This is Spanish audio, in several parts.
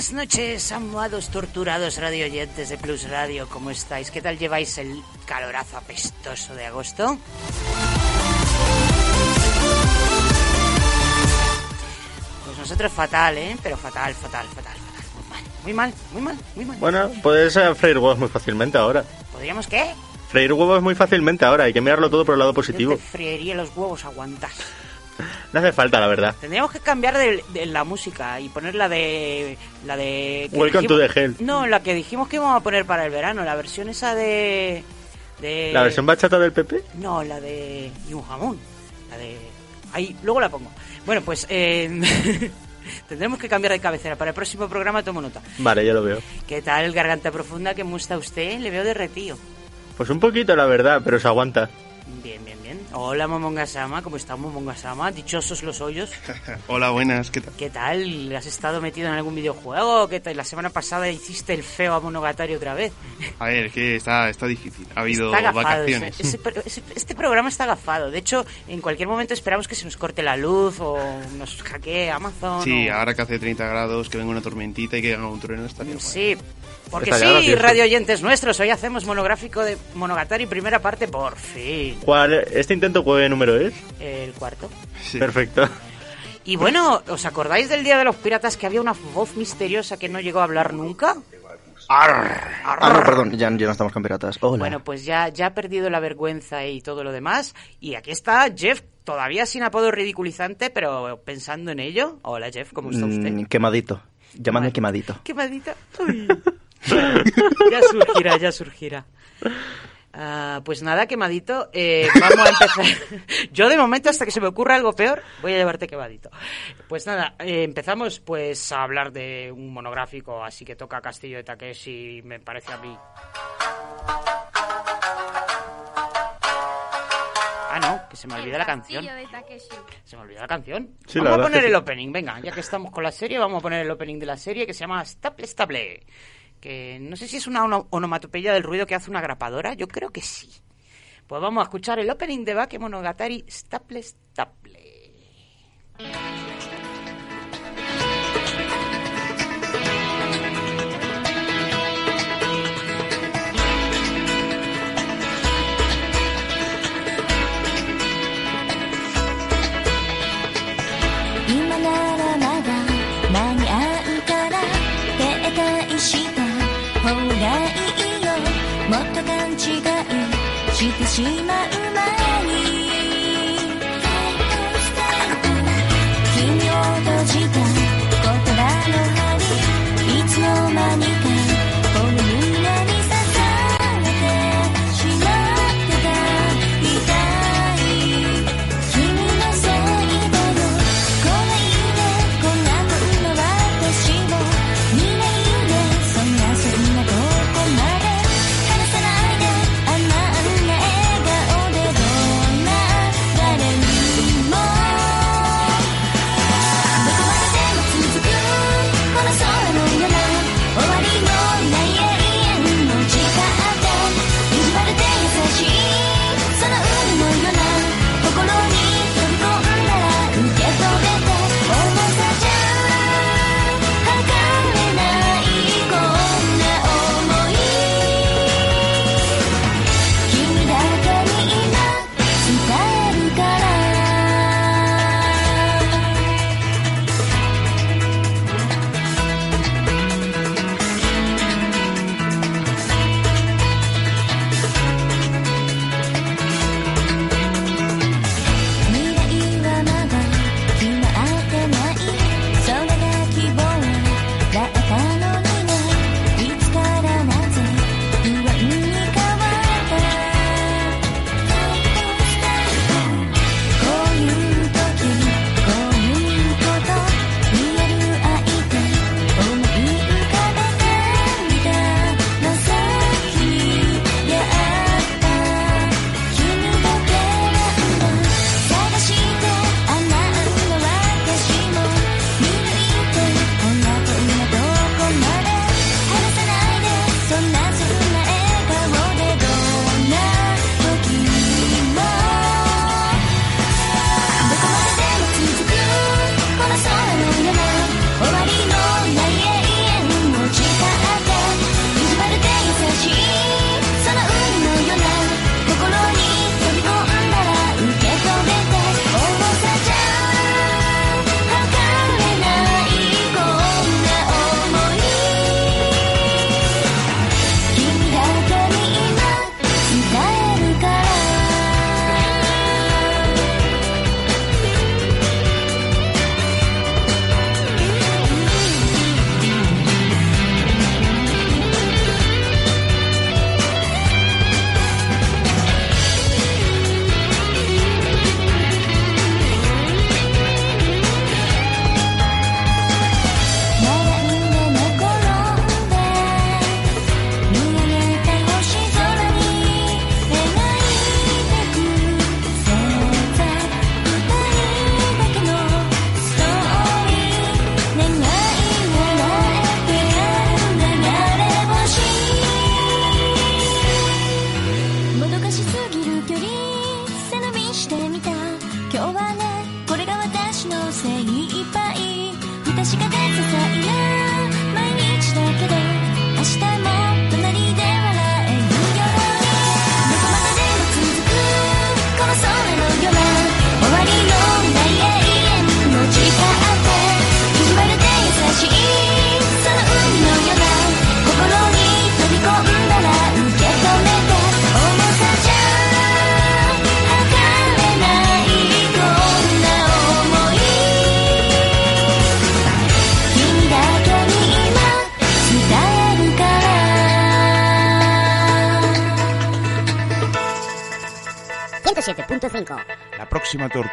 Buenas noches, amados torturados radio oyentes de Plus Radio, ¿cómo estáis? ¿Qué tal lleváis el calorazo apestoso de agosto? Pues nosotros fatal, ¿eh? Pero fatal, fatal, fatal, fatal. Muy mal, muy mal, muy mal. Bueno, puedes eh, freír huevos muy fácilmente ahora. ¿Podríamos qué? Freír huevos muy fácilmente ahora, hay que mirarlo todo por el lado Yo positivo. te freería los huevos, aguantas. No hace falta, la verdad. Tendríamos que cambiar de, de la música y poner la de... La de... Welcome to dijimos- the Hell. No, la que dijimos que íbamos a poner para el verano, la versión esa de... de ¿La versión bachata del PP? No, la de... Y un jamón. La de... Ahí, luego la pongo. Bueno, pues... eh, Tendremos que cambiar de cabecera. Para el próximo programa tomo nota. Vale, ya lo veo. ¿Qué tal, garganta profunda? ¿Cómo está usted? Le veo derretido. Pues un poquito, la verdad, pero se aguanta. Bien, bien. Hola, Momongasama. ¿Cómo está Momongasama? Dichosos los hoyos. Hola, buenas, ¿qué tal? ¿Qué tal? ¿Has estado metido en algún videojuego? ¿Qué tal? La semana pasada hiciste el feo a Monogatari otra vez. A ver, es que está, está difícil. Ha habido agafado. vacaciones. ese- este programa está agafado. De hecho, en cualquier momento esperamos que se nos corte la luz o nos hackee Amazon. Sí, o- ahora que hace 30 grados, que venga una tormentita y que haga un trueno, estaría. Sí, porque sí, gracioso. radio oyentes nuestros, hoy hacemos monográfico de Monogatari primera parte, por fin. ¿Cuál, ¿Este intento qué número es? El cuarto. Sí. Perfecto. Y bueno, ¿os acordáis del Día de los Piratas que había una voz misteriosa que no llegó a hablar nunca? Ah, no, perdón, ya, ya no estamos con piratas. Hola. Bueno, pues ya, ya ha perdido la vergüenza y todo lo demás. Y aquí está Jeff, todavía sin apodo ridiculizante, pero pensando en ello. Hola Jeff, ¿cómo está usted? Mm, quemadito. Llámame Vale. quemadito. Quemadita. Uy. Ya surgirá, ya surgirá. Ah, pues nada, quemadito. eh, vamos a empezar. Yo de momento, hasta que se me ocurra algo peor, voy a llevarte quemadito. Pues nada, eh, empezamos pues a hablar de un monográfico, así que toca Castillo de Takeshi, me parece a mí. Ah, no, que se me olvida la canción. Se me olvidó la canción. Sí, la vamos a verdad poner el sí. opening, venga, ya que estamos con la serie, vamos a poner el opening de la serie que se llama Stable Stable. Que no sé si es una ono- onomatopeya del ruido que hace una grapadora, yo creo que sí. Pues vamos a escuchar el opening de Bakemonogatari Stable Stable. ほらいいよもっと勘違いしてしまう前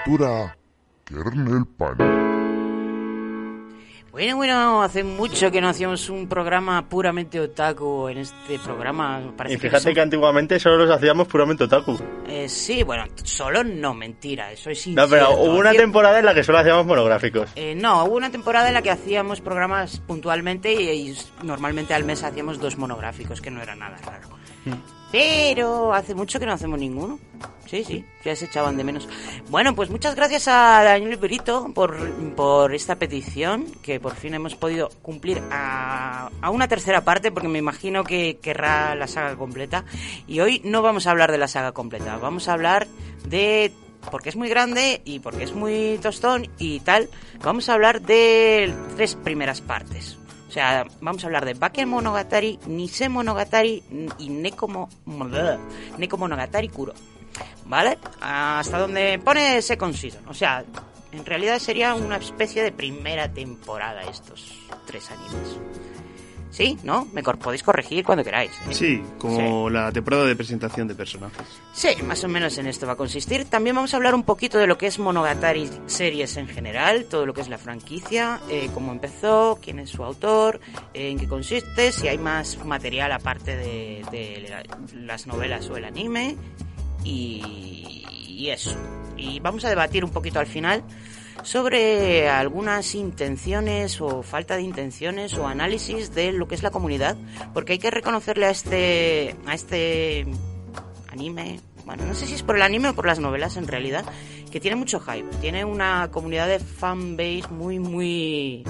tortura. Kernel Panic. Bueno, bueno, hace mucho que no hacíamos un programa puramente otaku en este programa. Parece Y fíjate son- que antiguamente solo los hacíamos puramente otaku. Eh, sí, bueno, solo no, mentira, eso es No, pero hubo una temporada en la que solo hacíamos monográficos. Eh, no, hubo una temporada en la que hacíamos programas puntualmente y, y normalmente al mes hacíamos dos monográficos, que no era nada raro. Pero hace mucho que no hacemos ninguno. Sí, sí, ya se echaban de menos. Bueno, pues muchas gracias a Daniel Brito por, por esta petición, que por fin hemos podido cumplir a una tercera parte, porque me imagino que querrá la saga completa. Y hoy no vamos a hablar de la saga completa, vamos a hablar de porque es muy grande y porque es muy tostón y tal, vamos a hablar de tres primeras partes. O sea, vamos a hablar de Baken Monogatari, Nise Monogatari y Nekomo, Neko Monogatari Kuro. ¿Vale? Hasta donde pone Second Season. O sea, en realidad sería una especie de primera temporada estos tres animes. ¿Sí? ¿No? Me podéis corregir cuando queráis. ¿eh? Sí, como la temporada de presentación de personajes. Sí, más o menos en esto va a consistir. También vamos a hablar un poquito de lo que es Monogatari series en general, todo lo que es la franquicia, eh, cómo empezó, quién es su autor, eh, en qué consiste, si hay más material aparte de, de la- las novelas o el anime y, y eso. Y vamos a debatir un poquito al final sobre algunas intenciones o falta de intenciones o análisis de lo que es la comunidad, porque hay que reconocerle a este a este anime, bueno, no sé si es por el anime o por las novelas en realidad, que tiene mucho hype, tiene una comunidad de fanbase muy muy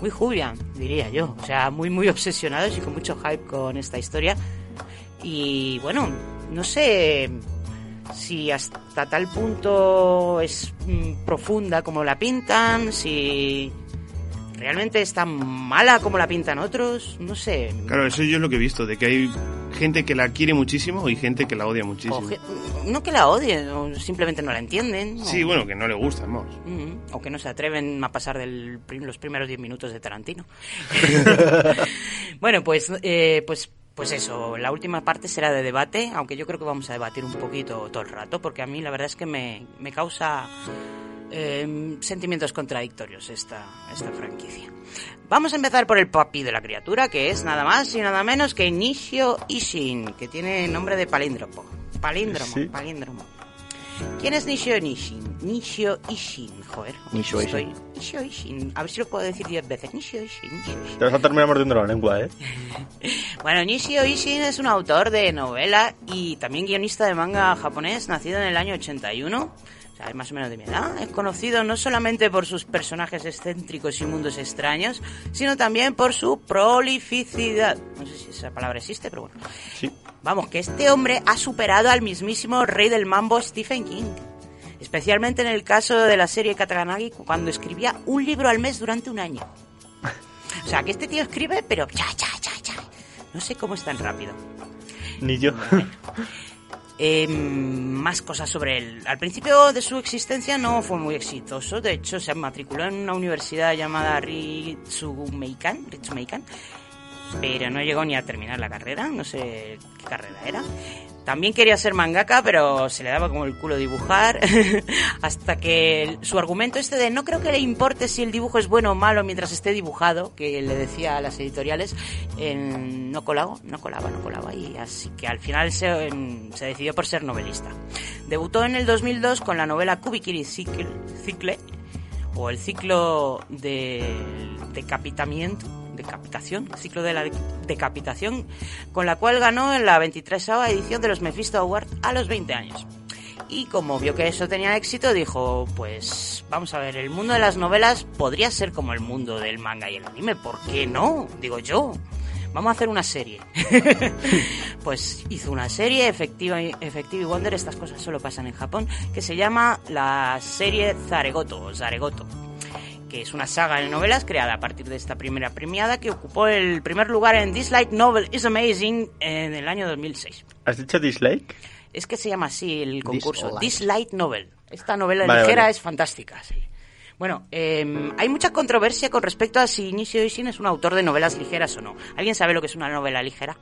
muy Julian, diría yo, o sea, muy muy obsesionados y con mucho hype con esta historia. Y bueno, no sé si hasta tal punto es mm, profunda como la pintan, si realmente es tan mala como la pintan otros, no sé. Claro, eso yo es lo que he visto, de que hay gente que la quiere muchísimo y gente que la odia muchísimo. O no que la odien, o simplemente no la entienden. Sí, o- bueno, que no le gusta, vamos. Mm, o que no se atreven a pasar del prim- los primeros 10 minutos de Tarantino. bueno, pues, eh, pues, pues eso, la última parte será de debate, aunque yo creo que vamos a debatir un poquito todo el rato, porque a mí la verdad es que me, me causa eh, sentimientos contradictorios esta, esta franquicia. Vamos a empezar por el papi de la criatura, que es nada más y nada menos que Nishio Ishin, que tiene nombre de palíndromo. Palíndromo, Sí. palíndromo. ¿Quién es Nishio Ishin? Nishio Ishin, joder. Nishio Ishin. Nishio Ishin. A ver si lo puedo decir diez veces. Nishio Ishin, Nishio Ishin. Te vas a terminar mordiendo la lengua, ¿eh? Bueno, Nishio Ishin es un autor de novela y también guionista de manga japonés, nacido en el año 81. O sea, es más o menos de mi edad. Es conocido no solamente por sus personajes excéntricos y mundos extraños, sino también por su prolificidad. No sé si esa palabra existe, pero bueno. Sí. Vamos, que este hombre ha superado al mismísimo rey del mambo Stephen King. Especialmente en el caso de la serie Kataganagi, cuando escribía un libro al mes durante un año. O sea, que este tío escribe, pero ya, ya, ya, ya. No sé cómo es tan rápido. Ni yo. Eh, más cosas sobre él. Al principio de su existencia no fue muy exitoso. De hecho, se matriculó en una universidad llamada Ritsumeikan, Ritsumeikan, pero no llegó ni a terminar la carrera. No sé qué carrera era. También quería ser mangaka, pero se le daba como el culo dibujar. hasta que su argumento este de no creo que le importe si el dibujo es bueno o malo mientras esté dibujado, que le decía a las editoriales, en- no colaba, no colaba, no colaba. Y así que al final se, decidió por ser novelista. Debutó en el 2002 con la novela Kubikiri Cicle o el ciclo del decapitamiento, decapitación, ciclo de la de- decapitación, con la cual ganó en la 23 edición de los Mephisto Awards a los 20 años. Y como vio que eso tenía éxito, dijo, pues vamos a ver, el mundo de las novelas podría ser como el mundo del manga y el anime, ¿por qué no? Digo yo. Vamos a hacer una serie. pues hizo una serie, efectiva, y Wonder, estas cosas solo pasan en Japón, que se llama la serie Zaregoto, Zaregoto que es una saga de novelas creada a partir de esta primera premiada que ocupó el primer lugar en This Light Novel is Amazing en el año 2006. ¿Has dicho dislike? Es que se llama así el concurso, Light Novel. Esta novela Vale, ligera vale. es fantástica, sí. Bueno, eh, hay mucha controversia con respecto a si Nishio Ishin es un autor de novelas ligeras o no. ¿Alguien sabe lo que es una novela ligera?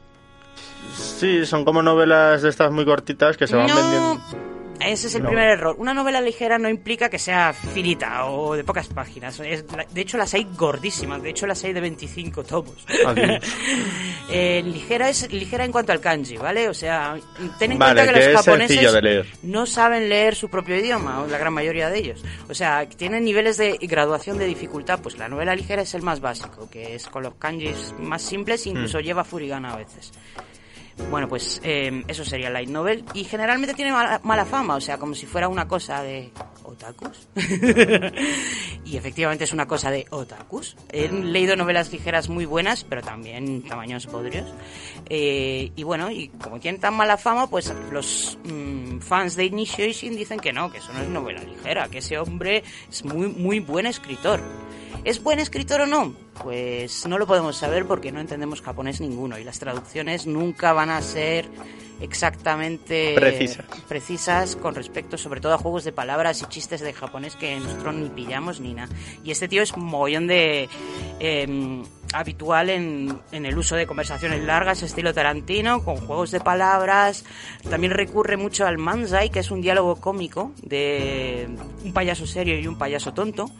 Sí, son como novelas de estas muy cortitas que se van no, vendiendo. Ese es el No. primer error. Una novela ligera no implica que sea finita o de pocas páginas. Es- de hecho, las hay gordísimas. De hecho, las hay de 25 tomos. Adiós. Eh, ligera es ligera en cuanto al kanji, ¿vale? O sea, ten en Vale, cuenta que, que los es japoneses no saben leer su propio idioma, o la gran mayoría de ellos. O sea, tienen niveles de graduación de dificultad. Pues la novela ligera es el más básico, que es con los kanjis más simples, incluso Mm. lleva furigana a veces. Bueno, pues eh, eso sería light novel y generalmente tiene mala, mala fama, o sea, como si fuera una cosa de otakus. y efectivamente es una cosa de otakus. He leído novelas ligeras muy buenas, pero también tamaños podrios. Eh, y bueno, y como tienen tan mala fama, pues los mm, fans de Ishin dicen que no, que eso no es novela ligera, que ese hombre es muy, muy buen escritor. ¿Es buen escritor o no? Pues no lo podemos saber porque no entendemos japonés ninguno y las traducciones nunca van a ser exactamente Precisas. precisas con respecto sobre todo a juegos de palabras y chistes de japonés que nosotros ni pillamos ni nada. Y este tío es mogollón de eh, habitual en, en el uso de conversaciones largas, estilo Tarantino, con juegos de palabras. También recurre mucho al manzai, que es un diálogo cómico de un payaso serio y un payaso tonto.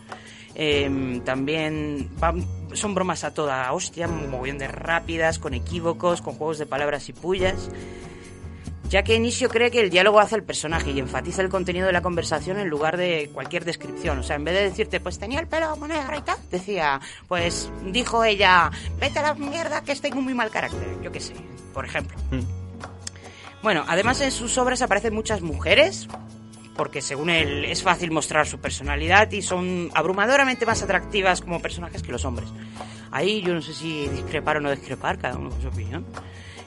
Eh, también van- son bromas a toda hostia, un mogollón de rápidas, con equívocos, con juegos de palabras y pullas. Ya que Inicio cree que el diálogo hace el personaje y enfatiza el contenido de la conversación en lugar de cualquier descripción. O sea, en vez de decirte, pues tenía el pelo como negro y tal, decía, pues dijo ella, vete a la mierda que tengo muy mal carácter. Yo qué sé, por ejemplo. Bueno, además en sus obras aparecen muchas mujeres, porque según él es fácil mostrar su personalidad y son abrumadoramente más atractivas como personajes que los hombres. Ahí yo no sé si discrepar o no discrepar, cada uno con su opinión.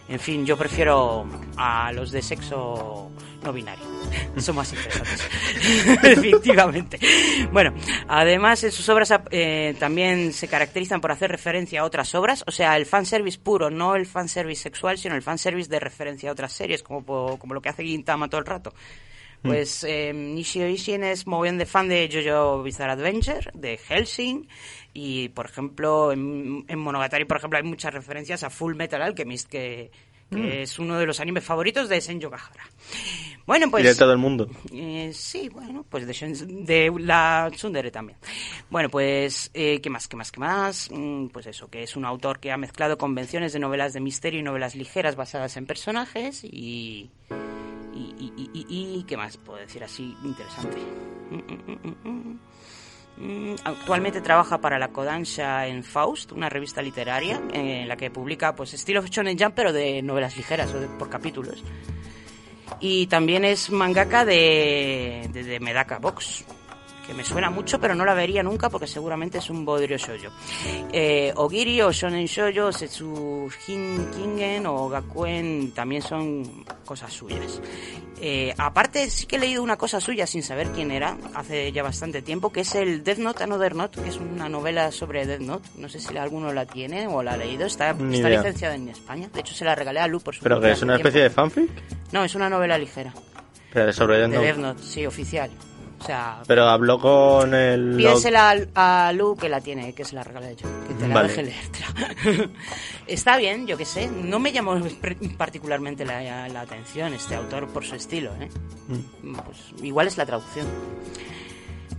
En fin, yo prefiero a los de sexo no binario. Son más interesantes. Definitivamente. Bueno, además en sus obras eh, también se caracterizan por hacer referencia a otras obras, o sea, el fanservice puro, no el fanservice sexual, sino el fanservice de referencia a otras series, como, como lo que hace Gintama todo el rato. Pues eh, Nishio Ishin es muy bien de fan de JoJo Bizarre Adventure, de Helsing, y por ejemplo, en, en Monogatari, por ejemplo, hay muchas referencias a Full Metal Alchemist, que, que Mm. es uno de los animes favoritos de Senjo Gahara. Bueno, pues... y de todo el mundo. Eh, sí, bueno, pues de, Shen- de la Tsundere también. Bueno, pues, eh, ¿qué más, qué más, qué más? Mm, pues eso, que es un autor que ha mezclado convenciones de novelas de misterio y novelas ligeras basadas en personajes y... Y, y, ¿qué más puedo decir así interesante? Actualmente trabaja para la Kodansha en Faust, una revista literaria en la que publica pues estilo Shonen Jump pero de novelas ligeras o de- por capítulos. Y también es mangaka de, de Medaka Box, que me suena mucho, pero no la vería nunca porque seguramente es un bodrio shoujo. Eh, Ogiri o Shonen Shoujo, Setsu Kingen o Gakuen también son cosas suyas. Eh, aparte, sí que he leído una cosa suya sin saber quién era, hace ya bastante tiempo, que es el Death Note Another Note, que es una novela sobre Death Note. No sé si alguno la tiene o la ha leído, está, está licenciada en España. De hecho, se la regalé a Lu por su ¿Pero que es una tiempo. especie de fanfic? No, es una novela ligera. Pero sobre Death De. Death Note, sí, oficial. O sea, Pero habló con el... pídesela a, a Lu que la tiene, que se la regalé yo. Que te la Vale. deje leértela. Está bien, yo qué sé. No me llamó particularmente la, la atención este autor por su estilo, ¿eh? Pues igual es la traducción.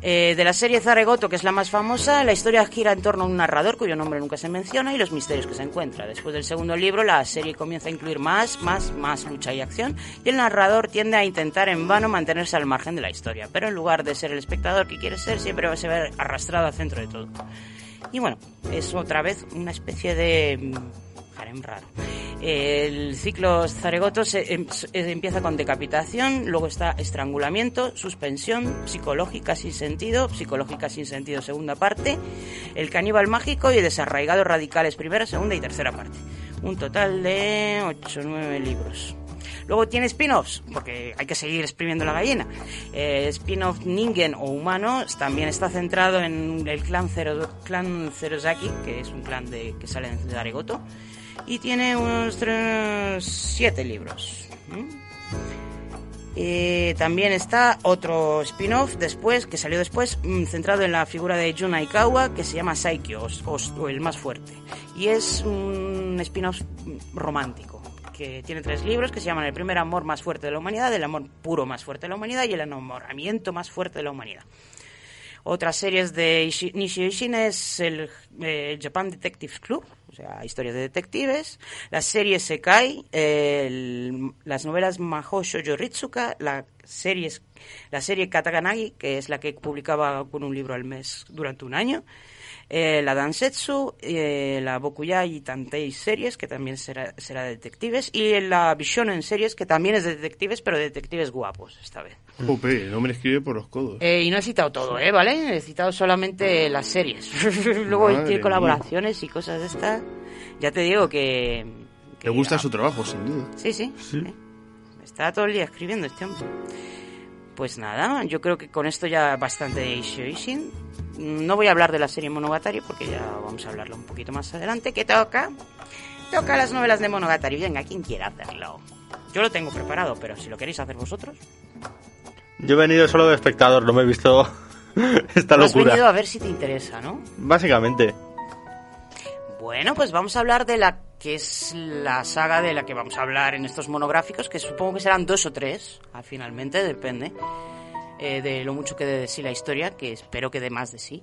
Eh, de la serie Zaregoto, que es la más famosa, la historia gira en torno a un narrador cuyo nombre nunca se menciona y los misterios que se encuentra. Después del segundo libro, la serie comienza a incluir más, más, más lucha y acción, y el narrador tiende a intentar en vano mantenerse al margen de la historia, pero en lugar de ser el espectador que quiere ser, siempre va a ser arrastrado al centro de todo. Y bueno, es otra vez una especie de harem raro. El ciclo Zaregoto se, em- se- empieza con decapitación, luego está estrangulamiento, suspensión, psicológica sin sentido, psicológica sin sentido segunda parte, el caníbal mágico y desarraigados radicales primera, segunda y tercera parte. Un total de 8 o 9 libros. Luego tiene spin-offs, porque hay que seguir exprimiendo la gallina. Eh, spin-off Ningen o Humano también está centrado en el clan, Zero, clan Zerozaki, que es un clan de, que sale de Zaregoto, y tiene unos siete libros. ¿Mm? Eh, también está otro spin-off después, que salió después, mm, centrado en la figura de Jun Aikawa, que se llama Saikyo, o, el más fuerte. Y es un spin-off romántico, que tiene tres libros que se llaman El primer amor más fuerte de la humanidad, El amor puro más fuerte de la humanidad y El enamoramiento más fuerte de la humanidad. Otras series de Ishi- Nishio Ishin es el eh, Japan Detective Club, sea, historias de detectives, la serie Sekai, el- las novelas Mahou Shoujo Ritsuka, la serie, la serie Kataganagi, que es la que publicaba con un libro al mes durante un año, eh, la Dansetsu, eh, la Bokuyai Tantei series, que también será, será de detectives, y la Bishonen series, que también es de detectives, pero de detectives guapos esta vez. Jope, el hombre escribe por los codos. Eh, y no he citado todo, ¿eh? ¿Vale? He citado solamente las series. Luego Madre tiene mía. colaboraciones y cosas de estas. Ya te digo que... Le gusta su trabajo, sin duda. Sí, sí. Eh, Está todo el día escribiendo este hombre. Pues nada, yo creo que con esto ya bastante de Ishin. No voy a hablar de la serie Monogatari porque ya vamos a hablarlo un poquito más adelante. ¿Qué toca? Toca las novelas de Monogatari. Venga, ¿quién quiere hacerlo? Yo lo tengo preparado, pero si lo queréis hacer vosotros. Yo he venido solo de espectador, no me he visto esta Has venido locura. a ver si te interesa, ¿no? Básicamente. Bueno, pues vamos a hablar de la que es la saga de la que vamos a hablar en estos monográficos, que supongo que serán dos o tres, ah, finalmente, depende eh, de lo mucho que dé de sí la historia, que espero que dé más de sí.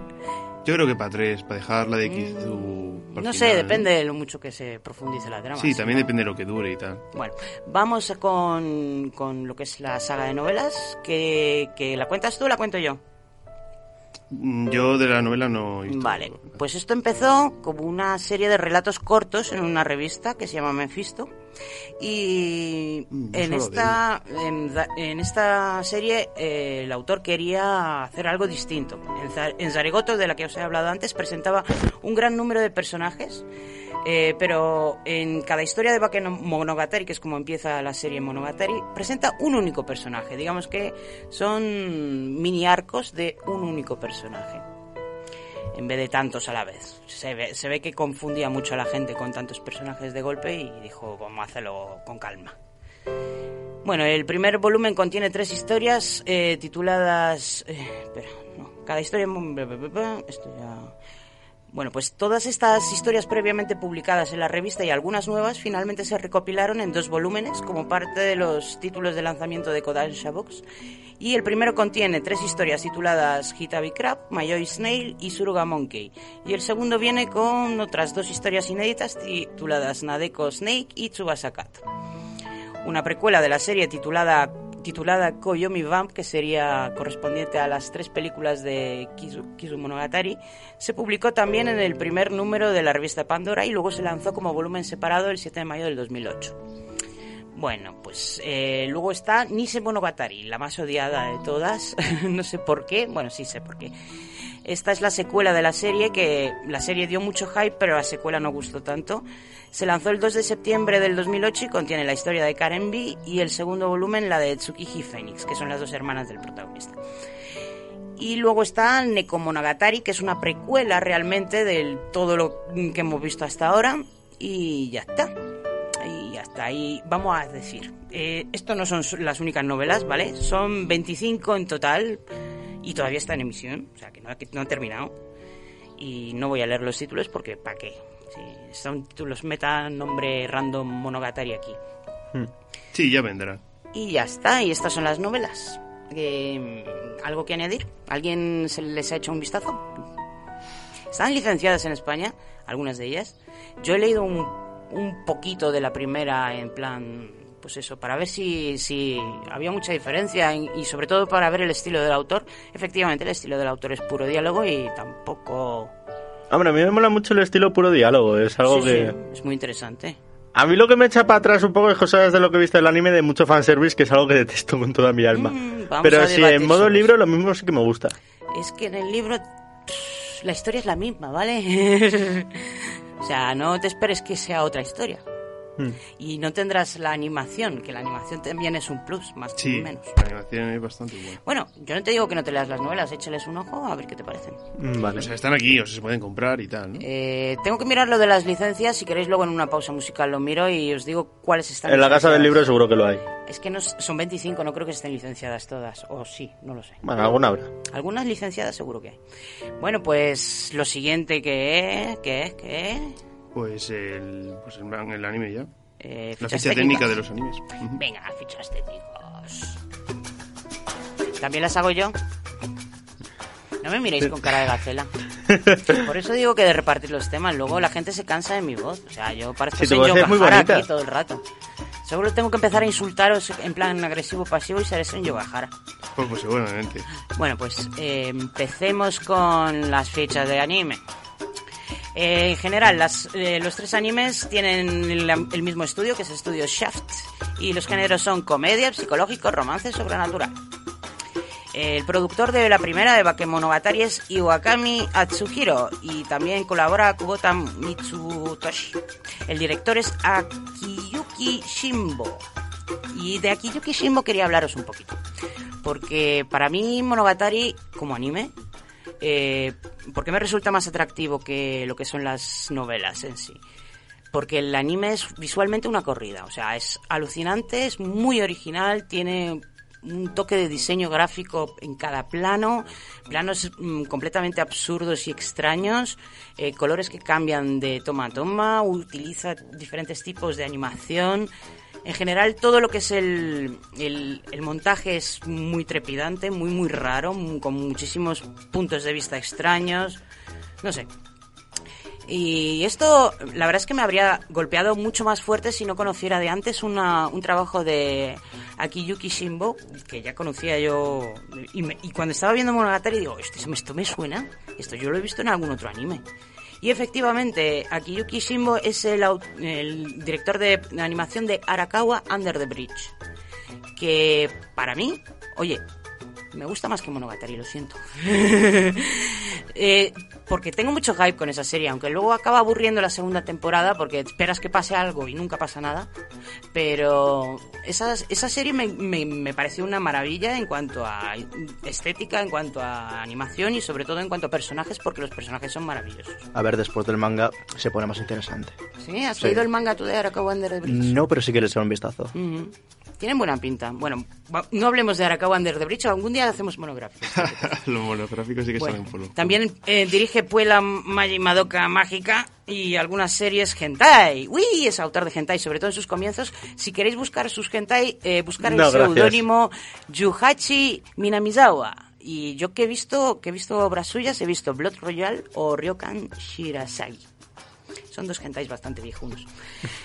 Yo creo que para tres, para dejarla de Kizu. para el no sé, final, depende de lo mucho que se profundice la trama. Sí, también depende de lo que dure y tal. Bueno, vamos con, con lo que es la saga de novelas, que, que la cuentas tú o la cuento yo. Mm, Yo de la novela no. he visto Vale, pues esto empezó como una serie de relatos cortos en una revista que se llama Mephisto y Mm, no en esta en, esta serie eh, el autor quería hacer algo distinto. En, en Zaregoto, de la que os he hablado antes, presentaba un gran número de personajes eh, pero en cada historia de Baken Monogatari, que es como empieza la serie Monogatari, presenta un único personaje. Digamos que son mini arcos de un único personaje. En vez de tantos a la vez. Se ve, se ve que confundía mucho a la gente con tantos personajes de golpe y dijo, vamos a hacerlo con calma. Bueno, el primer volumen contiene tres historias eh, tituladas... eh, espera, no. Cada historia... Esto ya... Bueno, pues todas estas historias previamente publicadas en la revista y algunas nuevas finalmente se recopilaron en dos volúmenes como parte de los títulos de lanzamiento de Kodansha Box. Y el primero contiene tres historias tituladas Hitabi Crab, Mayoi Snail y Suruga Monkey. Y el segundo viene con otras dos historias inéditas tituladas Nadeko Snake y Tsubasa Cat una precuela de la serie titulada titulada Koyomi Vamp, que sería correspondiente a las tres películas de Kizu, Kizu Monogatari, se publicó también en el primer número de la revista Pandora y luego se lanzó como volumen separado el 7 de mayo del 2008. Bueno, pues eh, luego está Nise Monogatari, la más odiada de todas. no sé por qué, bueno, sí sé por qué. Esta es la secuela de la serie, que la serie dio mucho hype, pero la secuela no gustó tanto. Se lanzó el 2 de septiembre del 2008 y contiene la historia de Karen B y el segundo volumen la de Tsukiji Phoenix, que son las dos hermanas del protagonista. Y luego está Nekomonogatari, que es una precuela realmente de todo lo que hemos visto hasta ahora. Y ya está. Y hasta ahí vamos a decir. Eh, esto no son las únicas novelas, ¿vale? Son 25 en total y todavía está en emisión, o sea que no, ha- que no ha terminado. Y no voy a leer los títulos porque ¿para qué? Son títulos meta, nombre random monogatari aquí. Sí, ya vendrá. Y ya está, y estas son las novelas. Eh, ¿Algo que añadir? ¿Alguien se les ha hecho un vistazo? Están licenciadas en España, algunas de ellas. Yo he leído un, un poquito de la primera en plan, pues eso, para ver si, si había mucha diferencia y, y sobre todo para ver el estilo del autor. Efectivamente, el estilo del autor es puro diálogo y tampoco... Hombre, a mí me mola mucho el estilo puro diálogo. Es algo Sí, que. sí, es muy interesante. A mí lo que me echa para atrás un poco es cosas de lo que he visto del anime de mucho fanservice, que es algo que detesto con toda mi alma. Mm, Pero debatir en modo libro lo mismo sí que me gusta. Es que en el libro la historia es la misma, ¿vale? o sea, no te esperes que sea otra historia. Hmm. Y no tendrás la animación, que la animación también es un plus, más Sí, o menos. la animación es bastante buena. Bueno, yo no te digo que no te leas las novelas, échales un ojo a ver qué te parecen. Mm, Vale. O sea, están aquí, o sea, se pueden comprar y tal, ¿no? Eh, tengo que mirar lo de las licencias, si queréis luego en una pausa musical lo miro y os digo cuáles están En la casa del libro seguro que lo hay. Es que no, son 25, no creo que estén licenciadas todas, o sí, no lo sé. Bueno, alguna habrá. Algunas licenciadas seguro que hay. Bueno, pues lo siguiente que es, que es, que es... Pues el, pues el, anime ya. Eh, La ficha técnica de los animes. Venga, fichas técnicas. ¿También las hago yo? No me miréis con cara de gacela. Por eso digo que de repartir los temas, luego la gente se cansa de mi voz. O sea, yo parezco Sí, Gahara bonita. aquí todo el rato. Seguro tengo que empezar a insultaros en plan agresivo pasivo y seré Senjo Gahara. Pues, pues seguramente. Bueno, pues eh, empecemos con las fichas de anime. Eh, en general, eh, los tres animes tienen el, el mismo estudio, que es el estudio Shaft, y los géneros son comedia, psicológico, romance, sobrenatural. El productor de la primera de Bakemonogatari es Iwakami Atsuhiro y también colabora Kubota Mitsutoshi. El director es Akiyuki Shimbo. Y de Akiyuki Shimbo quería hablaros un poquito. Porque para mí Monogatari como anime, eh, ¿por qué me resulta más atractivo que lo que son las novelas en sí? Porque el anime es visualmente una corrida, o sea, es alucinante, es muy original, tiene un toque de diseño gráfico en cada plano, planos mm, completamente absurdos y extraños, eh, colores que cambian de toma a toma, utiliza diferentes tipos de animación. En general, todo lo que es el, el- montaje es muy trepidante, muy, muy raro, con muchísimos puntos de vista extraños. No sé, y esto, la verdad es que me habría golpeado mucho más fuerte si no conociera de antes una- un trabajo de Akiyuki Shimbo, que ya conocía yo. Y, me- y cuando estaba viendo Monogatari digo, esto, esto me suena, esto yo lo he visto en algún otro anime. Y efectivamente, Akiyuki Shimbo es el, el director de animación de Arakawa Under the Bridge. Que para mí, oye, me gusta más que Monogatari, lo siento. Eh, porque tengo mucho hype con esa serie, aunque luego acaba aburriendo la segunda temporada porque esperas que pase algo y nunca pasa nada. Pero esa, esa serie me, me, me pareció una maravilla en cuanto a estética, en cuanto a animación y sobre todo en cuanto a personajes, porque los personajes son maravillosos. A ver, después del manga se pone más interesante. ¿Sí? ¿Has Sí. leído el manga tú de Arakawa Under the Bridge? No, pero sí quieres echar un vistazo. Tienen buena pinta. Bueno, no hablemos de Arakawa Under the Bridge, algún día hacemos monográfico. Los monográficos sí que Bueno, salen por lo. también eh, dirige Puella Magi Madoka Mágica y algunas series hentai. Uy, es autor de hentai, sobre todo en sus comienzos. Si queréis buscar sus hentai, eh, buscar No, el seudónimo Yuhachi Minamizawa. Y yo que he visto, que he visto obras suyas, he visto Blood Royale o Ryokan Shirasagi. Son dos hentais bastante viejunos.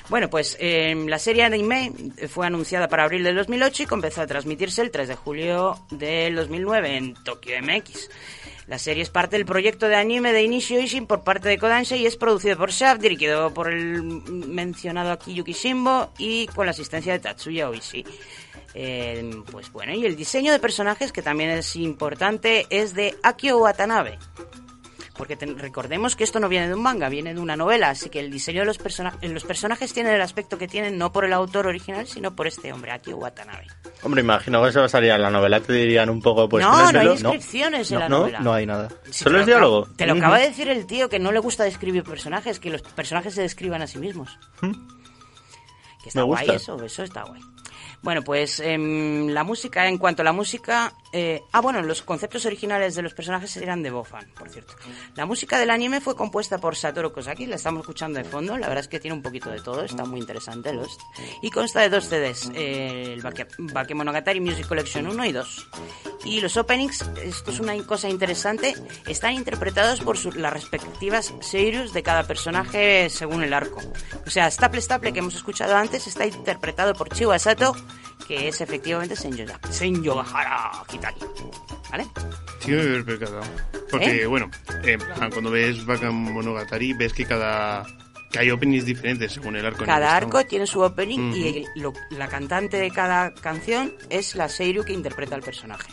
Bueno, pues eh, la serie anime fue anunciada para abril del 2008 y comenzó a transmitirse el 3 de julio del 2009 en Tokyo MX. La serie es parte del proyecto de anime de Inicio Ishin por parte de Kodansha y es producido por Shaft, dirigido por el mencionado Akiyuki Shimbo y con la asistencia de Tatsuya Oishi. Eh, pues bueno, y el diseño de personajes, que también es importante, es de Akio Watanabe. Porque ten- recordemos que esto no viene de un manga, viene de una novela, así que el diseño de los, los personajes tienen el aspecto que tienen no por el autor original, sino por este hombre, Akio Watanabe. Hombre, imagino que eso pasaría en la novela, te dirían un poco, pues... no, no hay descripciones en la no, novela. no hay nada. ¿Solo te es diálogo? Te lo acaba de decir el tío que no le gusta describir personajes, que los personajes se describan a sí mismos. Que está Me guay eso, eso está guay. Bueno, pues em, la música, en cuanto a la música... eh, ah, bueno, los conceptos originales de los personajes eran de Bofan, por cierto. La música del anime fue compuesta por Satoru Kosaki, la estamos escuchando de fondo, la verdad es que tiene un poquito de todo, está muy interesante. Lost. Y consta de dos CDs, el Bake- Bakemonogatari Music Collection 1 y 2. Y los openings, esto es una cosa interesante, están interpretados por las respectivas seirus de cada personaje según el arco. O sea, Staple Staple que hemos escuchado antes está interpretado por Chiwa Sato, que es efectivamente Senjo, Senjo Hara Kitari. ¿Vale? Sí que me he percatado. Porque, ¿Eh? bueno, en plan, cuando ves Bakemonogatari, ves que cada. que hay openings diferentes según el arco. en el que Cada estamos. arco tiene su opening y el- lo- la cantante de cada canción es la Seiru que interpreta al personaje.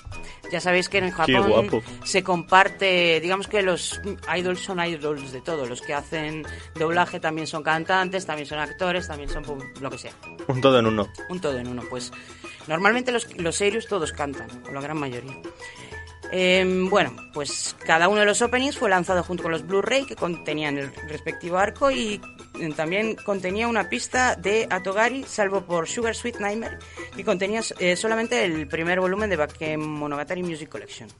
Ya sabéis que en Japón se comparte, digamos que los idols son idols de todo. Los que hacen doblaje también son cantantes, también son actores, también son lo que sea. Un todo en uno. Un todo en uno. Pues normalmente los, los Seirus todos cantan, o la gran mayoría. Em, bueno, pues cada uno de los openings fue lanzado junto con los Blu-ray que contenían el respectivo arco y eh, también contenía una pista de Atogari, salvo por Sugar Sweet Nightmare, que contenía eh, solamente el primer volumen de Bakemonogatari Music Collection.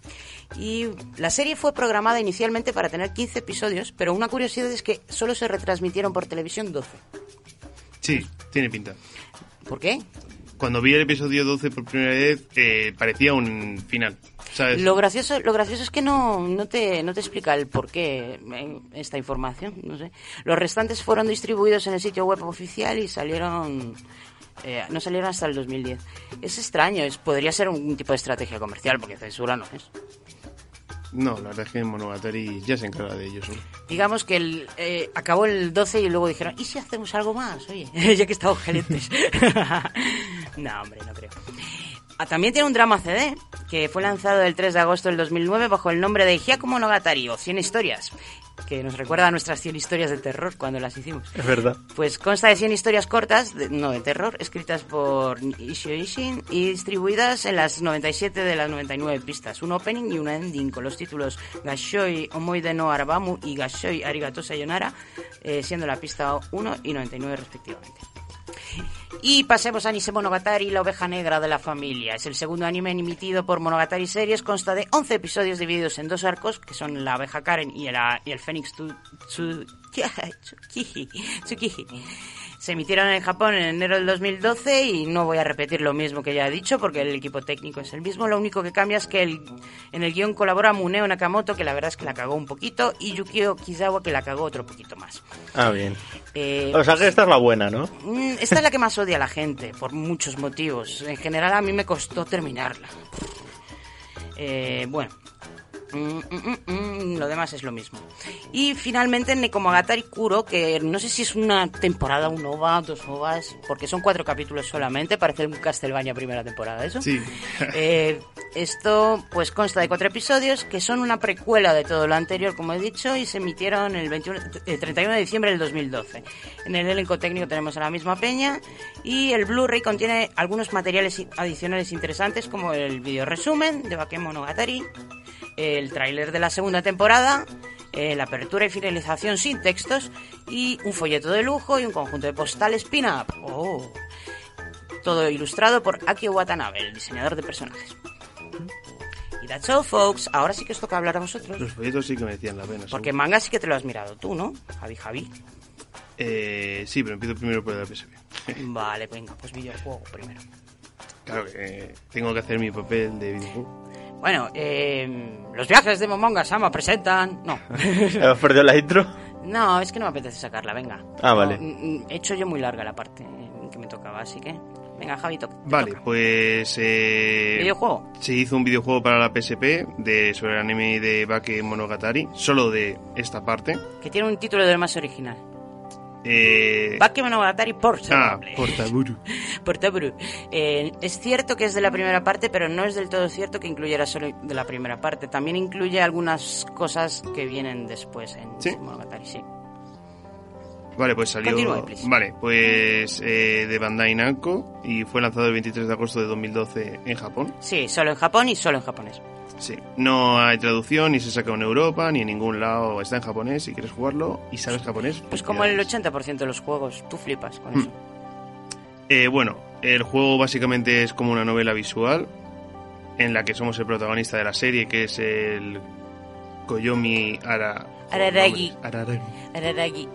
Y la serie fue programada inicialmente para tener 15 episodios, pero una curiosidad es que solo se retransmitieron por televisión 12. Sí, tiene pinta. ¿Por qué? Cuando vi el episodio 12 por primera vez, eh, parecía un final. ¿Sabes? Lo gracioso, lo gracioso es que no, no, te, no te explica el por qué eh, esta información. No sé. Los restantes fueron distribuidos en el sitio web oficial y salieron. eh, no salieron hasta el 2010. Es extraño, es, podría ser un tipo de estrategia comercial, porque censura no es. No, la verdad es que Monogatari ya se encarga de ellos. Digamos que el, eh, acabó el 12 y luego dijeron, ¿y si hacemos algo más? Oye, ya que estamos calientes. no, hombre, no creo. Ah, también tiene un drama CD que fue lanzado el 3 de agosto del 2009 bajo el nombre de Hyaku Monogatari o 100 historias, que nos recuerda a nuestras 100 historias de terror cuando las hicimos. Es verdad. Pues consta de 100 historias cortas, de- no de terror, escritas por Ishio Ishin y distribuidas en las 97 de las 99 pistas, un opening y un ending con los títulos Gashoi Omoide no Arabamu y Gashoi Arigato Sayonara, eh, siendo la pista 1 y 99 respectivamente. Y pasemos a Nise Monogatari, la oveja negra de la familia. Es el segundo anime emitido por Monogatari Series. Consta de 11 episodios divididos en dos arcos, que son la oveja Karen y, el, y el Fénix Tsukiji. Se emitieron en Japón en enero del 2012 y no voy a repetir lo mismo que ya he dicho porque el equipo técnico es el mismo. Lo único que cambia es que el- en el guion colabora Muneo Nakamoto, que la verdad es que la cagó un poquito, y Yukio Kizawa, que la cagó otro poquito más. Ah, bien. Eh, O sea que esta es la buena, ¿no? Mm, Esta es la que más odia a la gente, por muchos motivos. En general, a mí me costó terminarla. Eh, bueno. Mm, mm, mm, mm, lo demás es lo mismo. Y finalmente Nekomogatari Kuro, que no sé si es una temporada, un OVA, dos OVAs, porque son cuatro capítulos solamente, parece un Castlevania primera temporada, ¿eso? Sí. Eh, esto pues consta de cuatro episodios que son una precuela de todo lo anterior, como he dicho, y se emitieron el, 21, el 31 de diciembre del 2012. En el elenco técnico tenemos a la misma peña y el Blu-ray contiene algunos materiales adicionales interesantes como el video resumen de Bakemonogatari, el tráiler de la segunda temporada, eh, la apertura y finalización sin textos y un folleto de lujo y un conjunto de postales pin-up. Oh. Todo ilustrado por Akio Watanabe, el diseñador de personajes. Y that's all, folks. Ahora sí que os toca hablar a vosotros. Los folletos sí que me decían la pena. Porque seguro. manga sí que te lo has mirado tú, ¿no? Javi, Javi. Eh, sí, pero empiezo primero por el PSP. Vale, venga, pues videojuego primero. Claro que eh, tengo que hacer mi papel de videojuego. Bueno, eh, los viajes de Momonga Sama presentan... No. ¿Has perdido la intro? no, es que no me apetece sacarla, venga. Ah, vale. No, mm, mm, he hecho yo muy larga la parte que me tocaba, así que... Venga, Javi, to- te Vale, toca. pues... Eh, ¿Videojuego? Se hizo un videojuego para la PSP de, sobre el anime de Bake Monogatari, solo de esta parte. Que tiene un título de lo más original. Eh, Bakemonogatari ah, Portable. Portaburu. Portaburu. Eh, es cierto que es de la primera parte, pero no es del todo cierto que incluyera solo de la primera parte. También incluye algunas cosas que vienen después en ¿Sí? Monogatari, sí. Vale, pues salió... Continúe. Vale, pues eh, de Bandai Namco y fue lanzado el 23 de agosto de 2012 en Japón. Sí, solo en Japón y solo en japonés. Sí, no hay traducción, ni se saca en Europa, ni en ningún lado. Está en japonés si quieres jugarlo y sabes japonés. Pues como el felicidades. 80% de los juegos, tú flipas con Mm. eso. Eh, bueno, el juego básicamente es como una novela visual en la que somos el protagonista de la serie, que es el Koyomi Ara... Araragi. Araragi. Araragi.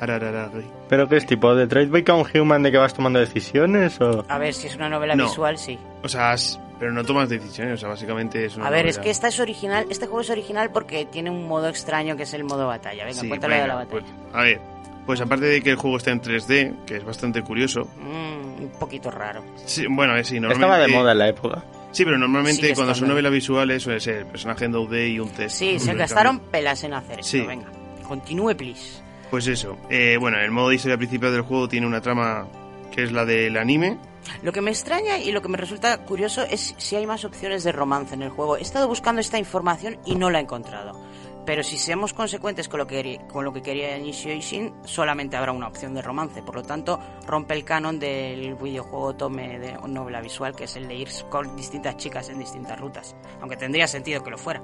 Araragi. ¿Pero qué es tipo de Trade Become Human de que vas tomando decisiones o...? A ver, si es una novela No. visual, sí. O sea, pero no tomas decisiones, o sea, básicamente es una A ver, es que esta es original, este juego es original porque tiene un modo extraño que es el modo batalla. Venga, Sí, cuéntale de la batalla. pues, a ver, pues aparte de que el juego está en 3D, que es bastante curioso. Mm, un poquito raro. Sí, bueno, sí, Estaba de normalmente- moda en la época. Sí, pero normalmente Sigue cuando son novelas visuales suele ser el personaje en 2D y un test. Sí, se gastaron pelas en hacer esto. Sí. Venga, continúe, please. Pues eso. Eh, bueno, el modo de historia principal del juego tiene una trama que es la del anime. Lo que me extraña y lo que me resulta curioso es si hay más opciones de romance en el juego. He estado buscando esta información y no la he encontrado. Pero si seamos consecuentes con lo que, con lo que quería Nishio Ishin, solamente habrá una opción de romance. Por lo tanto, rompe el canon del videojuego Tome de novela visual, que es el de ir con distintas chicas en distintas rutas. Aunque tendría sentido que lo fuera.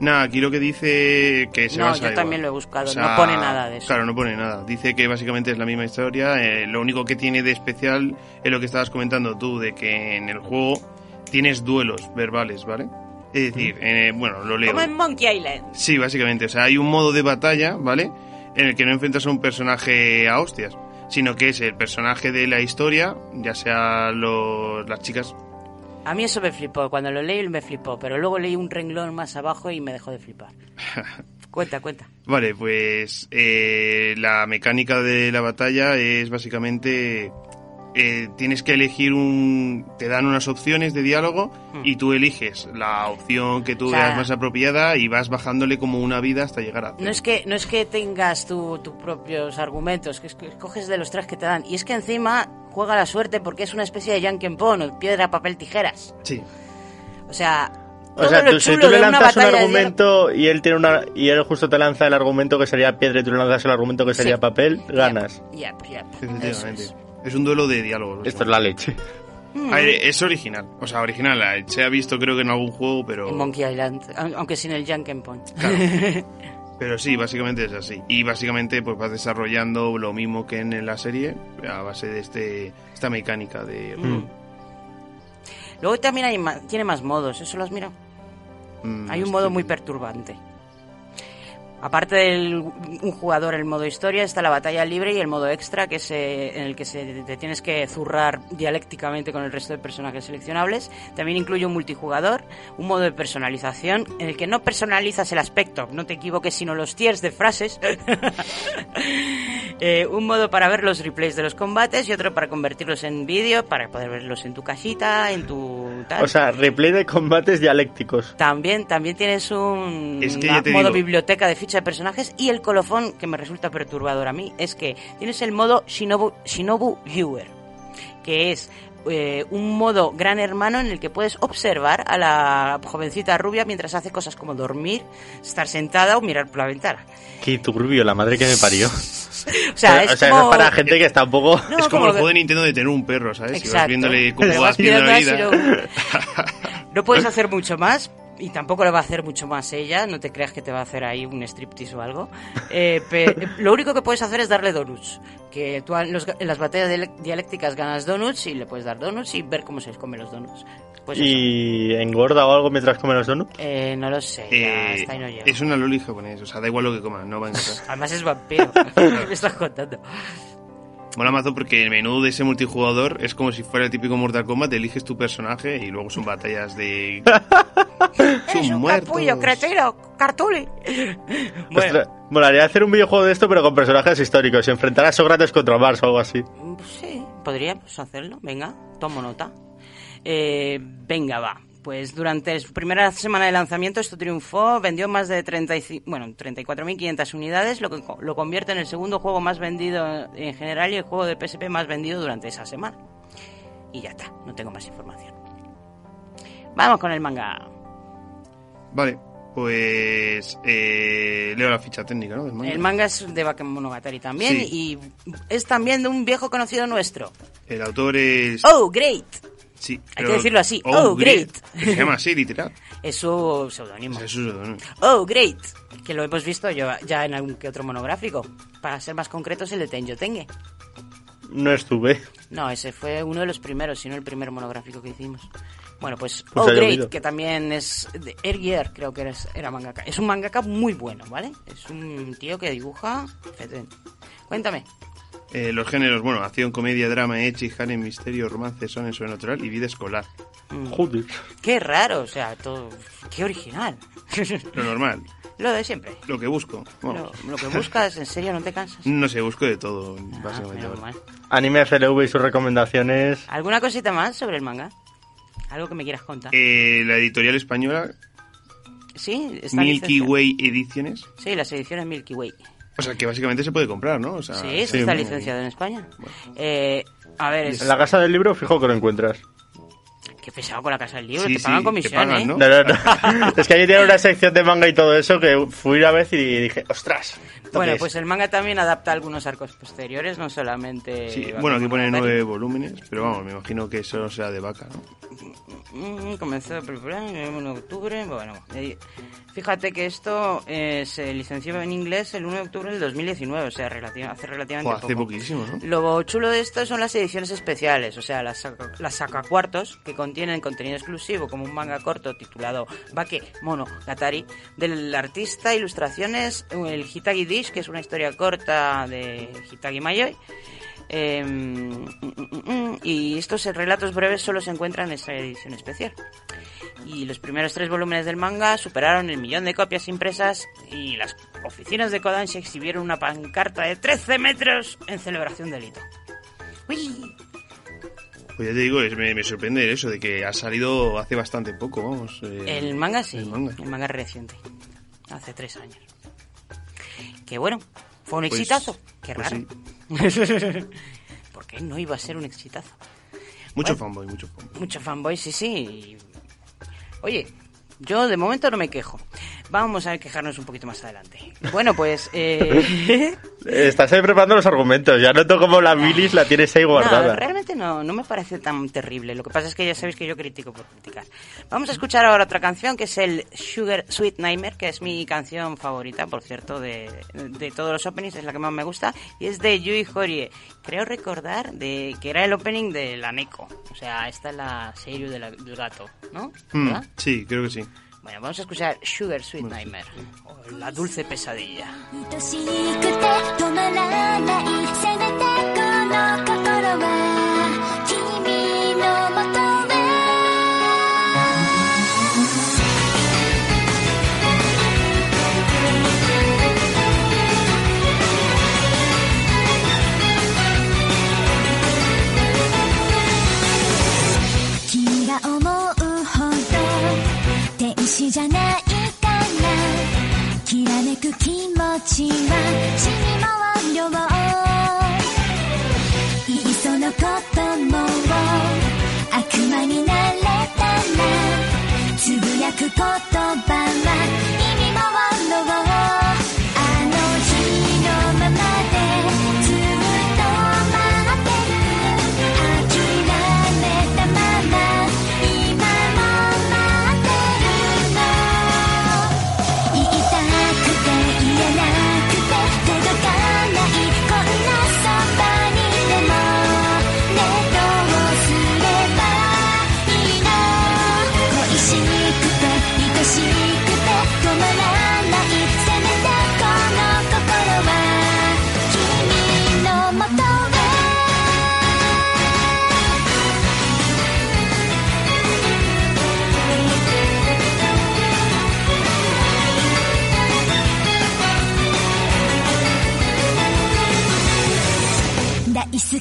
Nada, aquí lo que dice que se No, basa yo igual. también lo he buscado, no pone nada de eso. Claro, no pone nada. Dice que básicamente es la misma historia. eh, lo único que tiene de especial es lo que estabas comentando tú, de que en el juego tienes duelos verbales, ¿vale? Es decir, eh, bueno, lo leo. Como en Monkey Island. Sí, básicamente. O sea, hay un modo de batalla, ¿vale? En el que no enfrentas a un personaje a hostias, sino que es el personaje de la historia, ya sea los, las chicas. A mí eso me flipó. Cuando lo leí me flipó, pero luego leí un renglón más abajo y me dejó de flipar. cuenta, cuenta. Vale, pues eh, la mecánica de la batalla es básicamente eh, tienes que elegir un... Te dan unas opciones de diálogo Mm. y tú eliges la opción que tú O sea- veas más apropiada y vas bajándole como una vida hasta llegar a... No es que no es que tengas tu- tus propios argumentos, que es que escoges de los tres que te dan. Y es que encima juega la suerte porque es una especie de Jankenpon o piedra, papel, tijeras. Sí. O sea, O sea, tú, si tú le lanzas un argumento y él tiene una y él justo te lanza el argumento que sería piedra y tú le lanzas el argumento que sería Sí. papel, ganas. yep, eso Efectivamente. Es. Un duelo de diálogos. Esto es la leche. Mm. A ver, es original. O sea, original. Se ha visto creo que en algún juego, pero... En Monkey Island, aun- aunque sin el Jankenpon. Pero sí, básicamente es así. Y básicamente pues vas desarrollando lo mismo que en la serie a base de este esta mecánica de... Mm. Luego también hay ma- tiene más modos, ¿eso lo has mirado? Mm, Hay un modo muy perturbante. Aparte del un jugador el modo historia, está la batalla libre y el modo extra, que es eh, en el que se, te tienes que zurrar dialécticamente con el resto de personajes seleccionables. También incluye un multijugador, un modo de personalización, en el que no personalizas el aspecto, no te equivoques, sino los tiers de frases. Eh, un modo para ver los replays de los combates y otro para convertirlos en vídeo, para poder verlos en tu casita, en tu tal. O sea, replay de combates dialécticos. También, también tienes un Es que modo digo. biblioteca de ficha de personajes y el colofón que me resulta perturbador a mí es que tienes el modo Shinobu, Shinobu Viewer, que es eh, un modo gran hermano en el que puedes observar a la jovencita rubia mientras hace cosas como dormir, estar sentada o mirar por la ventana. Qué turbio, la madre que me parió. O sea, es o sea, como... es para gente que está un poco... No, es como, como el juego de Nintendo de tener un perro, ¿sabes? Y vas Exacto. viéndole cómo vas vas viendo la vida. así, No puedes hacer mucho más y tampoco lo va a hacer mucho más ella. No te creas que te va a hacer ahí un striptease o algo. Eh, pe- lo único que puedes hacer es darle donuts. Que tú en, los- en las batallas dialécticas ganas donuts y le puedes dar donuts y ver cómo se come los donuts. Pues eso. ¿Y engorda o algo mientras come los donuts? Eh, no lo sé, ya Eh, hasta ahí no llego. es una loli japonés, o sea, da igual lo que coman, no va a encantar. Además es vampiro. me estás contando. Mola mazo porque el menú de ese multijugador es como si fuera el típico Mortal Kombat, eliges tu personaje y luego son batallas de... Es un muertos. capullo, cretino, cartuli. bueno, Ostras, molaría hacer un videojuego de esto, pero con personajes históricos. Enfrentar a Sócrates contra Mars o algo así. Sí, podríamos hacerlo. Venga, tomo nota. Eh, venga, va. Pues durante su primera semana de lanzamiento esto triunfó, vendió más de 35, bueno, 34.500 unidades, lo que lo convierte en el segundo juego más vendido en general y el juego de PSP más vendido durante esa semana. Y ya está, no tengo más información. Vamos con el manga. Vale, pues... eh, leo la ficha técnica, ¿no? del manga. El manga es de Bakemonogatari también Sí. y es también de un viejo conocido nuestro. El autor es... Oh, great. Sí, Hay que decirlo así. Oh, great. Se llama así, literal. Es su seudónimo. Es su seudónimo. Oh, great. Que lo hemos visto yo ya en algún que otro monográfico. Para ser más concretos, el de Tenjo Tenge. No estuve. No, ese fue uno de los primeros, si no el primer monográfico que hicimos. Bueno, pues, Pues Oh Great, que también es de Ergier, creo que era, era mangaka. Es un mangaka muy bueno, ¿vale? Es un tío que dibuja... Cuéntame. Eh, los géneros, bueno, acción, comedia, drama, echi, harem, misterio, romance, son sobrenatural y vida escolar. Mm, Joder. Qué raro, o sea, todo... Qué original. Lo normal, lo de siempre. lo que busco. Lo, lo que buscas, ¿en serio no te cansas? No sé, busco de todo, Ah, básicamente. Anime FLV y sus recomendaciones. ¿Alguna cosita más sobre el manga? ¿Algo que me quieras contar? Eh, la editorial española, Sí, está Milky licenciado. Way Ediciones. Sí, las ediciones Milky Way. O sea, que básicamente se puede comprar, ¿no? O sea, sí, sí, está licenciado en España. Eh, a ver, es En la casa del libro, fijo que lo encuentras. que pesado con la casa del libro, Sí, te pagan sí, comisión, te pagan, ¿eh? ¿no? No, no, no. es que allí tiene una sección de manga y todo eso que fui una vez y dije, ostras. ¿Esto Bueno, pues el manga también adapta algunos arcos posteriores, no solamente... Sí, bueno, aquí pone nueve volúmenes, pero vamos, me imagino que eso sea de vaca, ¿no? Mm, comenzó a preparar en 1 de octubre. Bueno, eh, fíjate que esto eh, se licenció en inglés el 1 de octubre del 2019, o sea, relativa- hace relativamente Jo, hace poco. poquísimo, ¿no? Lo chulo de esto son las ediciones especiales, o sea, las, saca- las sacacuartos que contienen contenido exclusivo, como un manga corto titulado Bake Mono Gatari, del artista ilustraciones el Hitagi Que es una historia corta de Hitagi Mayoi. Eh, mm, mm, mm, y estos relatos breves solo se encuentran en esta edición especial. Y los primeros tres volúmenes del manga superaron el millón de copias impresas y las oficinas de Kodansha exhibieron una pancarta de 13 metros en celebración del hito. ¡Uy! Pues ya te digo, es- me, me sorprende eso de que ha salido hace bastante poco, vamos. eh, El manga sí, el manga. el manga es reciente, hace tres años. Que bueno, fue un Pues- exitazo. Qué pues raro. ¿Por qué no iba a ser un exitazo? Mucho Bueno. fanboy, mucho fanboy. Mucho fanboy, sí, sí. Oye, yo de momento no me quejo. Vamos a quejarnos un poquito más adelante. Bueno, pues... Eh... Estás ahí preparando los argumentos. Ya noto como la bilis la tienes ahí No, guardada. realmente no, no me parece tan terrible. Lo que pasa es que ya sabéis que yo critico por criticar. Vamos a escuchar ahora otra canción que es el Sugar Sweet Nightmare, que es mi canción favorita, por cierto, de, de todos los openings, es la que más me gusta, y es de Yui Horie. Creo recordar de que era el opening de la Neko. O sea, esta es la serie de la- del gato, ¿no? Mm, sí, creo que sí. Bueno, vamos a escuchar Sugar Sweet Nightmare, o la dulce pesadilla. ちは死に回るよ。いっそのことも悪魔になれたらつぶやく言葉は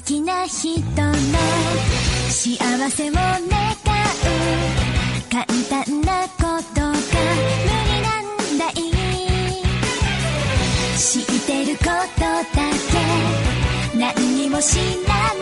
きな人の幸せを願う。簡単なことが無理なんだい。知ってることだけ。何にも知らない。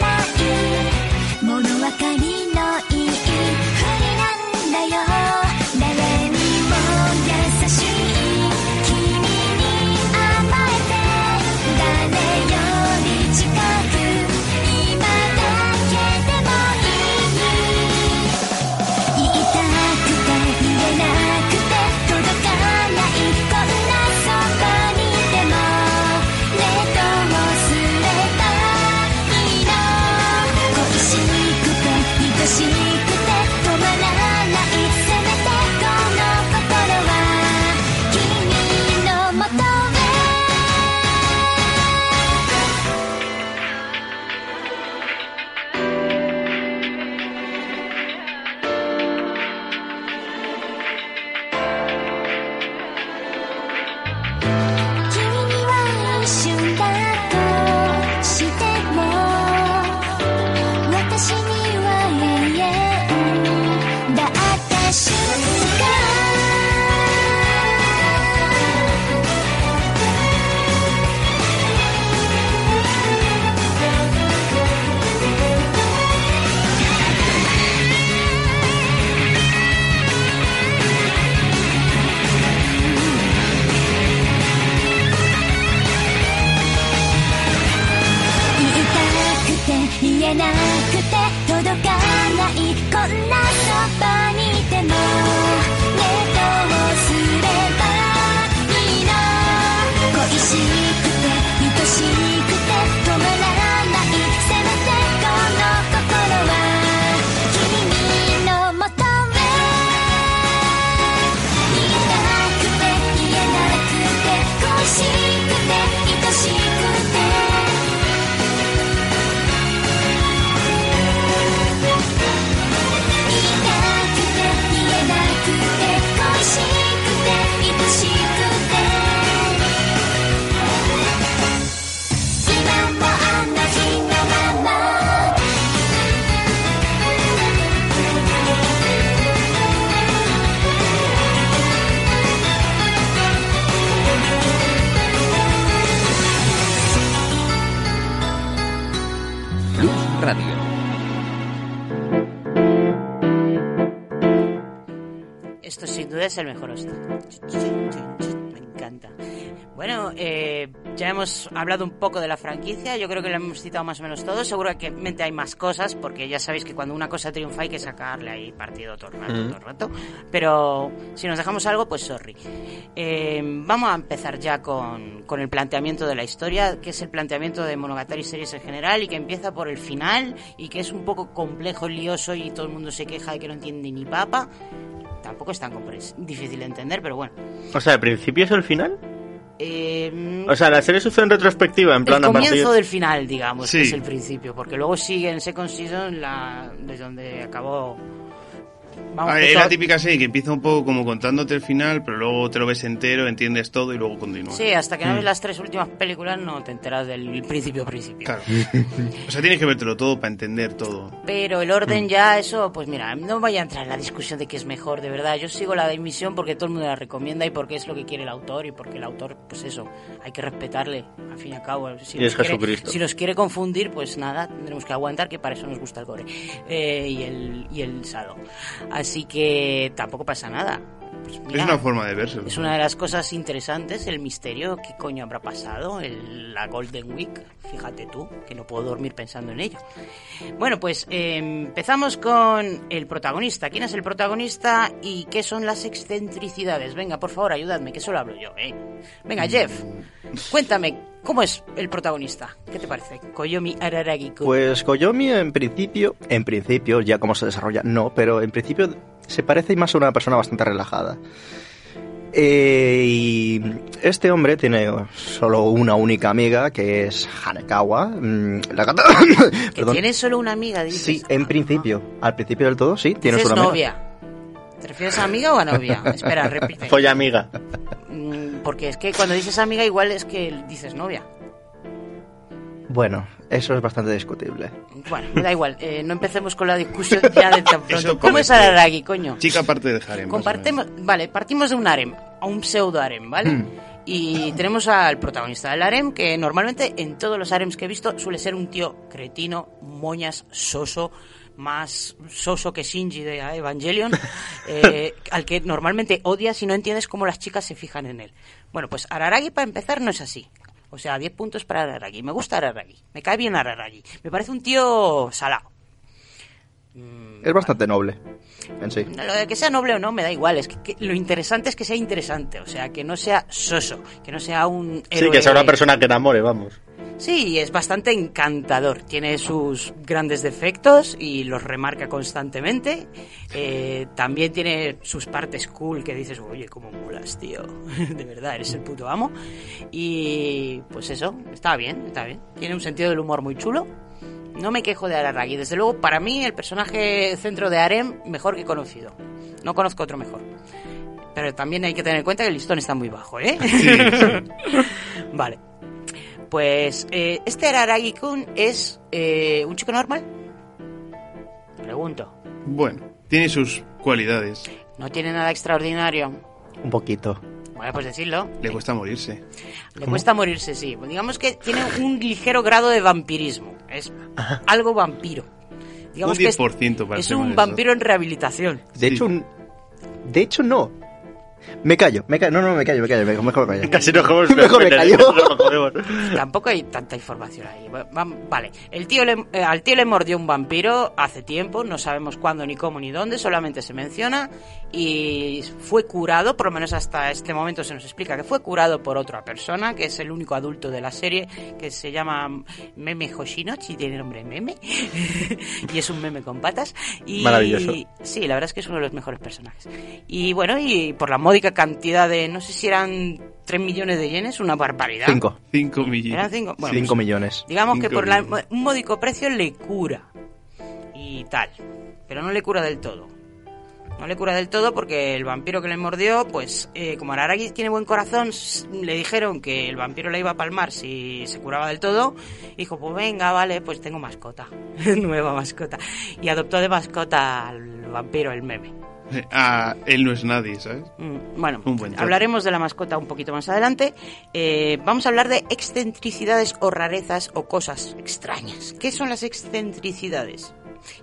Hemos hablado un poco de la franquicia, yo creo que lo hemos citado más o menos todo, seguramente hay más cosas, porque ya sabéis que cuando una cosa triunfa hay que sacarle ahí partido todo el rato, Mm. todo el rato. pero si nos dejamos algo, pues sorry. Eh, vamos a empezar ya con, con el planteamiento de la historia, que es el planteamiento de Monogatari Series en general y que empieza por el final y que es un poco complejo, lioso y todo el mundo se queja de que no entiende ni papa. Tampoco es tan difícil de entender, pero bueno. O sea, ¿el principio es el final? Eh, O sea, la serie sucede en retrospectiva, en plan el a comienzo partir... del final, digamos, Sí. que es el principio, porque luego sigue en Second Season la, desde donde acabó. Vamos, Ah, es la típica serie que empieza un poco como contándote el final, pero luego te lo ves entero, entiendes todo y luego continúa. Sí, hasta que no Mm. ves las tres últimas películas no te enteras del principio principio. Claro. o sea, tienes que vértelo todo para entender todo. Pero el orden ya, eso, pues mira, no vaya a entrar en la discusión de qué es mejor, de verdad. Yo sigo la de emisión porque todo el mundo la recomienda y porque es lo que quiere el autor y porque el autor, pues eso, hay que respetarle, al fin y al cabo. Si Y es quiere- Jesucristo. si nos quiere confundir, pues nada, tendremos que aguantar, que para eso nos gusta el gore eh, y, el, y el sado. Así que tampoco pasa nada. Pues mira, es una forma de verse. es una de las cosas interesantes, el misterio, qué coño habrá pasado, el- la Golden Week, fíjate tú, que no puedo dormir pensando en ello. Bueno, pues eh, empezamos con el protagonista. ¿Quién es el protagonista y qué son las excentricidades? Venga, por favor, ayudadme, que solo hablo yo, ¿eh? Venga, Jeff, cuéntame, ¿cómo es el protagonista? ¿Qué te parece? Koyomi Araragi-kun. Pues Koyomi en principio, en principio, ya cómo se desarrolla, no, pero en principio se parece más a una persona bastante relajada. Eh, y este hombre tiene solo una única amiga, que es Hanekawa, mm, la gata... que tienes solo una amiga, dices. Sí, en principio. Al principio del todo, sí, tienes una amiga. novia. ¿Te refieres a amiga o a novia? Espera, repite. Folla amiga. Porque es que cuando dices amiga igual es que dices novia. Bueno, eso es bastante discutible. Bueno, me da igual. eh, no empecemos con la discusión ya de tan pronto. Eso ¿Cómo es parece- Araragi, coño? Chica aparte de harem. Compartimos, vale, partimos de un harem, a un pseudo harem, ¿vale? Hmm. Y tenemos al protagonista del harem, que normalmente en todos los harems que he visto suele ser un tío cretino, moñas, soso, más soso que Shinji de Evangelion, eh, al que normalmente odias y no entiendes cómo las chicas se fijan en él. Bueno, pues Araragi para empezar no es así. O sea, 10 puntos para Araragi. Me gusta Araragi. Me cae bien Araragi. Me parece un tío salado. Es bastante noble en sí. Lo de que sea noble o no me da igual, es que, que lo interesante es que sea interesante, o sea, que no sea soso, que no sea un Sí, que sea una persona que enamore, vamos. Sí, es bastante encantador, tiene sus grandes defectos y los remarca constantemente. Eh, también tiene sus partes cool que dices, oye, cómo molas, tío, de verdad, eres el puto amo. Y pues eso, está bien, está bien. Tiene un sentido del humor muy chulo. No me quejo de Araragi. Desde luego, para mí, el personaje centro de Harem, mejor que conocido. No conozco otro mejor. Pero también hay que tener en cuenta que el listón está muy bajo, ¿eh? vale. Pues eh, este Araragi-kun es eh, un chico normal. Pregunto. Bueno, tiene sus cualidades. No tiene nada extraordinario. Un poquito. Bueno, pues decirlo. Le cuesta morirse. Le cuesta morirse, sí. Digamos que tiene un ligero grado de vampirismo. Es algo vampiro. Digamos Un que es, 10% para es ser un vampiro en rehabilitación. De hecho, un- de hecho no. Me callo, me callo. No, no, me callo, me callo. me- Mejor me callo. Casi nos jodemos. Mejor me callo. Tampoco hay tanta información ahí. Va- va- Vale, el tío le- eh, al tío le mordió un vampiro hace tiempo, no sabemos cuándo, ni cómo, ni dónde, solamente se menciona y fue curado, por lo menos hasta este momento se nos explica que fue curado por otra persona, que es el único adulto de la serie, que se llama Meme Hoshinochi, tiene nombre Meme, y es un meme con patas. Y, Maravilloso. Sí, la verdad es que es uno de los mejores personajes. Y bueno, y por la módica cantidad de, no sé si eran 3 millones de yenes, una barbaridad. Cinco. 5 millones. Eran cinco. Bueno, Cinco pues, millones. Digamos que por la- un módico precio le cura. Y tal. Pero no le cura del todo. No le cura del todo porque el vampiro que le mordió, pues eh, como Araragi tiene buen corazón, le dijeron que el vampiro le iba a palmar si se curaba del todo. Y dijo, pues venga, vale, pues tengo mascota. Nueva mascota. Y adoptó de mascota al vampiro, el meme. Ah, él no es nadie, ¿sabes? Mm, Bueno, hablaremos de la mascota un poquito más adelante. Eh, vamos a hablar de excentricidades o rarezas o cosas extrañas. ¿Qué son las excentricidades?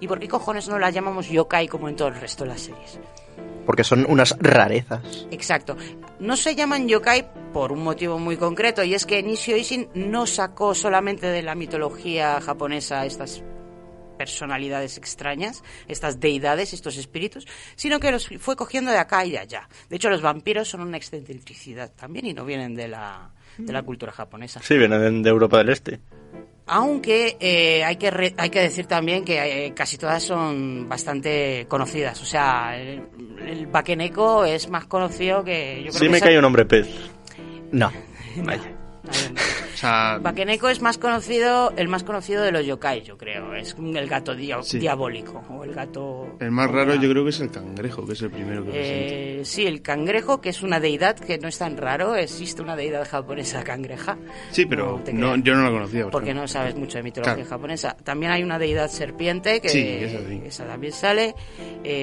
¿Y por qué cojones no las llamamos yokai como en todo el resto de las series? Porque son unas rarezas. Exacto. No se llaman yokai por un motivo muy concreto y es que Nishio Ishin no sacó solamente de la mitología japonesa estas personalidades extrañas, estas deidades, estos espíritus, sino que los fue cogiendo de acá y de allá. De hecho, los vampiros son una excentricidad también y no vienen de la, de la cultura japonesa. Sí, vienen de Europa del Este. Aunque eh, hay, que re- hay que decir también que eh, casi todas son bastante conocidas. O sea, el, el Bakeneko es más conocido que... Yo creo Sí que me cae un hombre pez. No. Vaya. O sea, Bakeneko es más conocido, el más conocido de los yokai, yo creo. Es el gato dia- Sí. diabólico o el gato. el más raro yo creo que es el cangrejo, que es el primero que presenta. Eh, sí, el cangrejo, que es una deidad que no es tan raro. Existe una deidad japonesa cangreja. Sí, pero No no, yo no la conocía. por Porque ejemplo. no sabes mucho de mitología Claro. japonesa. También hay una deidad serpiente que Sí, esa sí. esa también sale. Eh,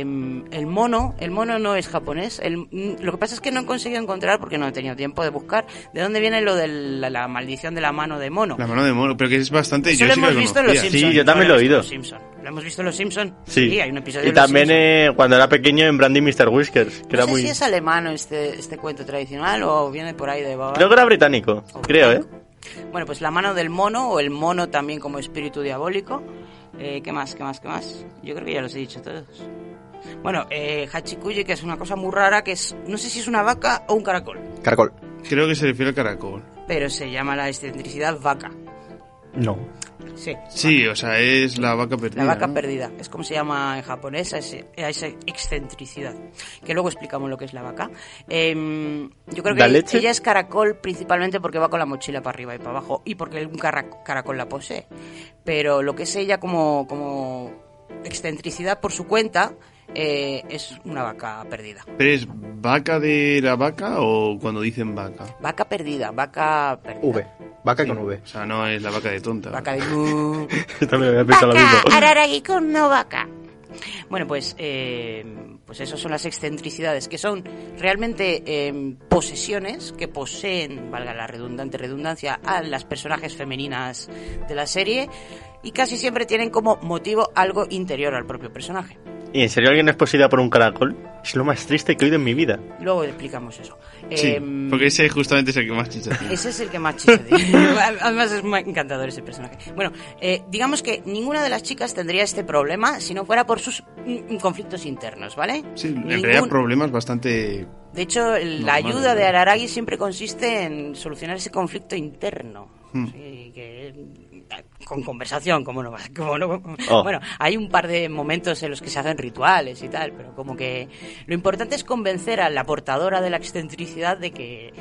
el mono, el mono no es japonés. El- mm, lo que pasa es que no he conseguido encontrar, porque no he tenido tiempo de buscar, de dónde viene lo de la, la maldición de la mano de mono. La mano de mono, pero que es bastante... Eso yo lo sí hemos visto en los. Simpsons. Sí, yo también lo he oído. Lo hemos visto en los Simpsons. Sí. hay un episodio y también eh, cuando era pequeño en Brandy Mr. Whiskers, que No era sé muy... si es alemán este, este cuento tradicional o viene por ahí de Baba. Creo que era británico, creo, ¿eh? Bueno, pues la mano del mono o el mono también como espíritu diabólico. Eh, ¿Qué más? ¿Qué más? ¿Qué más? Yo creo que ya los he dicho todos. Bueno, eh, Hachikuji, que es una cosa muy rara, que es, no sé si es una vaca o un caracol, Caracol. Creo que se refiere al caracol. Pero se llama la excentricidad vaca. No. Sí. Sí, o sea, es la vaca perdida. La vaca ¿no? perdida, es como se llama en japonés a, ese- a esa excentricidad. Que luego explicamos lo que es la vaca. Em, yo creo ¿Da que leche? ella es caracol principalmente porque va con la mochila para arriba y para abajo y porque un caracol la posee. Pero lo que es ella como, como excentricidad por su cuenta eh, es una vaca perdida. ¿Pero es vaca de la vaca o cuando dicen vaca? Vaca perdida, vaca perdida. V. Vaca con V. O sea, no es la vaca de tonta. Vaca de... también había pensado lo mismo. Vaca, Araragi con no vaca. Bueno, pues, eh, pues esas son las excentricidades, que son realmente eh, posesiones que poseen, valga la redundante redundancia, a las personajes femeninas de la serie y casi siempre tienen como motivo algo interior al propio personaje. ¿Y en serio alguien es poseída por un caracol? Es lo más triste que he oído en mi vida. Luego explicamos eso. Sí, Em, porque ese justamente es el que más chicha tiene. Ese es el que más chiste tiene. Además es muy encantador ese personaje. Bueno, eh, digamos que ninguna de las chicas tendría este problema si no fuera por sus mm, conflictos internos, ¿vale? Sí, en Ningún- realidad problemas bastante... De hecho, la Normal, ayuda de Araragi siempre consiste en solucionar ese conflicto interno. Hmm. Sí, que, con conversación, como no, cómo no. Oh. Bueno, hay un par de momentos en los que se hacen rituales y tal, pero como que lo importante es convencer a la portadora de la excentricidad de que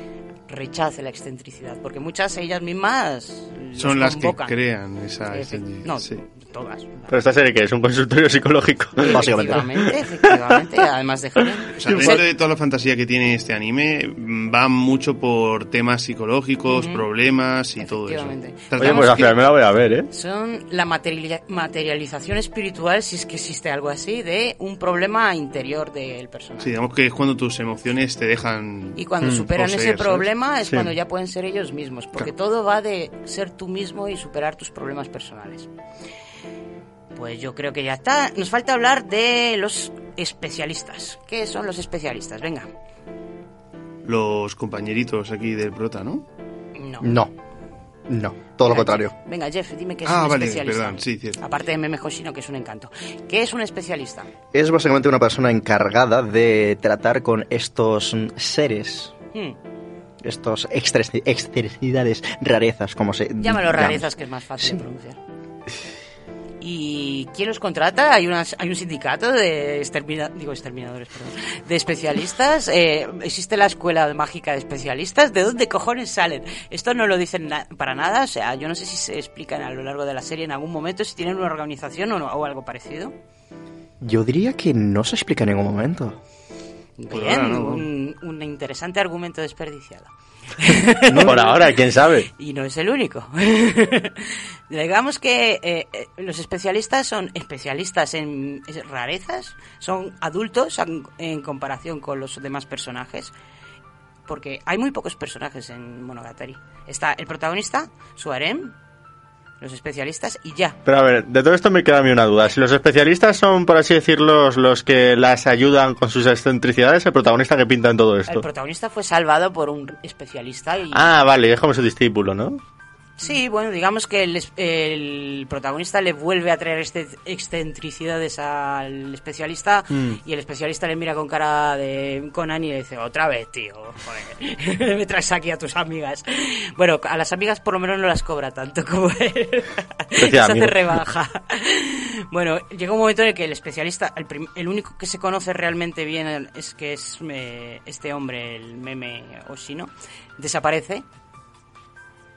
rechace la excentricidad, porque muchas ellas mismas Son las que crean esa Efe- excentricidad, No, sí. todas. Pero esta serie que es un consultorio psicológico. Básicamente. Efectivamente, efectivamente, además de joven. O sea, dentro de toda la fantasía que tiene este anime, mm, va mucho por temas psicológicos, problemas y todo eso. Oye, pues al final me la voy a ver, ¿eh? Son la materiali- materialización espiritual, si es que existe algo así, de un problema interior del personaje. Sí, digamos que es cuando tus emociones te dejan... Y cuando Mm, superan poseer, ese ¿sabes? Problema es Sí. cuando ya pueden ser ellos mismos, porque todo va de ser tú mismo y superar tus problemas personales. Pues yo creo que ya está. Nos falta hablar de los especialistas. ¿Qué son los especialistas? Venga. Los compañeritos aquí del prota, ¿no? No. No. No. Todo lo contrario. Jeff. Venga, Jeff, dime qué es Ah, un vale, especialista. perdón, sí, cierto. Aparte de Meme Hoshino, que es un encanto. ¿Qué es un especialista? Es básicamente una persona encargada de tratar con estos seres, Hmm. Estos excentricidades, rarezas, como se Llámalo rarezas, que es más fácil de pronunciar. ¿Y quién los contrata? ¿Hay, unas, hay un sindicato de extermina- digo exterminadores, perdón, de especialistas? Eh, ¿Existe la escuela mágica de especialistas? ¿De dónde cojones salen? Esto no lo dicen na- para nada, o sea, yo no sé si se explican a lo largo de la serie en algún momento si tienen una organización o, no- o algo parecido. Yo diría que no se explica en ningún momento. Bien, Pues no, no. un, un interesante argumento desperdiciado. Por ahora, quién sabe. Y no es el único. Digamos que eh, eh, los especialistas son especialistas en rarezas, son adultos en, en comparación con los demás personajes. Porque hay muy pocos personajes en Monogatari. Está el protagonista, su harem, los especialistas y ya. Pero a ver, de todo esto me queda a mí una duda. Si los especialistas son, por así decirlo, los que las ayudan con sus excentricidades, el protagonista que pinta en todo El esto. protagonista fue salvado por un especialista y... Ah, vale, es como su discípulo, ¿no? Sí, bueno, digamos que el, el protagonista le vuelve a traer este excentricidades al especialista Mm. y el especialista le mira con cara de Conan y le dice, otra vez, tío, joder, me traes aquí a tus amigas. Bueno, a las amigas por lo menos no las cobra tanto como él. Les hace rebaja. Bueno, llega un momento en el que el especialista, el, prim- el único que se conoce realmente bien es que es eh, este hombre, el meme Oshino, desaparece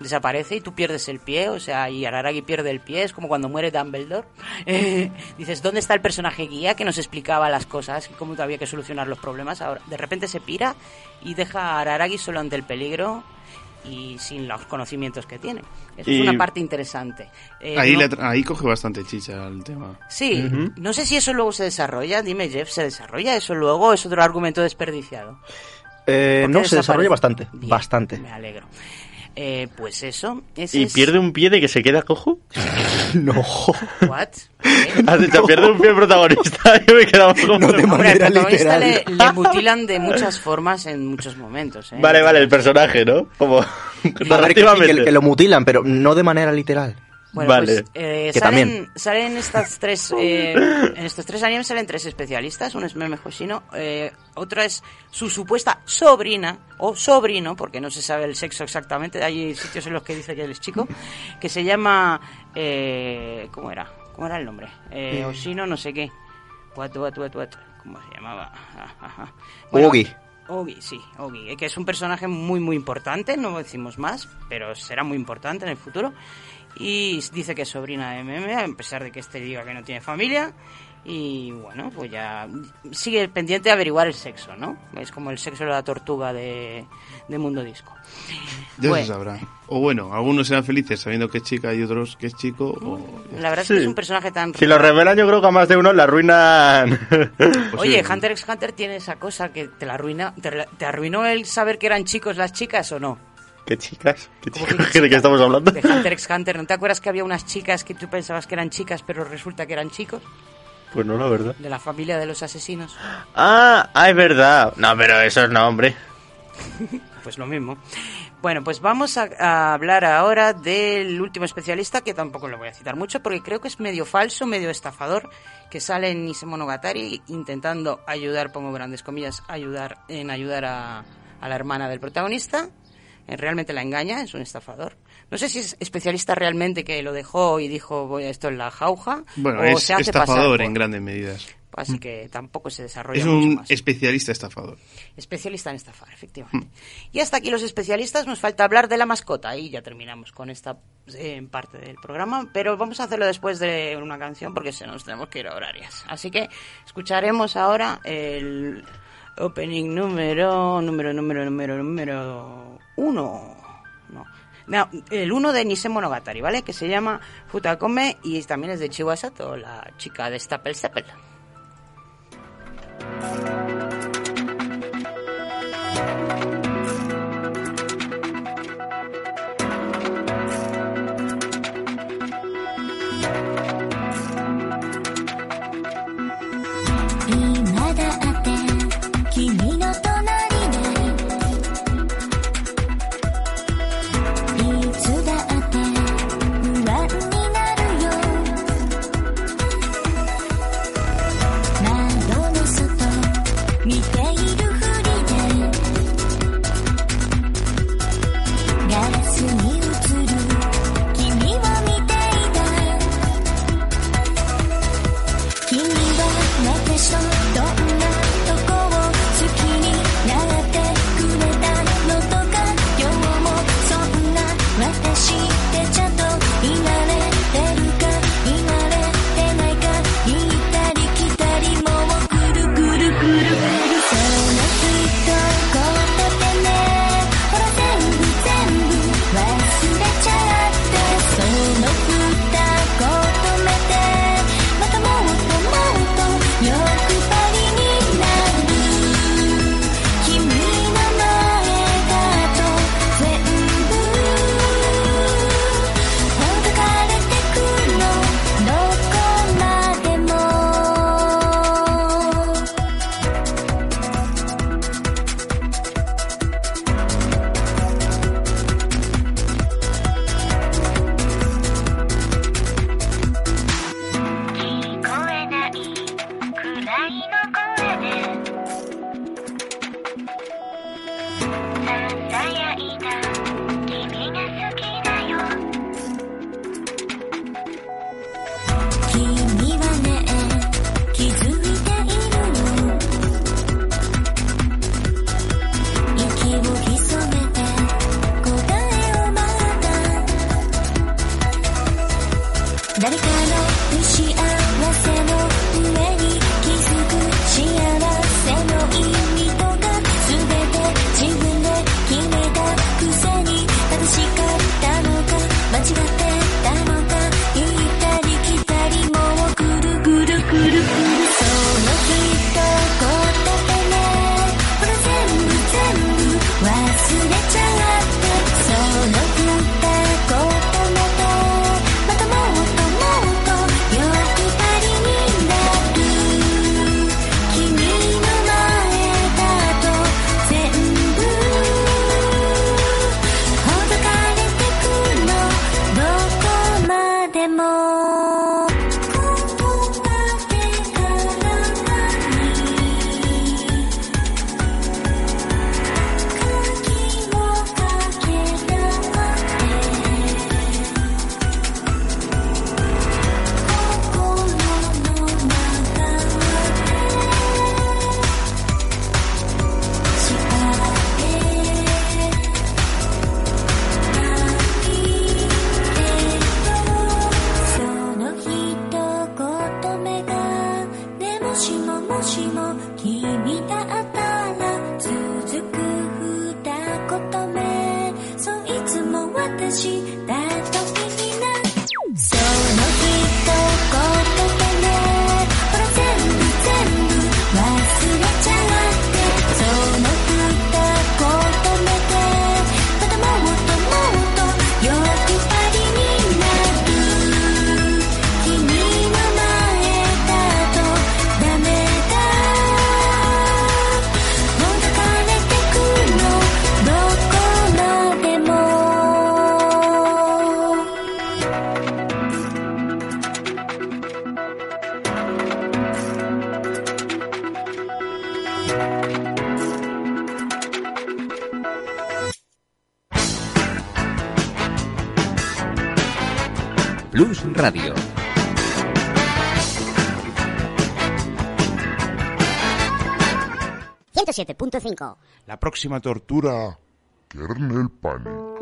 desaparece y tú pierdes el pie, o sea, y Araragi pierde el pie, es como cuando muere Dumbledore. Eh, dices, ¿dónde está el personaje guía que nos explicaba las cosas y cómo había que solucionar los problemas? Ahora, de repente se pira y deja a Araragi solo ante el peligro y sin los conocimientos que tiene. Eso Y- es una parte interesante. Eh, ahí, no- le ahí coge bastante chicha el tema. Sí, no sé si eso luego se desarrolla, dime Jeff, ¿se desarrolla eso luego? ¿Es otro argumento desperdiciado? Eh, ¿Por qué no, se desarrolla bastante. Bien, Bastante. Me alegro. Eh, pues eso. ese ¿Y es- pierde un pie de que se queda cojo? no. What? Has dicho, pierde un pie el protagonista y me he quedado como... No de Hombre, manera protagonista literal. le, le mutilan de muchas formas en muchos momentos. ¿eh? Vale, vale, el personaje, ¿no? Como A ver, que, sí, que- que lo mutilan, pero no de manera literal. Bueno, vale. pues, eh, salen, salen estas tres, eh, en estos tres animes salen tres especialistas, uno es Meme Hoshino, eh, otra es su supuesta sobrina, o sobrino, porque no se sabe el sexo exactamente, hay sitios en los que dice que él es chico, que se llama, eh, ¿cómo era? ¿Cómo era el nombre? Eh, Hoshino no sé qué. Watu, watu, watu. ¿Cómo se llamaba? Ah. Ogi. Ogi, sí, Ogi, eh, que es un personaje muy, muy importante, no decimos más, pero será muy importante en el futuro. Y dice que es sobrina de Meme, a pesar de que este diga que no tiene familia. Y bueno, pues ya sigue pendiente de averiguar el sexo, ¿no? Es como el sexo de la tortuga de, de Mundo Disco. Ya Bueno. se sabrá. O bueno, algunos serán felices sabiendo que es chica y otros que es chico. o- La verdad es que es un personaje tan... Si lo revelan, yo creo que a más de uno la arruinan. Oye, Hunter x Hunter tiene esa cosa que te la arruina. ¿Te, la- te arruinó el saber que eran chicos las chicas o no? ¿Qué chicas? ¿Qué ¿Cómo chicas? ¿De qué estamos hablando? De Hunter x Hunter. ¿No te acuerdas que había unas chicas que tú pensabas que eran chicas, pero resulta que eran chicos? Pues no, la verdad. De la familia de los asesinos. Ah, ah, es verdad. No, pero eso es no, hombre. Pues lo mismo. Bueno, pues vamos a, a hablar ahora del último especialista, que tampoco lo voy a citar mucho, porque creo que es medio falso, medio estafador, que sale en Nise Monogatari intentando ayudar, pongo grandes comillas, ayudar en ayudar a, a la hermana del protagonista. Eh, Realmente la engaña, es un estafador. No sé si es especialista realmente que lo dejó y dijo, voy a esto en la jauja, Bueno, o es se hace estafador por- en grandes medidas. Así que tampoco se desarrolla Es mucho un más. especialista estafador. Especialista en estafar, efectivamente. Y hasta aquí los especialistas, nos falta hablar de la mascota y ya terminamos con esta eh, parte del programa, pero vamos a hacerlo después de una canción porque se nos tenemos que ir a horarias. Así que escucharemos ahora el opening número, número, número, número, número uno. No. No, el uno de Nise Monogatari, ¿vale? Que se llama Futakome y también es de Chiwasato, la chica de Staple Staple. ...107.5... La próxima tortura, Kernel Panic.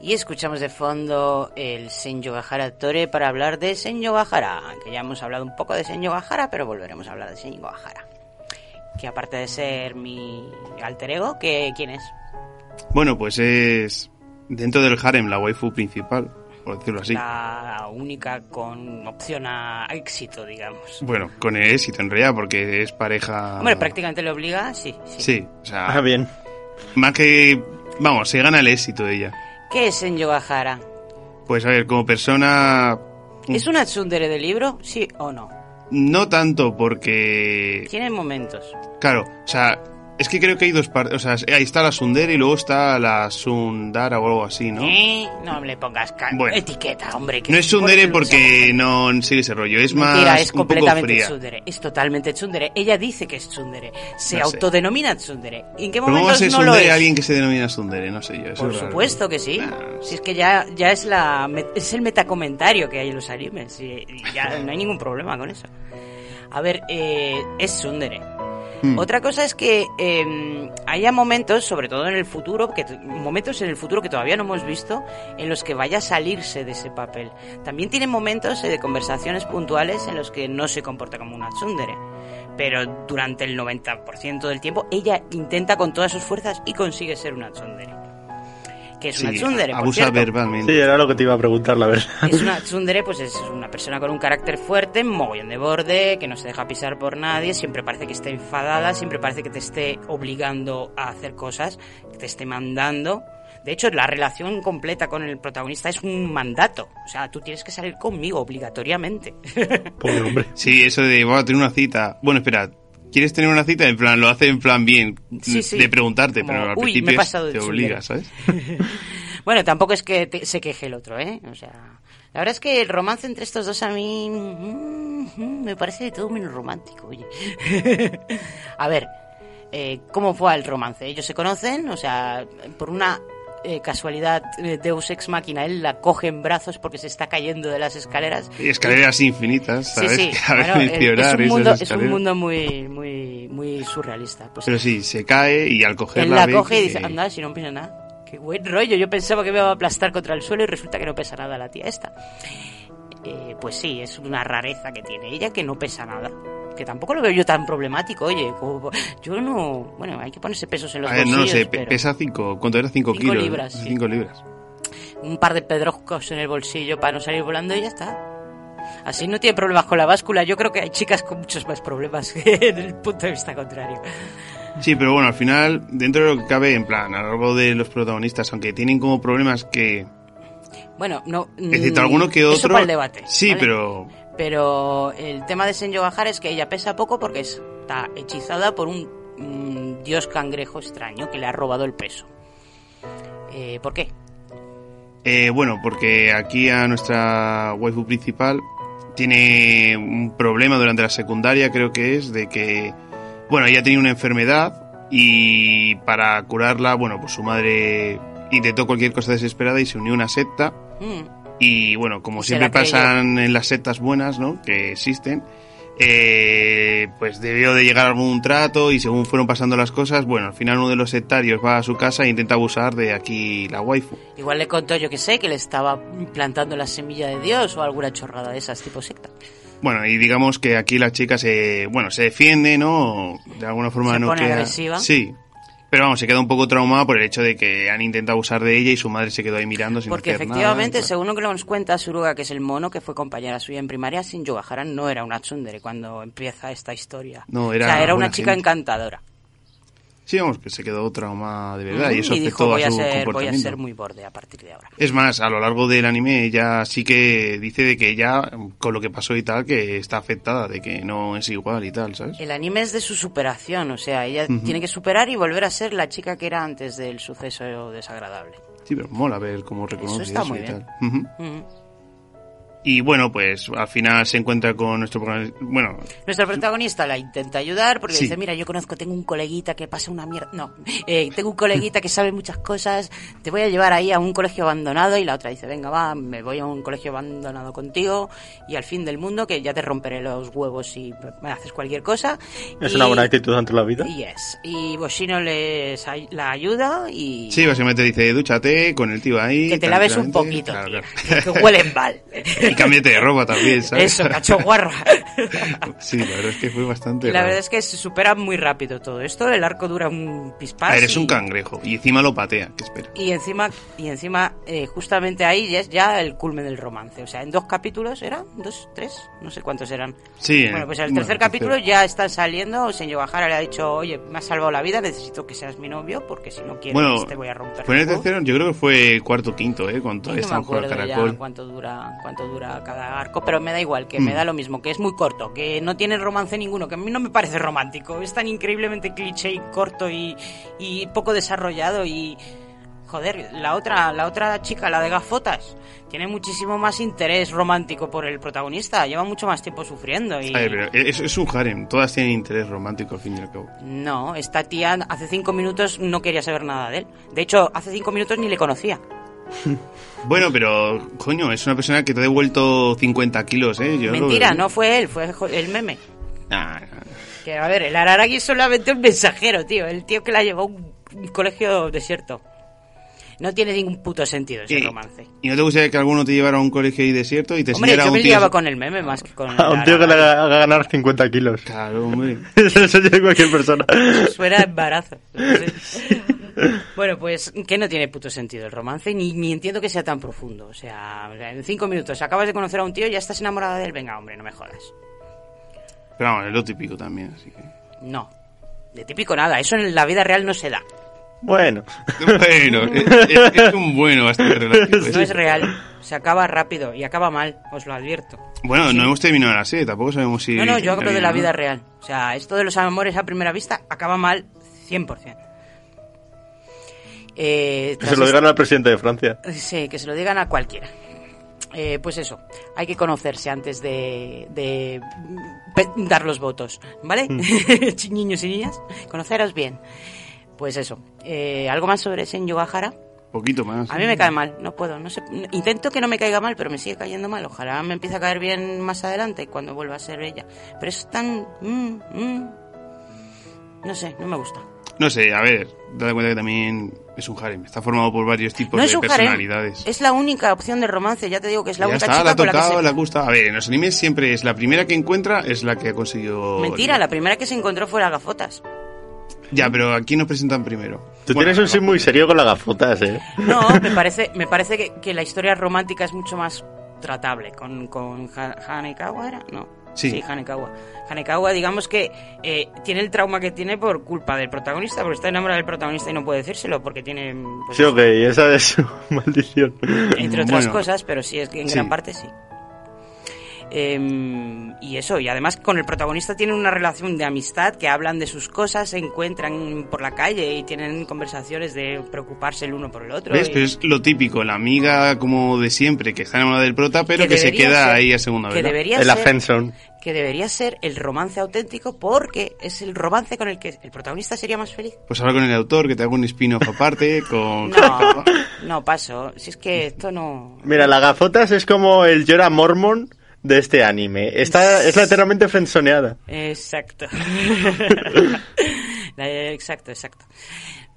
Y escuchamos de fondo el Senyo Gahara Tore para hablar de Senyo Gahara, que ya hemos hablado un poco de Senyo Gahara, pero volveremos a hablar de Senyo Gahara. Que aparte de ser mi alter ego, que, ¿quién es? Bueno, pues es dentro del harem la waifu principal, por decirlo así. La única con opción a éxito, digamos. Bueno, con el éxito en realidad, porque es pareja... Hombre, prácticamente le obliga, sí, sí. Sí, o sea... Ah, bien. Más que... Vamos, se gana el éxito de ella. ¿Qué es Senyo Gahara? Pues a ver, como persona... ¿Es una tsundere de libro? ¿Sí o no? No tanto porque... Tiene momentos. Claro, o sea, es que creo que hay dos partes. O sea, ahí está la Sundere y luego está la Sundara o algo así, ¿no? ¿Eh? No le pongas Bueno. etiqueta, hombre. que No es Sundere por- porque no sigue ese rollo, es Mentira, más es un poco completamente tsundere. Es totalmente tsundere. Ella dice que es tsundere. Se No autodenomina tsundere. ¿En qué ¿Pero ¿Cómo va a momentos ser no lo Sundere es? alguien que se denomina Sundere? No sé yo. eso Por es supuesto que sí. Nah, Si es que ya, ya es la es el metacomentario que hay en los animes. Y, y ya no hay ningún problema con eso. A ver, eh, es tsundere. Hmm. Otra cosa es que eh, haya momentos, sobre todo en el futuro, que momentos en el futuro que todavía no hemos visto, en los que vaya a salirse de ese papel. También tiene momentos eh, de conversaciones puntuales en los que no se comporta como una tsundere. Pero durante el 90% del tiempo ella intenta con todas sus fuerzas y consigue ser una tsundere. Que es una Sí, tsundere, por abusa verbalmente. Sí, era lo que te iba a preguntar, la verdad. Es una tsundere, pues es una persona con un carácter fuerte, mogollón de borde, que no se deja pisar por nadie, siempre parece que está enfadada, siempre parece que te esté obligando a hacer cosas, que te esté mandando. De hecho, la relación completa con el protagonista es un mandato. O sea, tú tienes que salir conmigo obligatoriamente. Pobre hombre. Sí, eso de voy a tener una cita. Bueno, espera, ¿quieres tener una cita? En plan, lo hace en plan bien, Sí, sí. de preguntarte, Como, pero al "Uy, me he principio pasado de te tsundere". obliga, ¿sabes? bueno, tampoco es que te- se queje el otro, ¿eh? O sea, la verdad es que el romance entre estos dos a mí mm, mm, me parece de todo menos romántico, oye. a ver, eh, ¿cómo fue el romance? Ellos se conocen, o sea, por una eh, casualidad eh, Deus Ex Máquina, él la coge en brazos porque se está cayendo de las escaleras. Y escaleras infinitas, Sí, ¿sabes? sí, Que ver, bueno, ni es, un mundo, es un mundo muy, muy, muy surrealista. Pues Pero sí, se cae y al él cogerla la ve coge y que- dice, anda, si no pisa nada. Que Qué buen rollo. Yo pensaba que me iba a aplastar contra el suelo y resulta que no pesa nada la tía esta. Eh, pues sí, es una rareza que tiene ella que no pesa nada. Que tampoco lo veo yo tan problemático, oye. como- yo no. Bueno, hay que ponerse pesos en los A ver, no bolsillos. lo sé, pero pesa 5. ¿Cuánto era? 5 Cinco kilos. libras, sí. 5 libras. Un par de pedroscos en el bolsillo para no salir volando y ya está. Así no tiene problemas con la báscula. Yo creo que hay chicas con muchos más problemas que en el punto de vista contrario. Sí, pero bueno, al final, dentro de lo que cabe, en plan, a lo largo de los protagonistas, aunque tienen como problemas que. Bueno, no. Excepto mm, alguno que eso otro. para el debate. Sí, ¿vale? pero. Pero el tema de Senjo Gahara es que ella pesa poco porque está hechizada por un mm, dios cangrejo extraño que le ha robado el peso. Eh, ¿Por qué? Eh, bueno, porque aquí a nuestra waifu principal tiene un problema durante la secundaria, creo que es, de que, bueno, ella tenía una enfermedad y para curarla, bueno, pues su madre intentó cualquier cosa desesperada y se unió a una secta Mm, y bueno, como Se siempre pasan en las sectas buenas, ¿no? Que existen, eh, pues debió de llegar algún trato y según fueron pasando las cosas, bueno, al final uno de los sectarios va a su casa e intenta abusar de aquí la waifu. Igual le contó, yo que sé, que le estaba plantando la semilla de Dios o alguna chorrada de esas tipo secta. Bueno, y digamos que aquí la chica se, bueno, se defiende, ¿no? De alguna forma Se no pone queda... agresiva. Sí. Pero vamos, se queda un poco traumada por el hecho de que han intentado abusar de ella y su madre se quedó ahí mirando sin Porque hacer efectivamente, nada. según lo que nos cuenta Suruga, que es el mono que fue compañera suya en primaria, Sin Yogahara no era una tsundere cuando empieza esta historia. No, era o sea, era una chica gente. encantadora. Sí, vamos, que se quedó traumada de verdad y Mm, eso y afectó dijo, voy a a, su ser, voy a comportamiento. ser muy borde a partir de ahora. Es más, a lo largo del anime ella sí que dice de que ella, con lo que pasó y tal, que está afectada, de que no es igual y tal, ¿sabes? El anime es de su superación, o sea, ella Ujú. tiene que superar y volver a ser la chica que era antes del suceso desagradable. Sí, pero mola ver cómo reconoce Eso está eso muy y bien. tal. Ujú. Mm. Y bueno, pues al final se encuentra con nuestro programa- bueno, Nuestra protagonista la intenta ayudar porque Sí. dice, mira, yo conozco, tengo un coleguita que pasa una mierda... No, eh, tengo un coleguita que sabe muchas cosas, te voy a llevar ahí a un colegio abandonado y la otra dice, venga, va, me voy a un colegio abandonado contigo y al fin del mundo que ya te romperé los huevos si me haces cualquier cosa. Es Y- una buena actitud ante la vida. Yes. Y Boshino les ay- la ayuda y... sí, básicamente dice, dúchate con el tío ahí. Que te laves un tranquilamente". poquito, Claro, tío, claro. que huelen mal. y cámbiate de ropa también, ¿sabes? Eso, cacho guarra. sí, la verdad es que fue bastante la raro. verdad es que se supera muy rápido todo esto. El arco dura un pispás. A ver, es y- un cangrejo y encima lo patea, ¿qué espera? Y encima, y encima eh, justamente ahí ya es ya el culmen del romance. O sea, en dos capítulos, ¿eran? ¿Dos? ¿Tres? No sé cuántos eran. Sí, Bueno, pues en el bueno, tercer capítulo tercero. ya están saliendo. Señor Bajara le ha dicho, oye, me has salvado la vida, necesito que seas mi novio, porque si no quieres Bueno, te voy a romper. fue en el los huevos". tercero, yo creo que fue cuarto quinto, ¿eh? Cuando no estaban jugando al ya caracol. cuánto dura, cuánto dura cada arco, pero me da igual, que me Mm. da lo mismo, que es muy corto, que no tiene romance ninguno, que a mí no me parece romántico, es tan increíblemente cliché y corto y, y poco desarrollado y joder, la otra, la otra chica, la de gafotas, tiene muchísimo más interés romántico por el protagonista, lleva mucho más tiempo sufriendo y A ver, pero es, es un harem, todas tienen interés romántico al fin y al cabo. no, esta tía hace cinco minutos no quería saber nada de él, de hecho hace cinco minutos ni le conocía. Bueno, pero, coño, es una persona que te ha devuelto 50 kilos, ¿eh? Yo lo Mentira, no fue él, fue el meme. Ah, Que a ver, el Araragi es solamente un mensajero, tío. El tío que la llevó a un, colegio desierto. No tiene ningún puto sentido ese Y- romance. ¿Y no te gustaría que alguno te llevara a un colegio ahí desierto y te Hombre, enseñara yo a me un tío... liaba con el meme más que con el A un tío que le haga ganar 50 kilos. Claro, hombre. Eso sería cualquier persona. Suena a embarazo. bueno, pues que no tiene puto sentido el romance, ni, ni entiendo que sea tan profundo. O sea, en cinco minutos acabas de conocer a un tío y ya estás enamorada de él. Venga, hombre, no me jodas. Pero vamos, es lo típico también, así que... No. De típico nada, eso en la vida real no se da. Bueno. Bueno, es, es- un bueno bastante relativo. No ese. es real. Se acaba rápido y acaba mal, os lo advierto. Bueno, no hemos terminado la serie, tampoco sabemos si... No, no, yo hablo de la vida real. O sea, esto de los amores a primera vista acaba mal 100%. Eh, Que se lo digan al presidente de Francia. Sí, que se lo digan a cualquiera. Eh, pues eso, hay que conocerse antes de, de dar los votos, ¿vale? Chi- Niños y niñas, conoceros bien. Pues eso, eh, ¿algo más sobre Sen Yogahara? Poquito más. A mí me cae mal, no puedo, no sé, intento que no me caiga mal, pero me sigue cayendo mal. Ojalá me empiece a caer bien más adelante cuando vuelva a ser ella. Pero es tan, mm, mm, no sé, no me gusta. No sé, a ver, date cuenta que también es un harem. Está formado por varios tipos No de es un harem, personalidades. es la única opción de romance, ya te digo que es la ya única está, chica la ha con la que tocado, se... le gusta. A ver, en los animes siempre es la primera que encuentra, es la que ha conseguido. Mentira, la primera que se encontró fue las gafotas. Ya, pero aquí nos presentan primero. Tú Bueno, tienes un sim muy serio con las gafotas, ¿eh? No, me parece, me parece que, que la historia romántica es mucho más tratable. Con, con Ha- Hanekawa, ¿era? No. Sí. Hanekawa. Hanekawa, digamos que eh, tiene el trauma que tiene por culpa del protagonista, porque está enamorada del protagonista y no puede decírselo porque tiene. pues, Sí, ok, esa es su maldición. entre otras Bueno. cosas, pero sí, es que en Sí. gran parte sí. Em, y eso, y además con el protagonista tienen una relación de amistad que hablan de sus cosas, se encuentran por la calle y tienen conversaciones de preocuparse el uno por el otro. ¿Ves? y- Pero es lo típico, la amiga como de siempre, que está enamorada del prota, pero que, se debería queda ser- ahí a segunda vez. El que debería ser el romance auténtico porque es el romance con el que el protagonista sería más feliz. Pues habla con el autor, que te haga un spin-off aparte, con... No, no paso. Si es que esto no. Mira, las gafotas es como el Jorah Mormon de este anime. Está, es la eternamente frenzoneada. Exacto. Exacto, exacto.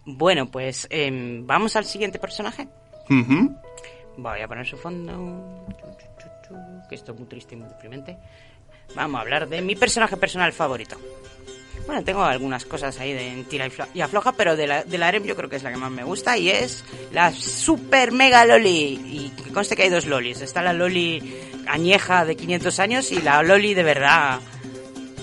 Bueno, pues em, vamos al siguiente personaje. Voy a poner su fondo. Que esto es muy triste y muy deprimente. Vamos a hablar de mi personaje personal favorito. Bueno, tengo algunas cosas ahí de tira y afloja, pero de la, de la harem yo creo que es la que más me gusta y es la super mega loli. Y que conste que hay dos lolis. Está la loli añeja de 500 años y la loli de verdad.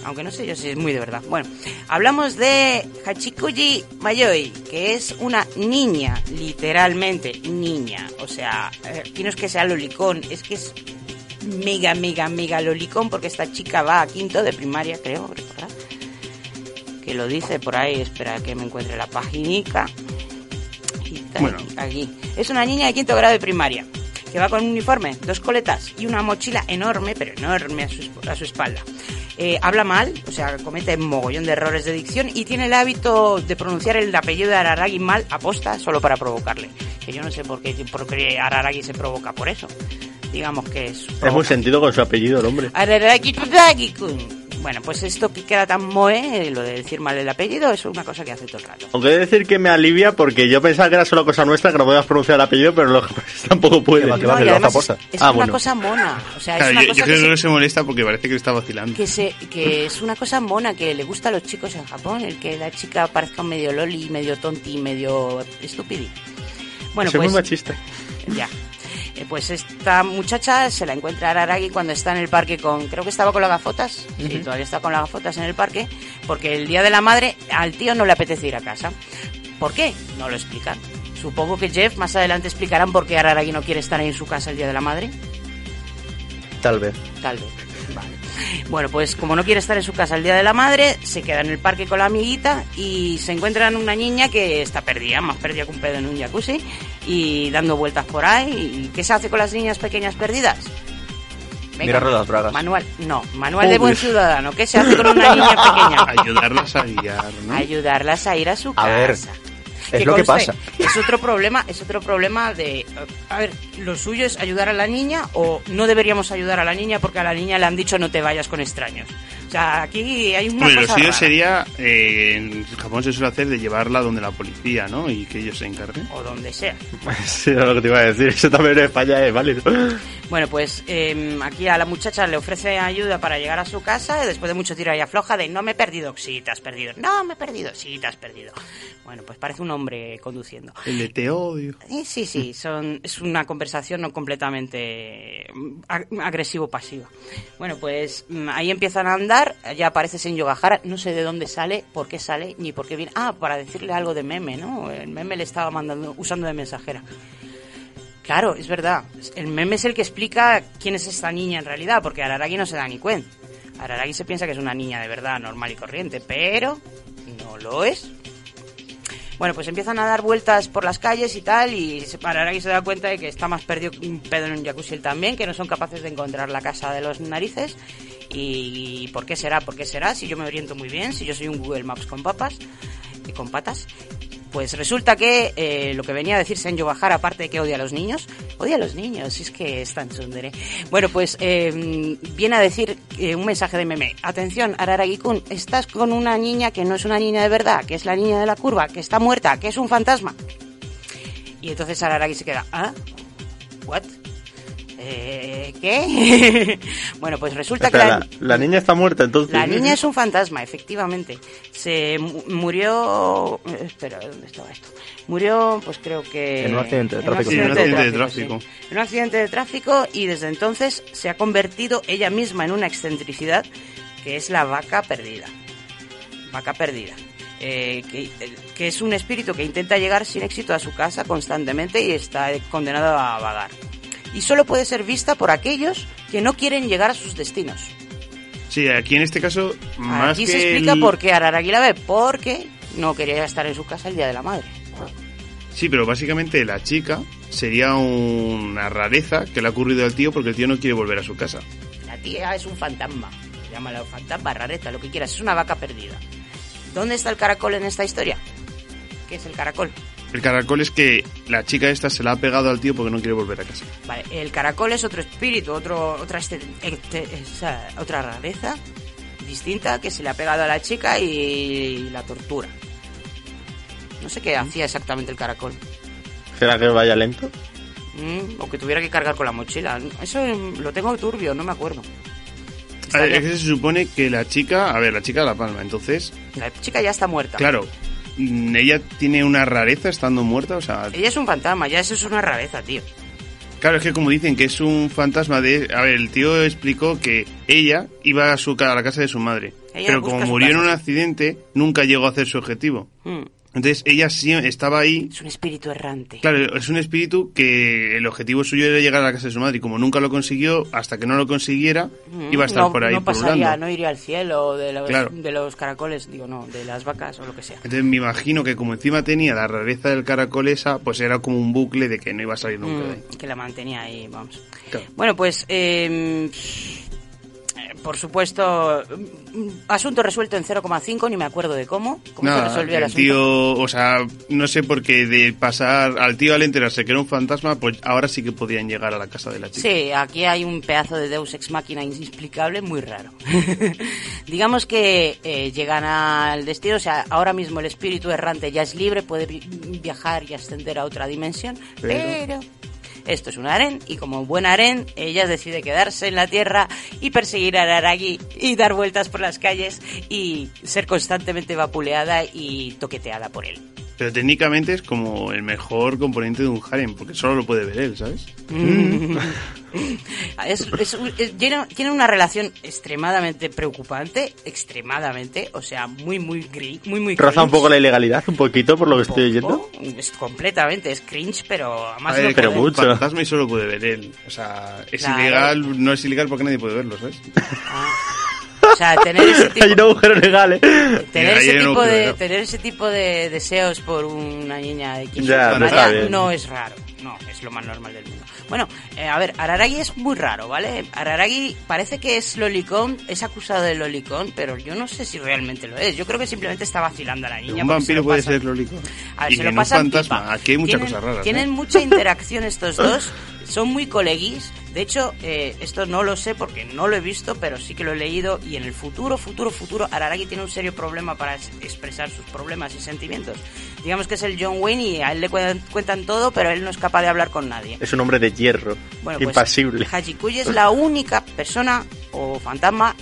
Aunque no sé yo si es muy de verdad. Bueno, hablamos de Hachikuji Mayoi, que es una niña, literalmente niña. O sea, eh, aquí no es que sea lolicón, es que es mega, mega, mega lolicón, porque esta chica va a quinto de primaria, creo. Que lo dice por ahí, espera que me encuentre la paginica. Bueno. aquí. Es una niña de quinto grado de primaria, que va con un uniforme, dos coletas y una mochila enorme, pero enorme a su, a su espalda. Eh, habla mal, o sea, comete mogollón de errores de dicción y tiene el hábito de pronunciar el apellido de Araragi mal aposta solo para provocarle. Que yo no sé por qué, por qué Araragi se provoca por eso. Digamos que es... Es muy sentido con su apellido el hombre. Araragi. Bueno, pues esto que queda tan moe, eh, lo de decir mal el apellido, es una cosa que hace todo el rato. Aunque he de decir que me alivia porque yo pensaba que era solo cosa nuestra que no podías pronunciar el apellido, pero los japoneses tampoco que No, aposta. es, es Ah, una bueno. cosa mona. O sea, es una yo, cosa yo que creo que se- no se molesta porque parece que está vacilando. que se que es una cosa mona que le gusta a los chicos en Japón el que la chica parezca medio loli medio tonti medio estúpidi bueno Soy pues muy machista. ya Eh, pues esta muchacha se la encuentra Araragi cuando está en el parque con creo que estaba con las gafotas sí todavía está con las gafotas en el parque porque el día de la madre al tío no le apetece ir a casa ¿por qué? no lo explican supongo que Jeff más adelante explicarán por qué Araragi no quiere estar ahí en su casa el día de la madre Tal vez. Tal vez. Vale. Bueno, pues como no quiere estar en su casa el día de la madre, se queda en el parque con la amiguita y se encuentran una niña que está perdida, más perdida que un pedo en un jacuzzi, y dando vueltas por ahí. ¿Y qué se hace con las niñas pequeñas perdidas? Mirarle las bragas. Manual, no, manual de buen ciudadano. ¿Qué se hace con una niña pequeña? Ayudarlas a guiar, ¿no? Ayudarlas a ir a su A casa. ver, es lo que pasa. Es otro problema, es otro problema de a ver, lo suyo es ayudar a la niña o no deberíamos ayudar a la niña porque a la niña le han dicho no te vayas con extraños. Sea, aquí hay una Hombre, lo suyo rara. sería, eh, en Japón se suele hacer de llevarla donde la policía, ¿no? Y que ellos se encarguen. o donde sea. Sí, era lo que te iba a decir. Eso también en España es válido. Bueno, pues eh, aquí a la muchacha le ofrece ayuda para llegar a su casa y después de mucho tira y afloja de no me he perdido, sí, te has perdido, no me he perdido, sí, te has perdido. Bueno, pues parece un hombre conduciendo. El de te odio. Eh, Sí, sí, son, es una conversación no completamente mm, ag- agresivo-pasiva. Bueno, pues mm, ahí empiezan a andar, ya aparece en Yogahara, no sé de dónde sale, por qué sale, ni por qué viene. Ah, para decirle algo de meme, ¿no? El meme le estaba mandando, usando de mensajera. Claro, es verdad. El meme es el que explica quién es esta niña en realidad, porque Araragi no se da ni cuenta. Araragi se piensa que es una niña de verdad normal y corriente, pero no lo es. Bueno, pues empiezan a dar vueltas por las calles y tal, y Araragi se da cuenta de que está más perdido que un pedo en un jacuzzi también, que no son capaces de encontrar la casa de los narices. ¿Y por qué será? ¿Por qué será? Si yo me oriento muy bien, si yo soy un Google Maps con papas y con patas. pues resulta que eh, lo que venía a decir Senjo Bajar, aparte de que odia a los niños, odia a los niños, es que es tan tsundere. Bueno, pues eh, viene a decir eh, un mensaje de meme. Atención, Araragi-kun, estás con una niña que no es una niña de verdad, que es la niña de la curva, que está muerta, que es un fantasma. Y entonces Araragi se queda, ¿ah? ¿What? Eh, ¿Qué? bueno, pues resulta que la, la, la niña está muerta, entonces. la niña es un fantasma, efectivamente. Se mu- murió. eh, Espera, ¿dónde estaba esto? Murió, pues creo que. En un accidente de tráfico. En un accidente accidente de tráfico. sí. En un accidente de tráfico y desde entonces se ha convertido ella misma en una excentricidad que es la vaca perdida. Vaca perdida. Eh, que, que es un espíritu que intenta llegar sin éxito a su casa constantemente y está condenado a vagar. Y solo puede ser vista por aquellos que no quieren llegar a sus destinos. Sí, aquí en este caso, más Aquí que se explica el- por qué Araragi la ve, porque no quería estar en su casa el día de la madre. Sí, pero básicamente la chica sería una rareza que le ha ocurrido al tío porque el tío no quiere volver a su casa. La tía es un fantasma, llámalo fantasma, rareza, lo que quieras, es una vaca perdida. ¿Dónde está el caracol en esta historia? ¿Qué es el caracol? El caracol es que la chica esta se la ha pegado al tío porque no quiere volver a casa. Vale, el caracol es otro espíritu, otro, otra, este- este- esa- otra rareza distinta que se le ha pegado a la chica y la tortura. No sé qué hacía exactamente el caracol. ¿Será que vaya lento? Mm, o que tuviera que cargar con la mochila. Eso mm, lo tengo turbio, no me acuerdo. A ver, Estaría- es que se supone que la chica, a ver, la chica de la palma, entonces, La chica ya está muerta. claro, ella tiene una rareza estando muerta, o sea, Ella es un fantasma, ya eso es una rareza, tío. claro, es que como dicen que es un fantasma de, a ver, el tío explicó que ella iba a su a la casa de su madre, Ella pero como murió en un accidente, nunca llegó a hacer su objetivo. Mm, Entonces ella sí estaba ahí Es un espíritu errante. Claro, es un espíritu que el objetivo suyo era llegar a la casa de su madre y como nunca lo consiguió, hasta que no lo consiguiera, Mm, iba a estar no, por ahí No pasaría, pululando. no iría al cielo de los, Claro. de los caracoles, digo, no, de las vacas o lo que sea. Entonces me imagino que como encima tenía la rareza del caracol esa, pues era como un bucle de que no iba a salir nunca de ahí. Mm, que la mantenía ahí, vamos. Claro. Bueno, pues, eh, por supuesto, mm, asunto resuelto en 0,5, ni me acuerdo de cómo. ¿Cómo se Nada, resolvió el el asunto? tío, o sea, no sé por qué de pasar al tío al enterarse que era un fantasma, pues ahora sí que podían llegar a la casa de la chica. Sí, aquí hay un pedazo de Deus Ex Máquina inexplicable muy raro. Digamos que eh, llegan al destino, o sea, ahora mismo el espíritu errante ya es libre, puede vi- viajar y ascender a otra dimensión, pero... esto es un harén y como buen harén ella decide quedarse en la tierra y perseguir a Araragi y dar vueltas por las calles y ser constantemente vapuleada y toqueteada por él. Pero técnicamente es como el mejor componente de un harem, porque solo lo puede ver él, ¿sabes? Es, es un- es- tiene, tiene una relación extremadamente preocupante, extremadamente, o sea, muy, muy gris, muy, muy Roza un cringe. poco la ilegalidad, un poquito, por lo que estoy oyendo. Es completamente, es cringe, pero a más A ver, no pero mucho. Un fantasma y solo puede ver él. O sea, es Claro. ilegal, no es ilegal porque nadie puede verlo, ¿sabes? O sea, tener ese tipo, Hay un agujero legal, ¿eh? tener ese tipo de, tener ese tipo de deseos por una niña de 15 Ya, años no no es raro. No, es lo más normal del mundo. Bueno, eh, a ver, Araragi es muy raro, ¿vale? Araragi parece que es lolicón, es acusado de lolicón, pero yo no sé si realmente lo es. Yo creo que simplemente está vacilando a la niña. un se vampiro lo puede pasa- ser lólico. A ver, y se que lo no pasan fantasma. pipa. Aquí hay muchas Tienen- cosas raras. Tienen ¿eh? mucha interacción estos dos. Son muy coleguis. De hecho, eh, esto no lo sé porque no lo he visto, pero sí que lo he leído. Y en el futuro, futuro, futuro, Araragi tiene un serio problema para es- expresar sus problemas y sentimientos. Digamos que es el John Wayne y a él le cuentan, cuentan todo, pero él no es capaz de hablar con nadie. Es un hombre de hierro, Bueno, pues, impasible. Hachikuji es la única persona o fantasma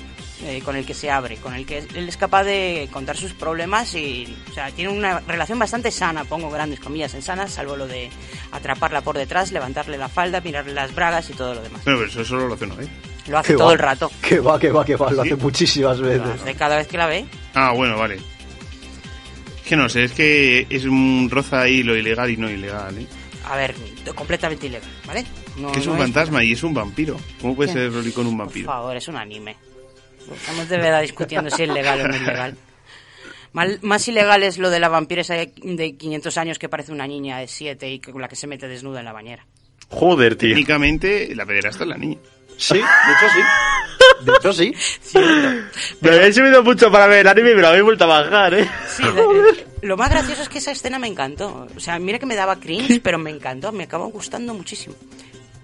eh, con el que se abre, con el que él es capaz de contar sus problemas y, o sea, tiene una relación bastante sana, pongo grandes comillas en sana, salvo lo de atraparla por detrás, levantarle la falda, mirarle las bragas y todo lo demás. Bueno, pero eso solo lo hace una vez. Lo hace todo va. el rato, Que va, que va, que va, lo ¿Sí? hace muchísimas lo veces. hace cada vez que la ve. Ah, bueno, vale. Es que no sé, es que es un roza ahí lo ilegal y no ilegal, ¿eh? A ver, completamente ilegal, ¿vale? No- que es no un fantasma y es un vampiro. ¿Cómo puede ¿Qué? ser lolicón un Por vampiro? favor, es un anime. Estamos de verdad discutiendo si es legal o no es legal. Mal- más ilegal es lo de la vampiresa de de 500 años que parece una niña de 7 y con la que se mete desnuda en la bañera. Joder, tío. Técnicamente, la pederasta es la niña. Sí, de hecho sí. De hecho sí. Me habéis subido mucho para ver el anime y me lo habéis vuelto a bajar, ¿eh? Sí, de- Lo más gracioso es que esa escena me encantó. O sea, mira que me daba cringe, pero me encantó, me acabó gustando muchísimo.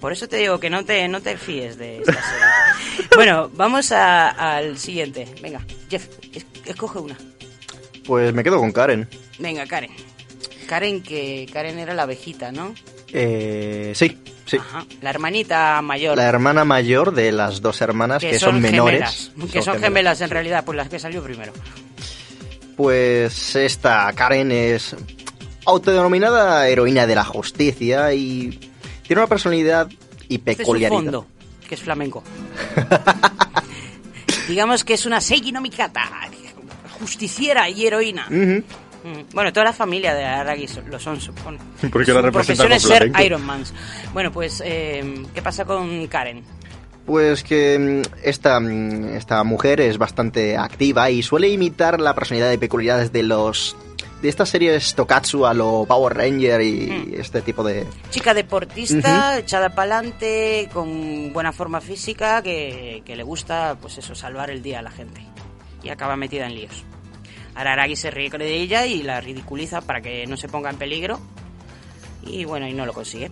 Por eso te digo que no te, no te fíes de esta serie. bueno, vamos a- al siguiente. Venga, Jeff, es- escoge una. Pues me quedo con Karen. Venga, Karen. Karen, que Karen era la abejita, ¿no? Eh, sí, sí. Ajá. La hermanita mayor. La hermana mayor de las dos hermanas que, son, menores. gemelas, que son gemelas en realidad, pues las que salió primero. Pues esta Karen es autodenominada heroína de la justicia y tiene una personalidad y Este es su peculiaridad. fondo, que es flamenco. Digamos que es una Seiki no Mikata, justiciera y heroína. Mm, Bueno, toda la familia de Aragi so- lo son, supongo. Porque la Su representa profesión es ser. Iron Man. Bueno, pues, eh, ¿qué pasa con Karen? Pues que mm, esta, mm, esta mujer es bastante activa y suele imitar la personalidad y peculiaridades de los de estas series Tokatsu a lo Power Ranger y Mm. este tipo de... Chica deportista, echada para adelante, con buena forma física, que, que le gusta, pues eso, salvar el día a la gente. Y acaba metida en líos. Araragi se ríe de ella y la ridiculiza para que no se ponga en peligro. Y bueno, y no lo consigue.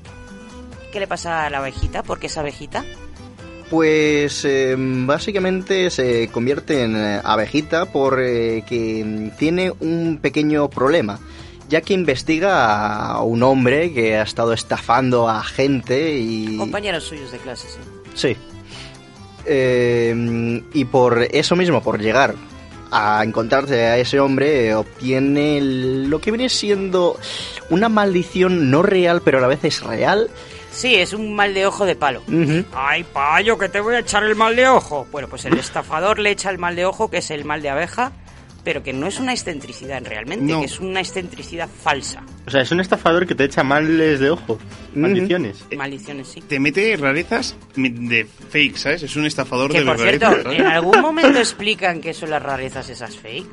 ¿Qué le pasa a la abejita? ¿Por qué es abejita? Pues eh, básicamente se convierte en eh, abejita porque mm, tiene un pequeño problema, ya que investiga a un hombre que ha estado estafando a gente y... Compañeros suyos de clase, sí. Sí. Eh, y por eso mismo, por llegar a encontrarse a ese hombre, eh, obtiene lo que viene siendo una maldición no real, pero a la vez es real. Sí, es un mal de ojo de palo. Ay, payo, que te voy a echar el mal de ojo. Bueno, pues el estafador le echa el mal de ojo, que es el mal de abeja, pero que no es una excentricidad realmente, No. que es una excentricidad falsa. O sea, es un estafador que te echa males de ojo. Maldiciones. Maldiciones, sí. Te mete rarezas de fake, ¿sabes? Es un estafador Que de por cierto, en algún momento explican que son las rarezas esas fake.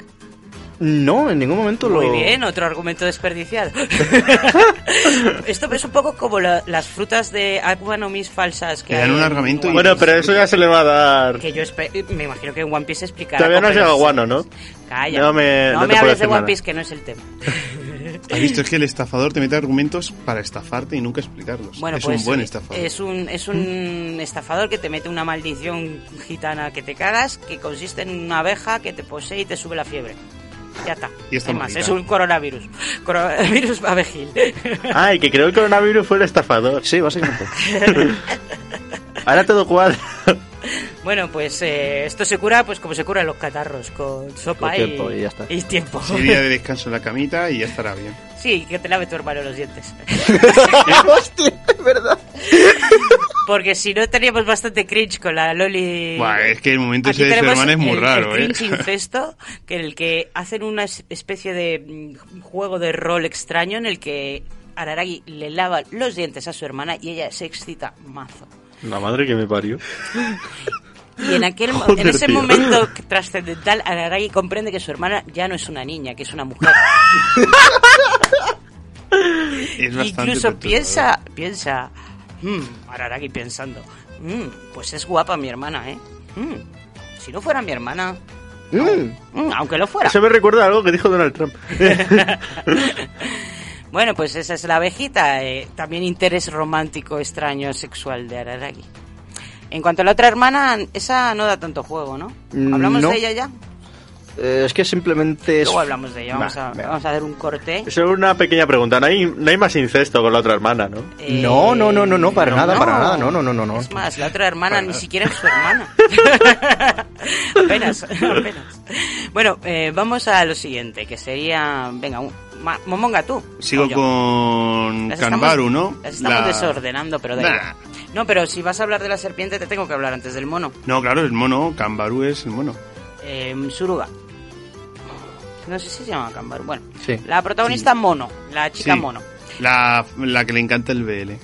No, en ningún momento Muy lo... bien, otro argumento desperdiciado. Esto es un poco como la- las frutas de Aquanomis falsas que hay un en One Bueno, pero eso ya se le va a dar. Que yo me imagino que en One Piece explicará. Todavía no has llegado. Guano, ¿no? Calla. No me- no no me hables de One nada. Piece, que no es el tema. ¿Has visto? Es que el estafador te mete argumentos para estafarte y nunca explicarlos. Bueno, es pues un buen eh, estafador. Es un, es un estafador que te mete una maldición gitana que te cagas, que consiste en una abeja que te posee y te sube la fiebre. Ya está. Y está Es más, es un coronavirus. Coronavirus abejil. Ay, que creo que el coronavirus fue el estafador. Sí, básicamente. Ahora todo cuadra. Bueno, pues eh, esto se cura pues como se curan los catarros, con sopa Con tiempo y ya está. y tiempo. Sí, día de descanso en la camita y ya estará bien. Sí, que te lave tu hermano los dientes. Hostia, es verdad. Porque si no teníamos bastante cringe con la Loli. Buah, es que el momento Aquí ese de su hermana es muy el- raro, el ¿eh? cringe incesto, que en el que hacen una es- especie de mm, juego de rol extraño en el que Araragi le lava los dientes a su hermana y ella se excita mazo. La madre que me parió. Y en aquel mo- en Joder, ese tío. momento trascendental, Araragi comprende que su hermana ya no es una niña, que es una mujer. Es Incluso piensa, piensa, "Mm", Araragi pensando, "Mm, pues es guapa mi hermana, ¿eh? Mm, si no fuera mi hermana, Mm. mm, aunque lo fuera. Eso me recuerda a algo que dijo Donald Trump. Bueno, pues esa es la abejita. eh, también interés romántico, extraño, sexual de Araragi. En cuanto a la otra hermana, esa no da tanto juego, ¿no? Mm, ¿Hablamos no. de ella ya? Eh, es que simplemente es... Luego hablamos de ella. Vamos, Va, a, vamos a hacer un corte. Solo una pequeña pregunta. No hay, no hay más incesto con la otra hermana, ¿no? Eh, No, no, no, no, no, para no, nada, no. para nada, no, no, no, no, no. Es más, la otra hermana Para ni nada. siquiera es su hermana. apenas, apenas. Bueno, eh, vamos a lo siguiente, que sería... Venga, un, Momonga, tú. Sigo con Las estamos- ¿no? Las estamos La- desordenando, pero da Nah. igual. No, pero si vas a hablar de la serpiente, te tengo que hablar antes del mono. No, claro, el mono, Kanbaru es el mono. Eh, Suruga. No sé si se llama Kanbaru. Bueno, Sí. la protagonista mono, la chica Sí. mono. La, la que le encanta el BL.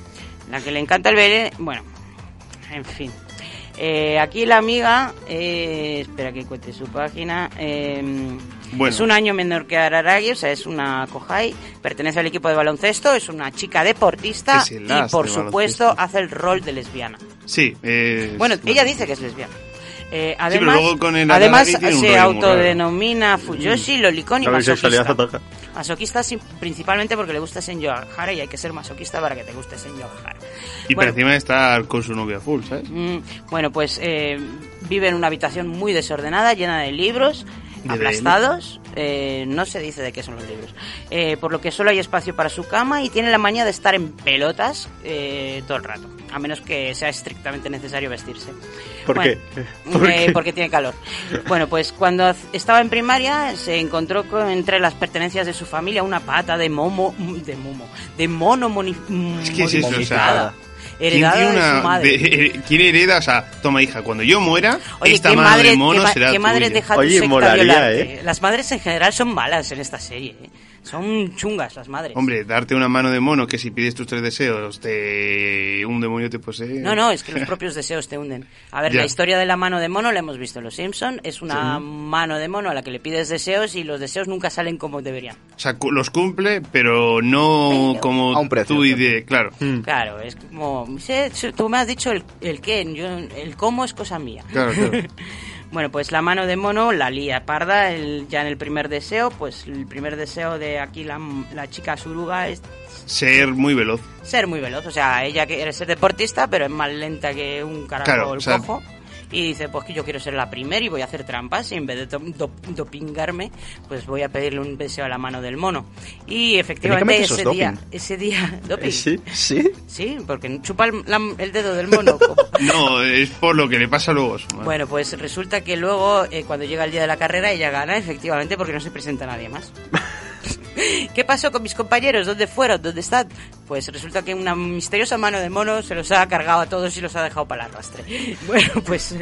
La que le encanta el BL, bueno, en fin. Eh, aquí la amiga, eh, espera que cuente su página, eh, Bueno. es un año menor que Araragi, o sea, es una Kohai, pertenece al equipo de baloncesto, es una chica deportista y por supuesto baloncesto. hace el rol de lesbiana. Sí. Bueno, ella dice que es lesbiana. Eh, pero además, luego con el además se autodenomina Fuyoshi, lolicón y La masoquista. Masoquista sí, principalmente porque le gusta Senyo Hara y hay que ser masoquista para que te guste Senyo Hara. Y por encima de estar con su novia full, ¿sabes? Mm, bueno, pues eh, vive en una habitación muy desordenada, llena de libros, aplastados. eh, no se dice de qué son los libros. Eh, por lo que solo hay espacio para su cama y tiene la manía de estar en pelotas eh, todo el rato. A menos que sea estrictamente necesario vestirse. ¿Por Bueno, qué? ¿Por eh, qué? Porque tiene calor. Bueno, pues cuando estaba en primaria se encontró con, entre las pertenencias de su familia una pata de momo, de momo, de mono moni, Es que es eso, o sea, modificada, ¿Quién heredada tiene de una- su madre. de- ¿Quién hereda? O sea, toma hija, cuando yo muera, Oye, esta ¿qué mano madre, de mono qué será qué madre tuya. deja tu Oye, secta molaría? ¿eh? Las madres en general son malas en esta serie. ¿eh? Son chungas las madres. Hombre, darte una mano de mono que si pides tus tres deseos, te un demonio te posee. No, no, es que los propios deseos te hunden. A ver, Ya. la historia de la mano de mono la hemos visto en Los Simpson. Es una mano de mono a la que le pides deseos y los deseos nunca salen como deberían. O sea, cu- los cumple, pero no Pero- como A un precio, tú y claro. de... Claro, Mm. Claro, es como... tú me has dicho el, el qué, yo, el cómo es cosa mía. claro, claro. Bueno, pues la mano de mono la lía parda el- ya en el primer deseo. Pues el primer deseo de aquí la, la chica suruga es Ser muy veloz. ser muy veloz. O sea, ella quiere ser deportista, pero es más lenta que un carajo Claro, el o sea- cojo. Y dice, pues que yo quiero ser la primera y voy a hacer trampas y en vez de do- dopingarme, pues voy a pedirle un deseo a la mano del mono. Y efectivamente ese es día, doping. ese día, doping. Sí. ¿Sí? Sí, porque chupa el, la- el dedo del mono. No, es por lo que le pasa luego. Bueno, pues resulta que luego, eh, cuando llega el día de la carrera, ella gana, efectivamente, porque no se presenta nadie más. ¿Qué pasó con mis compañeros? ¿Dónde fueron? ¿Dónde están? Pues resulta que una misteriosa mano de mono se los ha cargado a todos y los ha dejado para el arrastre. Bueno, pues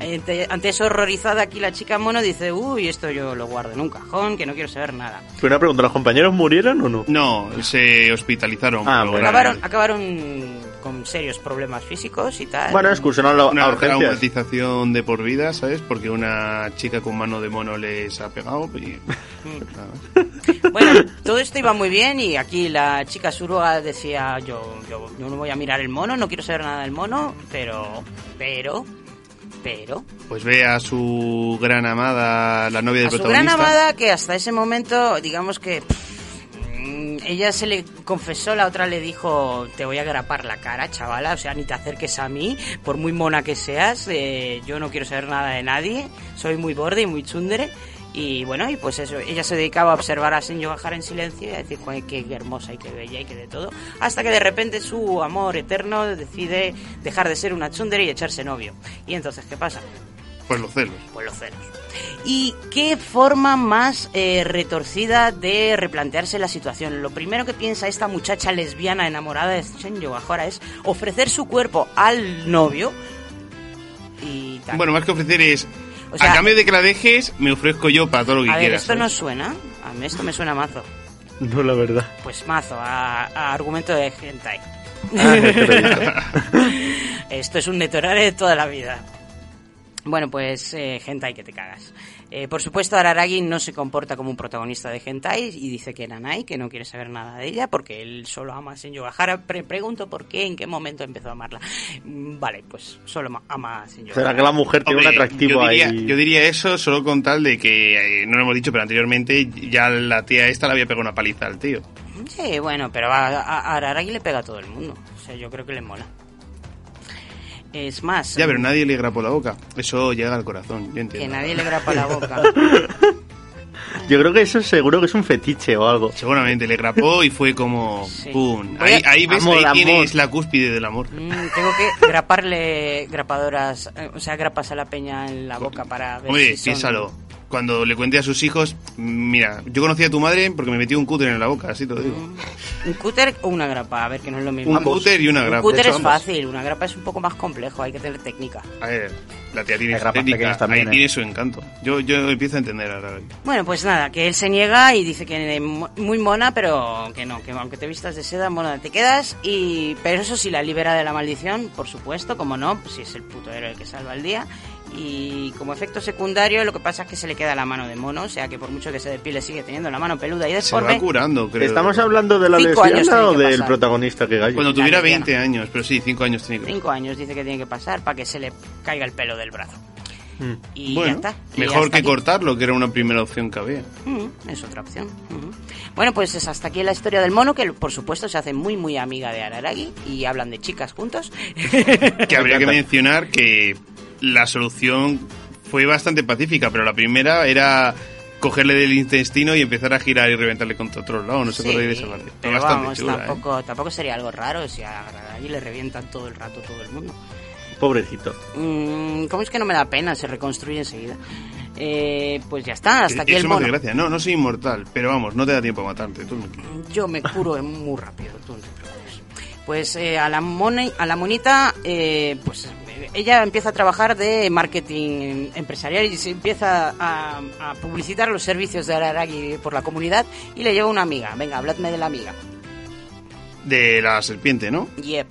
ante, ante eso horrorizada aquí la chica mono dice, uy, esto yo lo guardo en un cajón, que no quiero saber nada. Pero una pregunta, ¿los compañeros murieron o no? No, se hospitalizaron. Ah. Acabaron, acabaron con serios problemas físicos y tal. Bueno, excursionaron a, a Una urgencias. traumatización de por vida, ¿sabes? Porque una chica con mano de mono les ha pegado y... nada. Bueno, todo esto iba muy bien y aquí la chica suruga decía, yo, yo, yo no voy a mirar el mono, no quiero saber nada del mono, pero, pero, pero... Pues ve a su gran amada, la novia del A su protagonista. gran amada que hasta ese momento, digamos que... pff, ella se le confesó, la otra le dijo, te voy a grapar la cara, chavala, o sea, ni te acerques a mí, por muy mona que seas, eh, yo no quiero saber nada de nadie, soy muy borde y muy chundere. Y bueno, y pues eso, ella se dedicaba a observar a Senyo Gahara en silencio y a decir "Joder, qué hermosa y qué bella y qué de todo, hasta que de repente su amor eterno decide dejar de ser una chundere y echarse novio. Y entonces, ¿qué pasa? Pues los celos. Pues los celos. ¿Y qué forma más eh, retorcida de replantearse la situación? Lo primero que piensa esta muchacha lesbiana enamorada de Senyo Gahara es ofrecer su cuerpo al novio y tal. Bueno, más que ofrecer es... O sea- a cambio de que la dejes, me ofrezco yo para todo lo que a ver, quieras. esto no suena, a mí esto me suena mazo. No, la verdad. Pues mazo, a, a argumento de hentai. Ah. Esto es un netorare de toda la vida. Bueno, pues eh, hentai que te cagas. Eh, por supuesto, Araragi no se comporta como un protagonista de hentai y dice que Nanai, que no quiere saber nada de ella porque él solo ama a Senyo Gahara. Pre- pregunto por qué, en qué momento empezó a amarla. Mm, Vale, pues solo ma- ama a Senyo ¿Será que la mujer tiene Hombre, un atractivo yo diría, ahí? yo diría eso solo con tal de que, eh, no lo hemos dicho, pero anteriormente ya la tía esta le había pegado una paliza al tío. Sí, bueno, pero a Araragi le pega a todo el mundo. O sea, yo creo que le mola. Es más, Ya, pero nadie le grapó la boca. Eso llega al corazón, yo que nadie le grapa la boca. Yo creo que eso seguro que es un fetiche o algo. Seguramente le grapó y fue como... Sí. ¡Pum! Ahí, ahí ves, Amor, ahí amor. tienes la cúspide del amor. Mm, tengo que graparle grapadoras, eh, o sea, grapas a la peña en la boca para ver Hombre, si son- piénsalo. Cuando le cuente a sus hijos, mira, yo conocí a tu madre porque me metió un cúter en la boca, así te lo digo. ¿Un cúter o una grapa? A ver, que no es lo mismo. Un cúter y una Un grapa. cúter De hecho, es ambos. fácil, una grapa es un poco más complejo, hay que tener técnica. A ver, la tía tiene grapas técnica, también, ahí ¿eh? tiene su encanto. Yo, yo empiezo a entender ahora. Bueno, pues nada, que él se niega y dice que mo- muy mona, pero que no, que aunque te vistas de seda, mona te quedas. Y pero eso sí, la libera de la maldición, por supuesto, como no, pues si es el puto héroe que salva el día. Y como efecto secundario, lo que pasa es que se le queda la mano de mono, o sea que por mucho que se depile, sigue teniendo la mano peluda y Se va deforme. curando, creo. ¿Estamos hablando de la Cinco años lesbiana o del pasar. protagonista que gallo? Cuando tuviera La lesbiana. 20 años, pero sí, 5 años tiene que... Cinco años dice que tiene que pasar para que se le caiga el pelo del brazo. Y bueno, ya está. Y mejor que aquí. cortarlo, que era una primera opción que había. Mm, es otra opción. Mm. Bueno, pues es hasta aquí la historia del mono, que por supuesto se hace muy, muy amiga de Araragi y hablan de chicas juntos. Que habría que mencionar que la solución fue bastante pacífica, pero la primera era cogerle del intestino y empezar a girar y reventarle contra otro lado. No sé Sí, por de esa parte. Pero bastante vamos, chula, ¿eh? tampoco, tampoco sería algo raro si a Araragi le revientan todo el rato todo el mundo. Pobrecito. Mm, ¿Cómo es que no me da pena? Se reconstruye enseguida. Eh, pues ya está, hasta aquí Eso el me hace mono. gracia. No, no soy inmortal, pero vamos, no te da tiempo a matarte. Tú tranquilo. Yo me curo muy rápido, tú no te preocupes. Pues eh, a, la moni- a la monita, eh, pues eh, ella empieza a trabajar de marketing empresarial y se empieza a, a publicitar los servicios de Araragi por la comunidad y le lleva una amiga. Venga, habladme de la amiga. De la serpiente, ¿no? Yep.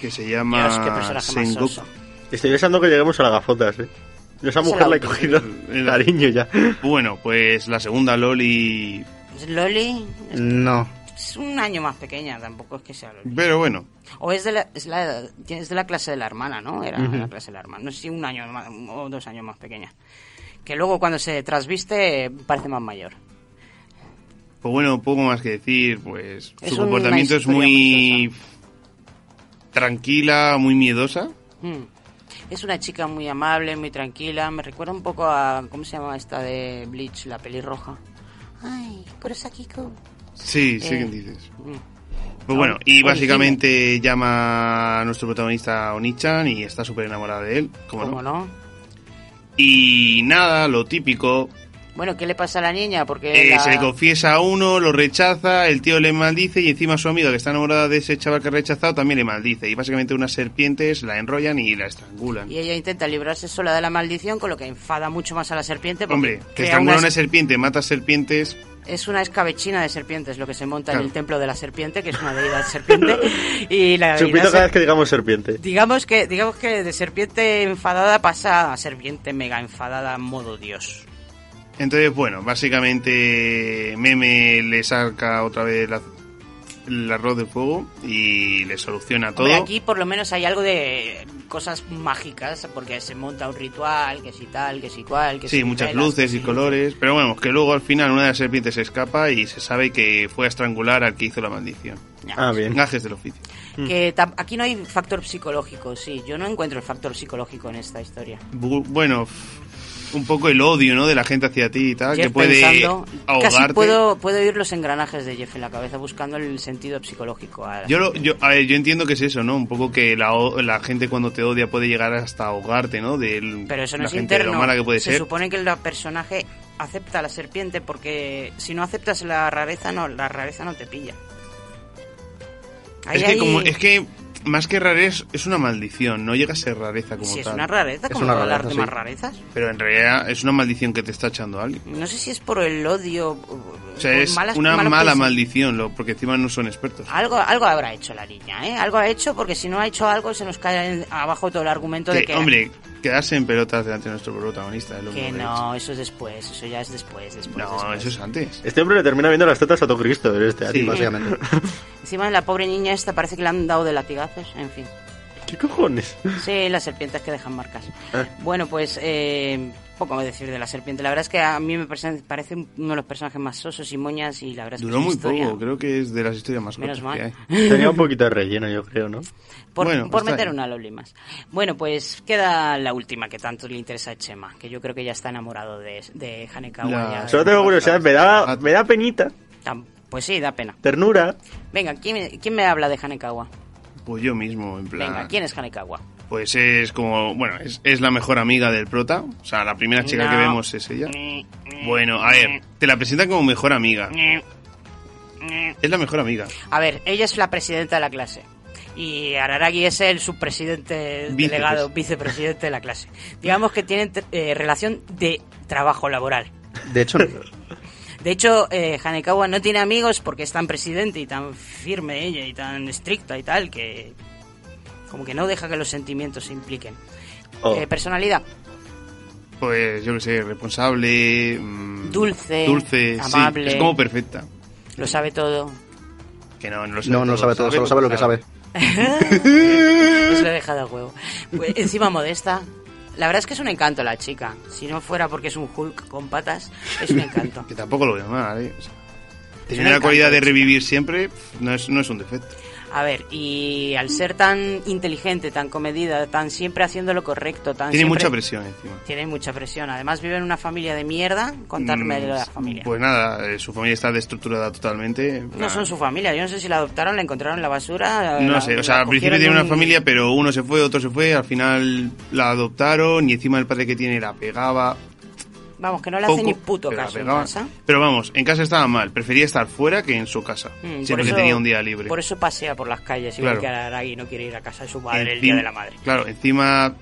Que se llama Dios, qué personaje más Sengoku. soso. Estoy deseando que lleguemos a las gafotas, ¿eh? Yo esa mujer la he cogido el cariño ya. Bueno, pues la segunda Loli. Loli No. Es un año más pequeña, tampoco es que sea Loli. Pero bueno, O es de la, es la, es de la clase de la hermana, ¿no? Era Ujú. la clase de la hermana. No sé si un año más- o dos años más pequeña. Que luego cuando se trasviste parece más mayor. pues bueno, poco más que decir. Pues Es su comportamiento es muy tranquila, muy miedosa. Mm. Es una chica muy amable, muy tranquila. Me recuerda un poco a. ¿Cómo se llama esta de Bleach, la pelirroja? Ay, Kurosaki-kun. Sí, sí Eh, que dices. mm. Pues bueno, y básicamente llama a nuestro protagonista Onichan y está súper enamorada de él. ¿Cómo, ¿Cómo no? no? Y nada, lo típico. Bueno, ¿qué le pasa a la niña? Porque eh, la- Se le confiesa a uno, lo rechaza, el tío le maldice y encima su amiga que está enamorada de ese chaval que ha rechazado también le maldice. Y básicamente unas serpientes la enrollan y la estrangulan. y ella intenta librarse sola de la maldición, con lo que enfada mucho más a la serpiente. Hombre, que estrangula una serpiente, mata serpientes. Es una escabechina de serpientes lo que se monta Claro. en el templo de la serpiente, que es una deidad serpiente. y la Chupito deidad cada vez que digamos serpiente. digamos que digamos que de serpiente enfadada pasa a serpiente mega enfadada modo dios. Entonces, bueno, básicamente Meme le saca otra vez la- el arroz del fuego y le soluciona todo. Hombre, aquí por lo menos hay algo de cosas mágicas, porque se monta un ritual, que si tal, que si cual, que Sí, si muchas velas, luces y colores. Pero bueno, que luego al final una de las serpientes se escapa y se sabe que fue a estrangular al que hizo la maldición. Ah, bien. Gajes del oficio. Que tam- aquí no hay factor psicológico, sí. Yo no encuentro el factor psicológico en esta historia. Bu- Bueno, un poco el odio, ¿no? De la gente hacia ti y tal, Jeff que puede pensando, casi ahogarte. puedo, puedo oír los engranajes de Jeff en la cabeza buscando el sentido psicológico. a Yo, lo- yo, a ver, yo entiendo que es eso, ¿no? Un poco que la, la gente cuando te odia puede llegar hasta ahogarte, ¿no? De Pero eso no la es gente de interno. lo mala que puede Se ser. supone que el personaje acepta a la serpiente porque si no aceptas la rareza, no, la rareza no te pilla. Ahí es que hay- como es que más que rareza es una maldición, no llega a ser rareza como si es tal. una rareza, Es como una todas las rareza, demás sí. rarezas. Pero en realidad es una maldición que te está echando alguien. No sé si es por el odio. O sea, es una mala maldición, lo, porque encima no son expertos. Algo, algo habrá hecho la niña, ¿eh? Algo ha hecho porque si no ha hecho algo se nos cae abajo todo el argumento de Que, que... hombre, quedarse en pelotas delante de nuestro protagonista es lo que no, eso es después, eso ya es después, después. No, después. eso es antes. Este hombre le termina viendo las tetas a todo Cristo este Sí. anime, básicamente. Encima la pobre niña esta parece que le han dado de latigazos, en fin. ¿Qué cojones? Sí, las serpientes que dejan marcas. Ah. Bueno, pues eh, poco decir de la serpiente. La verdad es que a mí me parece, uno de los personajes más sosos y moñas y la verdad es que Duró muy historia- poco, creo que es de las historias más Menos mal. hay. Tenía un poquito de relleno, yo creo, ¿no? Por, Bueno, por meter una loli más. Bueno, pues queda la última que tanto le interesa a Chema, que yo creo que ya está enamorado de, de Hanekawa. La- ya. Solo tengo curiosidad, me da, me da penita, Pues sí, da pena. ternura. Venga, ¿quién, me- quién me habla de Hanekawa? Pues yo mismo, en plan. Venga, ¿quién es Hanekawa? Pues es como, bueno, es, es la mejor amiga del prota. O sea, la primera chica No. que vemos es ella. Bueno, a ver, te la presentan como mejor amiga. Es la mejor amiga. A ver, ella es la presidenta de la clase. Y Araragi es el subpresidente Vicepres- delegado, vicepresidente de la clase. Digamos que tienen eh, relación de trabajo laboral. De hecho, De hecho, eh, Hanekawa no tiene amigos porque es tan presidente y tan firme ella y tan estricta y tal que como que no deja que los sentimientos se impliquen. Oh. Eh, personalidad, Pues yo que sé, responsable. mm, Dulce, Dulce, sí, amable. es como perfecta. lo sabe todo. Que no, no lo sabe no, no todo, sabe todo, solo sabe lo que sabe. Os lo he dejado a huevo. Pues, encima modesta, La verdad es que es un encanto la chica. Si no fuera porque es un Hulk con patas, es un encanto. Que tampoco lo veo mal, ¿eh? O sea, un tener la cualidad de revivir siempre no es, no es un defecto. A ver, y al ser tan inteligente, tan comedida, tan siempre haciendo lo correcto, tan Tiene siempre- mucha presión encima. Tiene mucha presión. Además vive en una familia de mierda. Contarme de la Mm, familia. Pues nada, eh, su familia está destructurada totalmente. no son su familia. Yo no sé si la adoptaron, la encontraron en la basura. No la- sé, o sea, al principio tiene una un- familia, pero uno se fue, otro se fue, al final la adoptaron y encima el padre que tiene la pegaba. Vamos, que no le hace ni puto pero caso en pegaba. casa. Pero vamos, en casa estaba mal, prefería estar fuera que en su casa, Mm, siempre que eso- tenía un día libre. Por eso pasea por las calles, igual Claro. que Araragi no quiere ir a casa de su madre el Encima- día de la madre. Claro, encima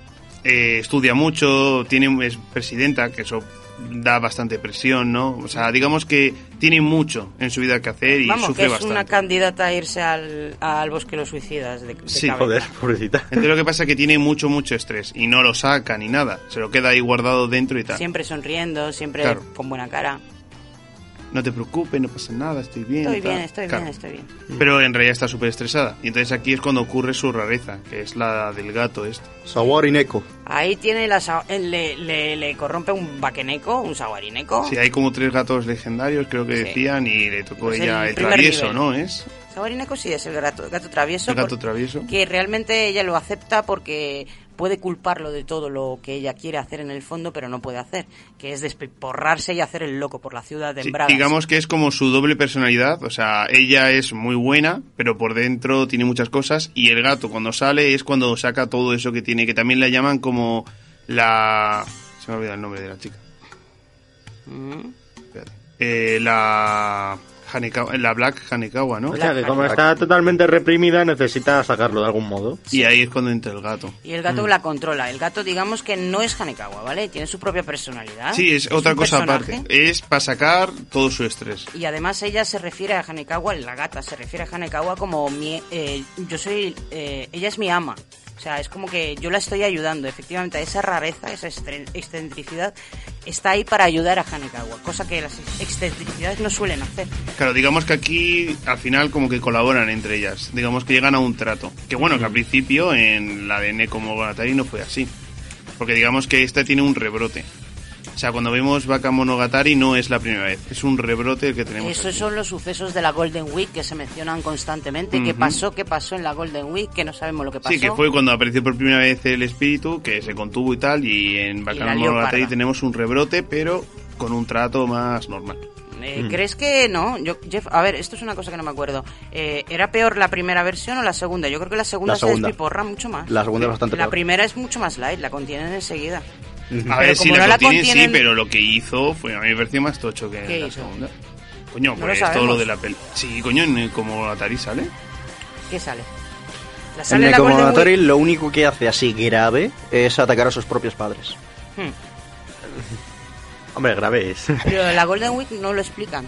eh, estudia mucho, tiene es presidenta, que eso da bastante presión, ¿no? O sea, digamos que tiene mucho en su vida que hacer y Vamos, sufre que es bastante. una candidata a irse al, al bosque de los suicidas. De, de Sí, cabeza. joder, pobrecita. Entonces lo que pasa es que tiene mucho, mucho estrés y no lo saca ni nada. Se lo queda ahí guardado dentro y tal. Siempre sonriendo, siempre Claro. con buena cara. No te preocupes, no pasa nada, estoy bien. Estoy tal. bien, estoy Claro. bien, estoy bien. Pero en realidad está súper estresada. Y entonces aquí es cuando ocurre su rareza, que es la del gato este. Sawari Neko. Ahí tiene la, eh, le, le, le corrompe un vaqueneco, un saguarineco. Sí, hay como tres gatos legendarios, creo que Sí. decían, y le tocó Es ella el el, travieso, nivel. ¿no? Es Saguarineco sí es el gato, gato travieso. el gato travieso. que realmente ella lo acepta porque puede culparlo de todo lo que ella quiere hacer en el fondo, pero no puede hacer, que es despiporrarse y hacer el loco por la ciudad de Sí, digamos que es como su doble personalidad, o sea, ella es muy buena, pero por dentro tiene muchas cosas, y el gato cuando sale es cuando saca todo eso que tiene, que también la llaman como la... Se me ha olvidado el nombre de la chica. Mm. Espérate. Eh, la... Hanekawa- la Black Hanekawa, ¿no? O sea, que como está totalmente reprimida, necesita sacarlo de algún modo. Y ahí es cuando entra el gato. Y el gato Mm. la controla. El gato, digamos que no es Hanekawa, ¿vale? Tiene su propia personalidad. Sí, es, otra cosa personaje. aparte. Es para sacar todo su estrés. Y además ella se refiere a Hanekawa, la gata se refiere a Hanekawa como mi, eh, yo soy, eh, ella es mi ama. O sea, es como que yo la estoy ayudando. Efectivamente, esa rareza, esa excentricidad está ahí para ayudar a Hanekawa, cosa que las excentricidades no suelen hacer. Claro, digamos que aquí al final como que colaboran entre ellas. Digamos que llegan a un trato. Que bueno, que al principio en la de Neko Monogatari no fue así. Porque digamos que esta tiene un rebrote. O sea, cuando vemos Baka Monogatari no es la primera vez. Es un rebrote el que tenemos Esos aquí. son los sucesos de la Golden Week que se mencionan constantemente. ¿Qué Ujú. pasó? ¿Qué pasó en la Golden Week? Que no sabemos lo que pasó. Sí, que fue cuando apareció por primera vez el espíritu, que se contuvo y tal, y en Baka lió Monogatari parda. tenemos un rebrote, pero con un trato más normal. Eh, Mm. ¿Crees que no? Yo, Jeff, a ver, esto es una cosa que no me acuerdo. Eh, ¿Era peor la primera versión o la segunda? Yo creo que la segunda, La segunda. se despiporra mucho más. La segunda es bastante La peor. primera es mucho más light, la contienen enseguida. A Pero ver, si como la no la contienen, sí, pero lo que hizo fue, a mí me pareció más tocho que ¿Qué la hizo? segunda. Coño, No lo pues todo sabemos. lo de la peli. Sí, coño, en- como Atari sale. ¿Qué sale? La En sale en la Golden Nekomonogatari Week. lo único que hace así grave es atacar a sus propios padres. Hmm. Hombre, grave es. Pero la Golden Week no lo explican.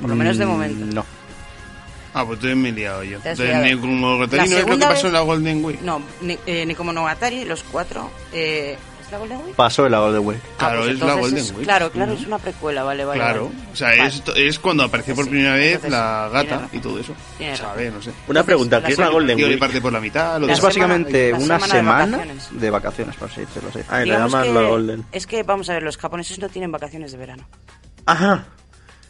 Por lo menos de Mm, momento. No. Ah, pues entonces me he liado yo. Entonces, liado. Neko Monogatari La no es lo que pasó vez- en la Golden Week. No, ne, eh, Nekomonogatari, los cuatro. Eh, ¿Es la Golden Week? Pasó en la Golden Week. Claro, pues es la Golden es- Week. Claro, claro, es una precuela, vale, vale. Claro, vale. o sea, Vale. es, es cuando apareció por Sí, primera vez entonces la sí, gata y todo eso. Tiene O sea, a razón. ver, no sé. Una pregunta, ¿qué es la Golden Week? parte por la mitad. lo La es básicamente semana- la una semana de vacaciones. de por así decirlo. sí. Ah, le llaman los Golden. Es que, vamos a ver, los japoneses no tienen vacaciones de verano. Ajá.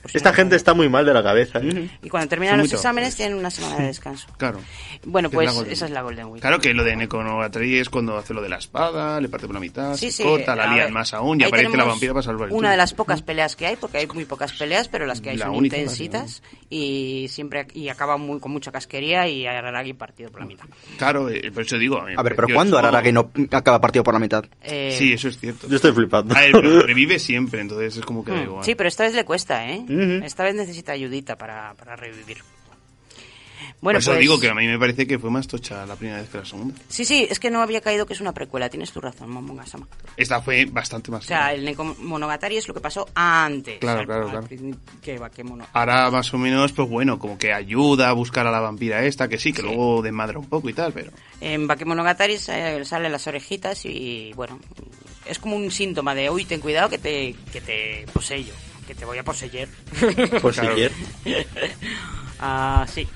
Si Esta gente está muy mal de la cabeza. ¿eh? Y cuando terminan Son los exámenes tienen una semana de descanso. Claro. Bueno, es pues Golden esa es la Golden Week. Claro que lo de Neko Monogatari es cuando hace lo de la espada, le parte por la mitad, Sí, se sí, corta, la lían más aún y aparece la vampira para salvar el Una de las pocas peleas que hay, porque hay muy pocas peleas, pero las que hay La son única, intensitas y siempre y acaba muy con mucha casquería y Araragi partido por la mitad. Claro, eh, por eso digo. A ver, pero ¿cuándo Araragi no acaba partido por la mitad? Eh, Sí, eso es cierto. Yo estoy flipando. A ver, pero revive siempre, entonces es como que da igual. Sí, pero esta vez le cuesta, ¿eh? Esta vez necesita ayudita para, para revivir. Por Bueno, eso pues... digo que a mí me parece que fue más tocha la primera vez que la segunda. Sí, sí, es que no había caído que es una precuela. Tienes tu razón, Momogasama. Esta fue bastante más. O sea, el Neko Monogatari es lo que pasó antes. Claro, claro, claro. Que Bakemono. Ahora más o menos, pues bueno, como que ayuda a buscar a la vampira esta, que sí, que luego desmadra un poco y tal, pero... En Bakemonogatari sa- salen las orejitas y, bueno, es como un síntoma de, uy, ten cuidado que te, que te poseyo, que te voy a poseer. Poseyer. ah, sí.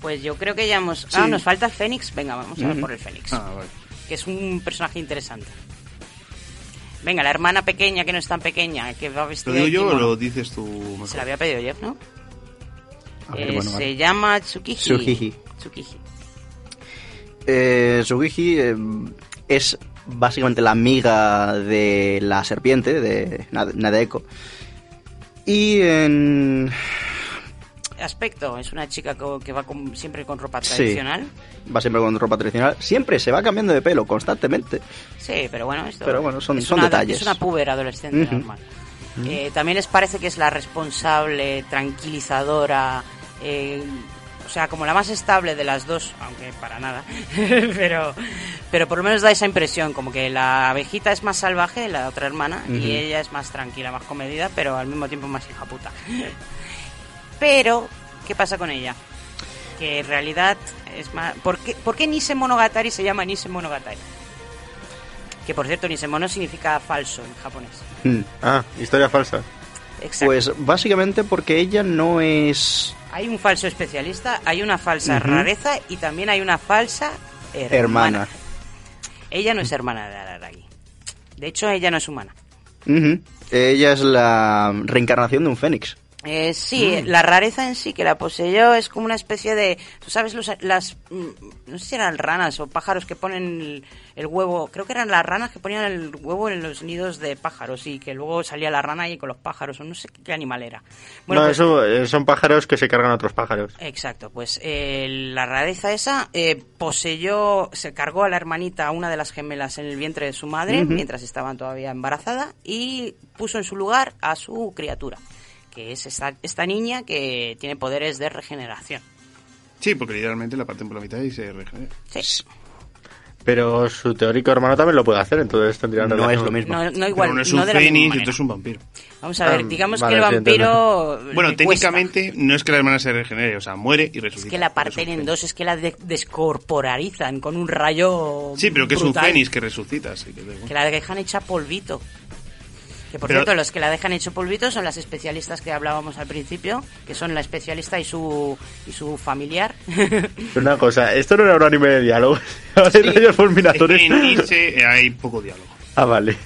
Pues yo creo que ya hemos... Sí. Ah, nos falta el Fénix. Venga, vamos a ver Ujú. por el Fénix. Ah, vale. Que es un personaje interesante. Venga, la hermana pequeña, que no es tan pequeña, que va ¿Lo vestida digo de yo o kimono. lo dices tú mejor? Se la había pedido Jeff, ¿no? A ver, Eh, bueno, se llama Tsukiji. Tsukiji. Tsukiji. Eh, eh, es básicamente la amiga de la serpiente, de Nad- Nadeko. Y en... Aspecto, es una chica que va con- siempre con ropa Sí. tradicional. Va siempre con ropa tradicional. Siempre se va cambiando de pelo, constantemente. Sí, pero bueno, esto Pero bueno, son- es son una, detalles. Es una puber adolescente normal. Eh, también les parece que es la responsable, tranquilizadora, eh, sea, como la más estable de las dos, aunque para nada, pero, pero por lo menos da esa impresión, como que la abejita es más salvaje, la otra hermana, y ella es más tranquila, más comedida, pero al mismo tiempo más hija puta. Pero, ¿qué pasa con ella? Que en realidad es más... ¿Por qué, por qué Nise Monogatari se llama Nise Monogatari? Que por cierto, Nisemono significa falso en japonés. Mm. Ah, historia falsa. Exacto. Pues básicamente porque ella no es Hay un falso especialista, hay una falsa rareza y también hay una falsa hermana. hermana. Ella no es hermana de Araragi. De hecho, ella no es humana. Ella es la reencarnación de un fénix. Eh, sí, la rareza en sí que la poseyó es como una especie de, tú sabes, los, las, mm, no sé si eran ranas o pájaros que ponen el, el huevo, creo que eran las ranas que ponían el huevo en los nidos de pájaros y que luego salía la rana ahí con los pájaros o no sé qué animal era. Bueno, no, pues- eso eh, son pájaros que se cargan a otros pájaros. Exacto, pues eh, la rareza esa eh, poseyó, se cargó a la hermanita, a una de las gemelas, en el vientre de su madre, mientras estaban todavía embarazada, y puso en su lugar a su criatura, que es esta, esta niña que tiene poderes de regeneración. Sí, porque literalmente la parten por la mitad y se regenera. Sí. Pero su teórico hermano también lo puede hacer, entonces tendrían No es lo mismo. No, no igual, Pero uno es no un de la misma fénix y manera. otro es un vampiro. Vamos a ver, Ah, digamos vale, que el sí, vampiro... Bueno, cuesta. técnicamente no es que la hermana se regenere, o sea, muere y resucita. Es que la parten en dos, es que la de- descorporarizan con un rayo Sí, pero que es un brutal. fénix que resucita, así que da igual. Que la dejan hecha polvito. Que por Pero- cierto, los que la dejan hecho polvito son las especialistas que hablábamos al principio, que son la especialista y su y su familiar. Una cosa, esto no era un anime de diálogo. Fulminadores. en Nice hay poco diálogo. Ah, vale.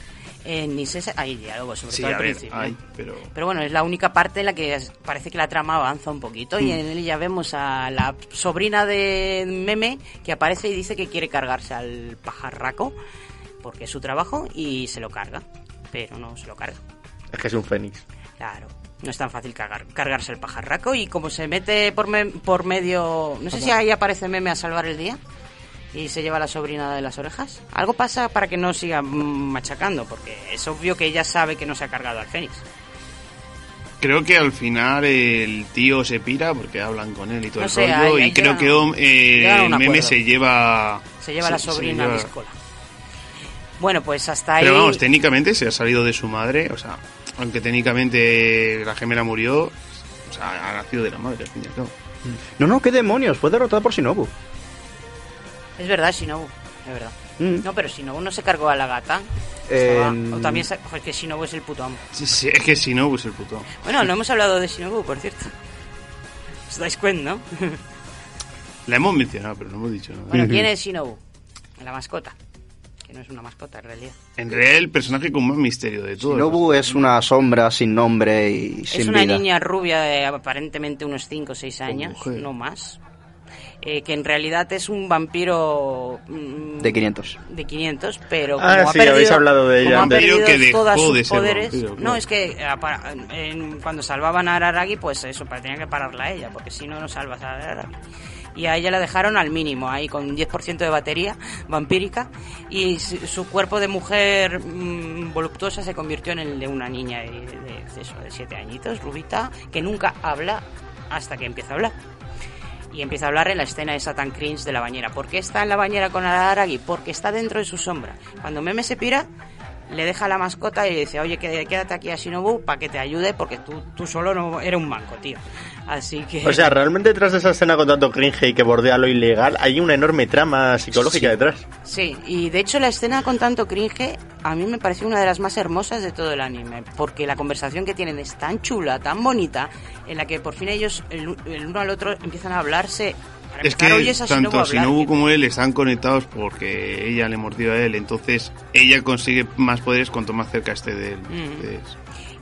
en Nice hay diálogo, sobre Sí, todo al ver, principio. hay, pero... Pero bueno, es la única parte en la que parece que la trama avanza un poquito Mm. y en él ya vemos a la sobrina de Meme que aparece y dice que quiere cargarse al pajarraco porque es su trabajo y se lo carga, pero no se lo carga. Es que es un fénix. Claro, no es tan fácil cargar, cargarse el pajarraco y como se mete por, me- por medio... No sé si ahí aparece Meme a salvar el día y se lleva a la sobrina de las orejas. Algo pasa para que no siga machacando, porque es obvio que ella sabe que no se ha cargado al Fénix. Creo que al final el tío se pira porque hablan con él y todo No el sé, rollo. ahí- ahí y creo que Om- eh, el meme acuerdo. se lleva. Se lleva a la sobrina lleva- a Discola. Bueno, pues hasta ahí... Pero vamos, técnicamente se ha salido de su madre. O sea, aunque técnicamente la gemela murió, o sea, ha nacido de la madre al fin y al cabo. No, no, qué demonios, fue derrotada por Shinobu. Es verdad, Shinobu, es verdad. Mm. No, pero Shinobu no se cargó a la gata. Eh, O también se... Joder, que Shinobu es el puto amo. Sí, sí, es que si no, pues el puto. Bueno, no hemos hablado de Shinobu, por cierto. ¿Os dais cuenta, no? La hemos mencionado, pero no hemos dicho nada. Bueno, ¿quién es Shinobu? La mascota. No es una mascota, en realidad. En realidad, el personaje con más misterio de todos. Shinobu es una sombra sin nombre y sin es una vida. niña rubia de aparentemente unos 5 o 6 años, no más. Eh, que en realidad es un vampiro mm, De 500. de 500, pero como Ah, ha sí, perdido, habéis hablado de ella como ha perdido que dejó sus de ser poderes, vampiro, no claro. es que eh, para- en- cuando salvaban a Araragi, pues eso, para- tenían que pararla a ella, porque si no no salvas a Araragi. Y a ella la dejaron al mínimo, ahí con 10% de batería vampírica, y su, cuerpo de mujer mm, voluptuosa se convirtió en el de una niña de, de, de 7 añitos, rubita, que nunca habla hasta que empieza a hablar y empieza a hablar en la escena esa tan cringe de la bañera. ¿Por qué está en la bañera con Araragi? Porque está dentro de su sombra. Cuando Meme se pira, le deja la mascota y le dice, oye, quédate aquí a Shinobu para que te ayude porque tú, tú solo no eres un manco, tío. Así que... O sea, realmente detrás de esa escena con tanto cringe y que bordea lo ilegal, hay una enorme trama psicológica Sí. detrás. Sí, y de hecho la escena con tanto cringe a mí me pareció una de las más hermosas de todo el anime, porque la conversación que tienen es tan chula, tan bonita, en la que por fin ellos, el, el uno al otro, empiezan a hablarse para Es que tanto Shinobu que- como él están conectados porque ella le mordió a él, entonces ella consigue más poderes cuanto más cerca esté de él. Mm. Entonces,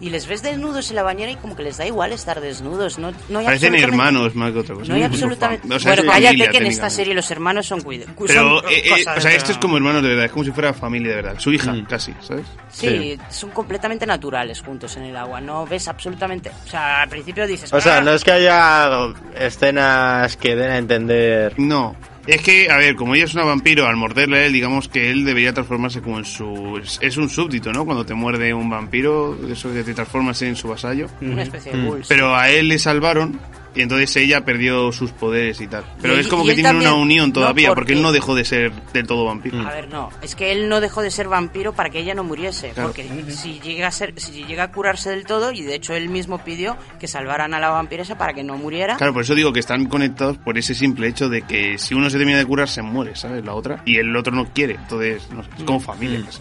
Y les ves desnudos en la bañera y como que les da igual estar desnudos. No, no hay parecen absolutamente- hermanos más que otra cosa. No hay absolutamente... o sea, bueno, cállate familia, que en esta serie los hermanos son cuidados. Pero, eh, eh, o sea, esto es como hermanos de verdad, es como si fuera familia de verdad. Su hija, Mm. casi, ¿sabes? Sí, son completamente naturales juntos en el agua. No ves absolutamente... O sea, al principio dices... O sea, "Ah". no es que haya escenas que den a entender. No. Es que, a ver, como ella es una vampiro, al morderle a él, digamos que él debería transformarse como en su... Es, un súbdito, ¿no? Cuando te muerde un vampiro, eso que te transformas en su vasallo. Una especie de Mm. bulls. Pero a él le salvaron y entonces ella perdió sus poderes y tal. Pero Y- es como que tienen también- una unión no, todavía, porque... porque él no dejó de ser del todo vampiro. A ver, no, es que él no dejó de ser vampiro para que ella no muriese, Claro. porque si llega a ser, si llega a curarse del todo y de hecho él mismo pidió que salvaran a la vampiresa para que no muriera. Claro, por eso digo que están conectados por ese simple hecho de que si uno se termina de curar se muere, ¿sabes? La otra. Y el otro no quiere, entonces no sé, es como familia casi.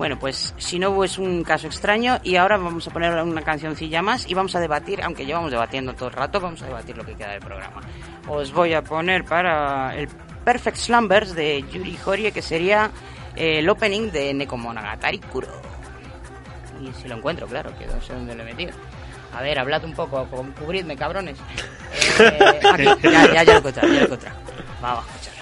Bueno, pues Shinobu es un caso extraño y ahora vamos a poner una cancioncilla más y vamos a debatir, aunque llevamos debatiendo todo el rato, vamos a debatir lo que queda del programa. Os voy a poner para el Perfect Slumbers de Yuri Horie, que sería eh, el opening de Nekomonogatari Kuro. Y si lo encuentro, claro, que no sé dónde lo he metido. A ver, hablad un poco, cu- cubridme, cabrones. Eh, aquí, ya, ya, ya lo he encontrado, ya lo he encontrado. Vamos, a escucharlo.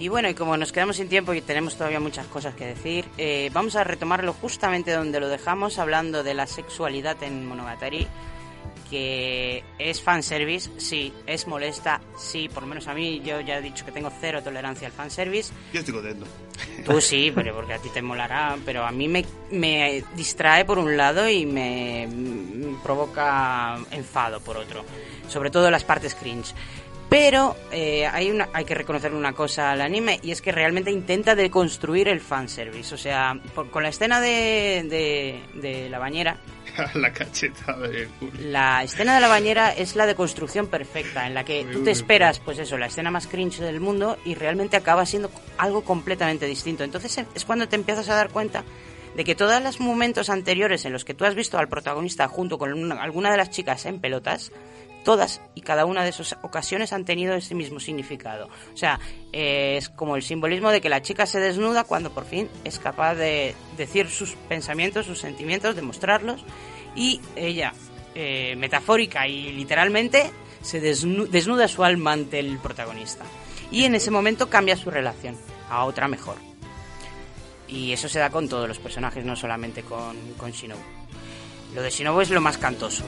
Y bueno, y como nos quedamos sin tiempo y tenemos todavía muchas cosas que decir, eh, vamos a retomarlo justamente donde lo dejamos, hablando de la sexualidad en Monogatari, que es fanservice, sí, es molesta, sí, por lo menos a mí, yo ya he dicho que tengo cero tolerancia al fanservice. Yo estoy contento. Tú sí, pero porque a ti te molará, pero a mí me, me distrae por un lado y me, me provoca enfado por otro, sobre todo las partes cringe. Pero eh, hay, una, hay que reconocer una cosa al anime y es que realmente intenta deconstruir el fanservice. O sea, por- con la escena de, de, de la bañera, la cachetada culo. la escena de la bañera es la deconstrucción perfecta, en la que tú te esperas, pues eso, la escena más cringe del mundo y realmente acaba siendo algo completamente distinto. Entonces es cuando te empiezas a dar cuenta de que todos los momentos anteriores en los que tú has visto al protagonista junto con una- alguna de las chicas en pelotas, todas y cada una de esas ocasiones han tenido ese mismo significado. O sea, eh, es como el simbolismo de que la chica se desnuda cuando por fin es capaz de decir sus pensamientos, sus sentimientos, de mostrarlos, y ella, eh, metafórica y literalmente, se desnu- desnuda su alma ante el protagonista. Y en ese momento cambia su relación a otra mejor. Y eso se da con todos los personajes, no solamente con Shinobu. Lo de Shinobu es lo más cantoso.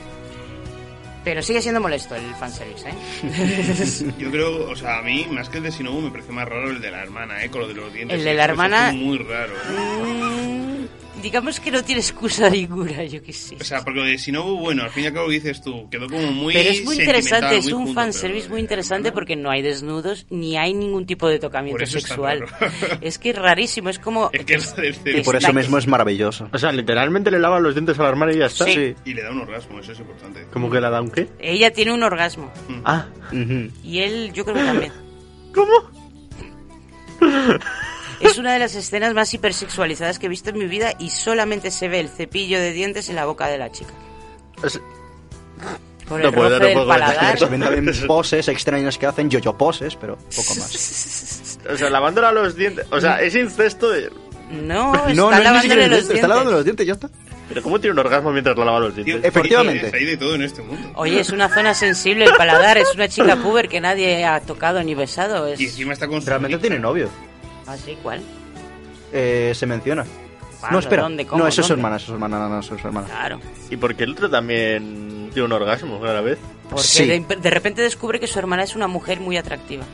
Pero sigue siendo molesto el fanservice, ¿eh? Yo creo, o sea, a mí, más que el de Shinobu, me parece más raro el de la hermana, ¿eh? Con lo de los dientes. El de la hermana- Muy raro. Mm, digamos que no tiene excusa ninguna, yo qué sé. O sea, porque de Shinobu, bueno, al fin y al cabo dices tú, quedó como muy. pero es muy interesante, es muy un junto, fanservice muy interesante porque no hay desnudos ni hay ningún tipo de tocamiento es sexual. raro. Es que es rarísimo, es como... Es que es del Y por eso mismo es maravilloso. O sea, literalmente le lava los dientes a la hermana y ya está. Sí. Y le da un orgasmo, eso es importante. ¿Cómo que le da un qué? Ella tiene un orgasmo Ah, Ujú. y él yo creo que también. ¿cómo? Es una de las escenas más hipersexualizadas que he visto en mi vida y solamente se ve el cepillo de dientes en la boca de la chica. Es- Por No el no del puedo paladar. Se ven también poses extrañas que hacen, yo-yo poses, pero poco más. O sea, lavándola los dientes. O sea, es incesto de... No, está No, no, lavándole los dientes, está lavando los dientes, ya está. ¿Pero cómo tiene un orgasmo mientras la lava los dientes? Efectivamente. Hay de todo en este mundo. Oye, es una zona sensible el paladar, es una chica puber que nadie ha tocado ni besado. Es... Y encima está con Realmente tiene novio. Así, ¿cuál? Eh, se menciona. ¿Cuándo? No, espera. ¿Dónde? ¿Cómo? No, eso es su ¿Dónde? hermana, eso es su hermana, no, no, eso es su hermana. Claro. ¿Y por qué el otro también tiene un orgasmo a la vez? Porque Sí. de, de repente descubre que su hermana es una mujer muy atractiva.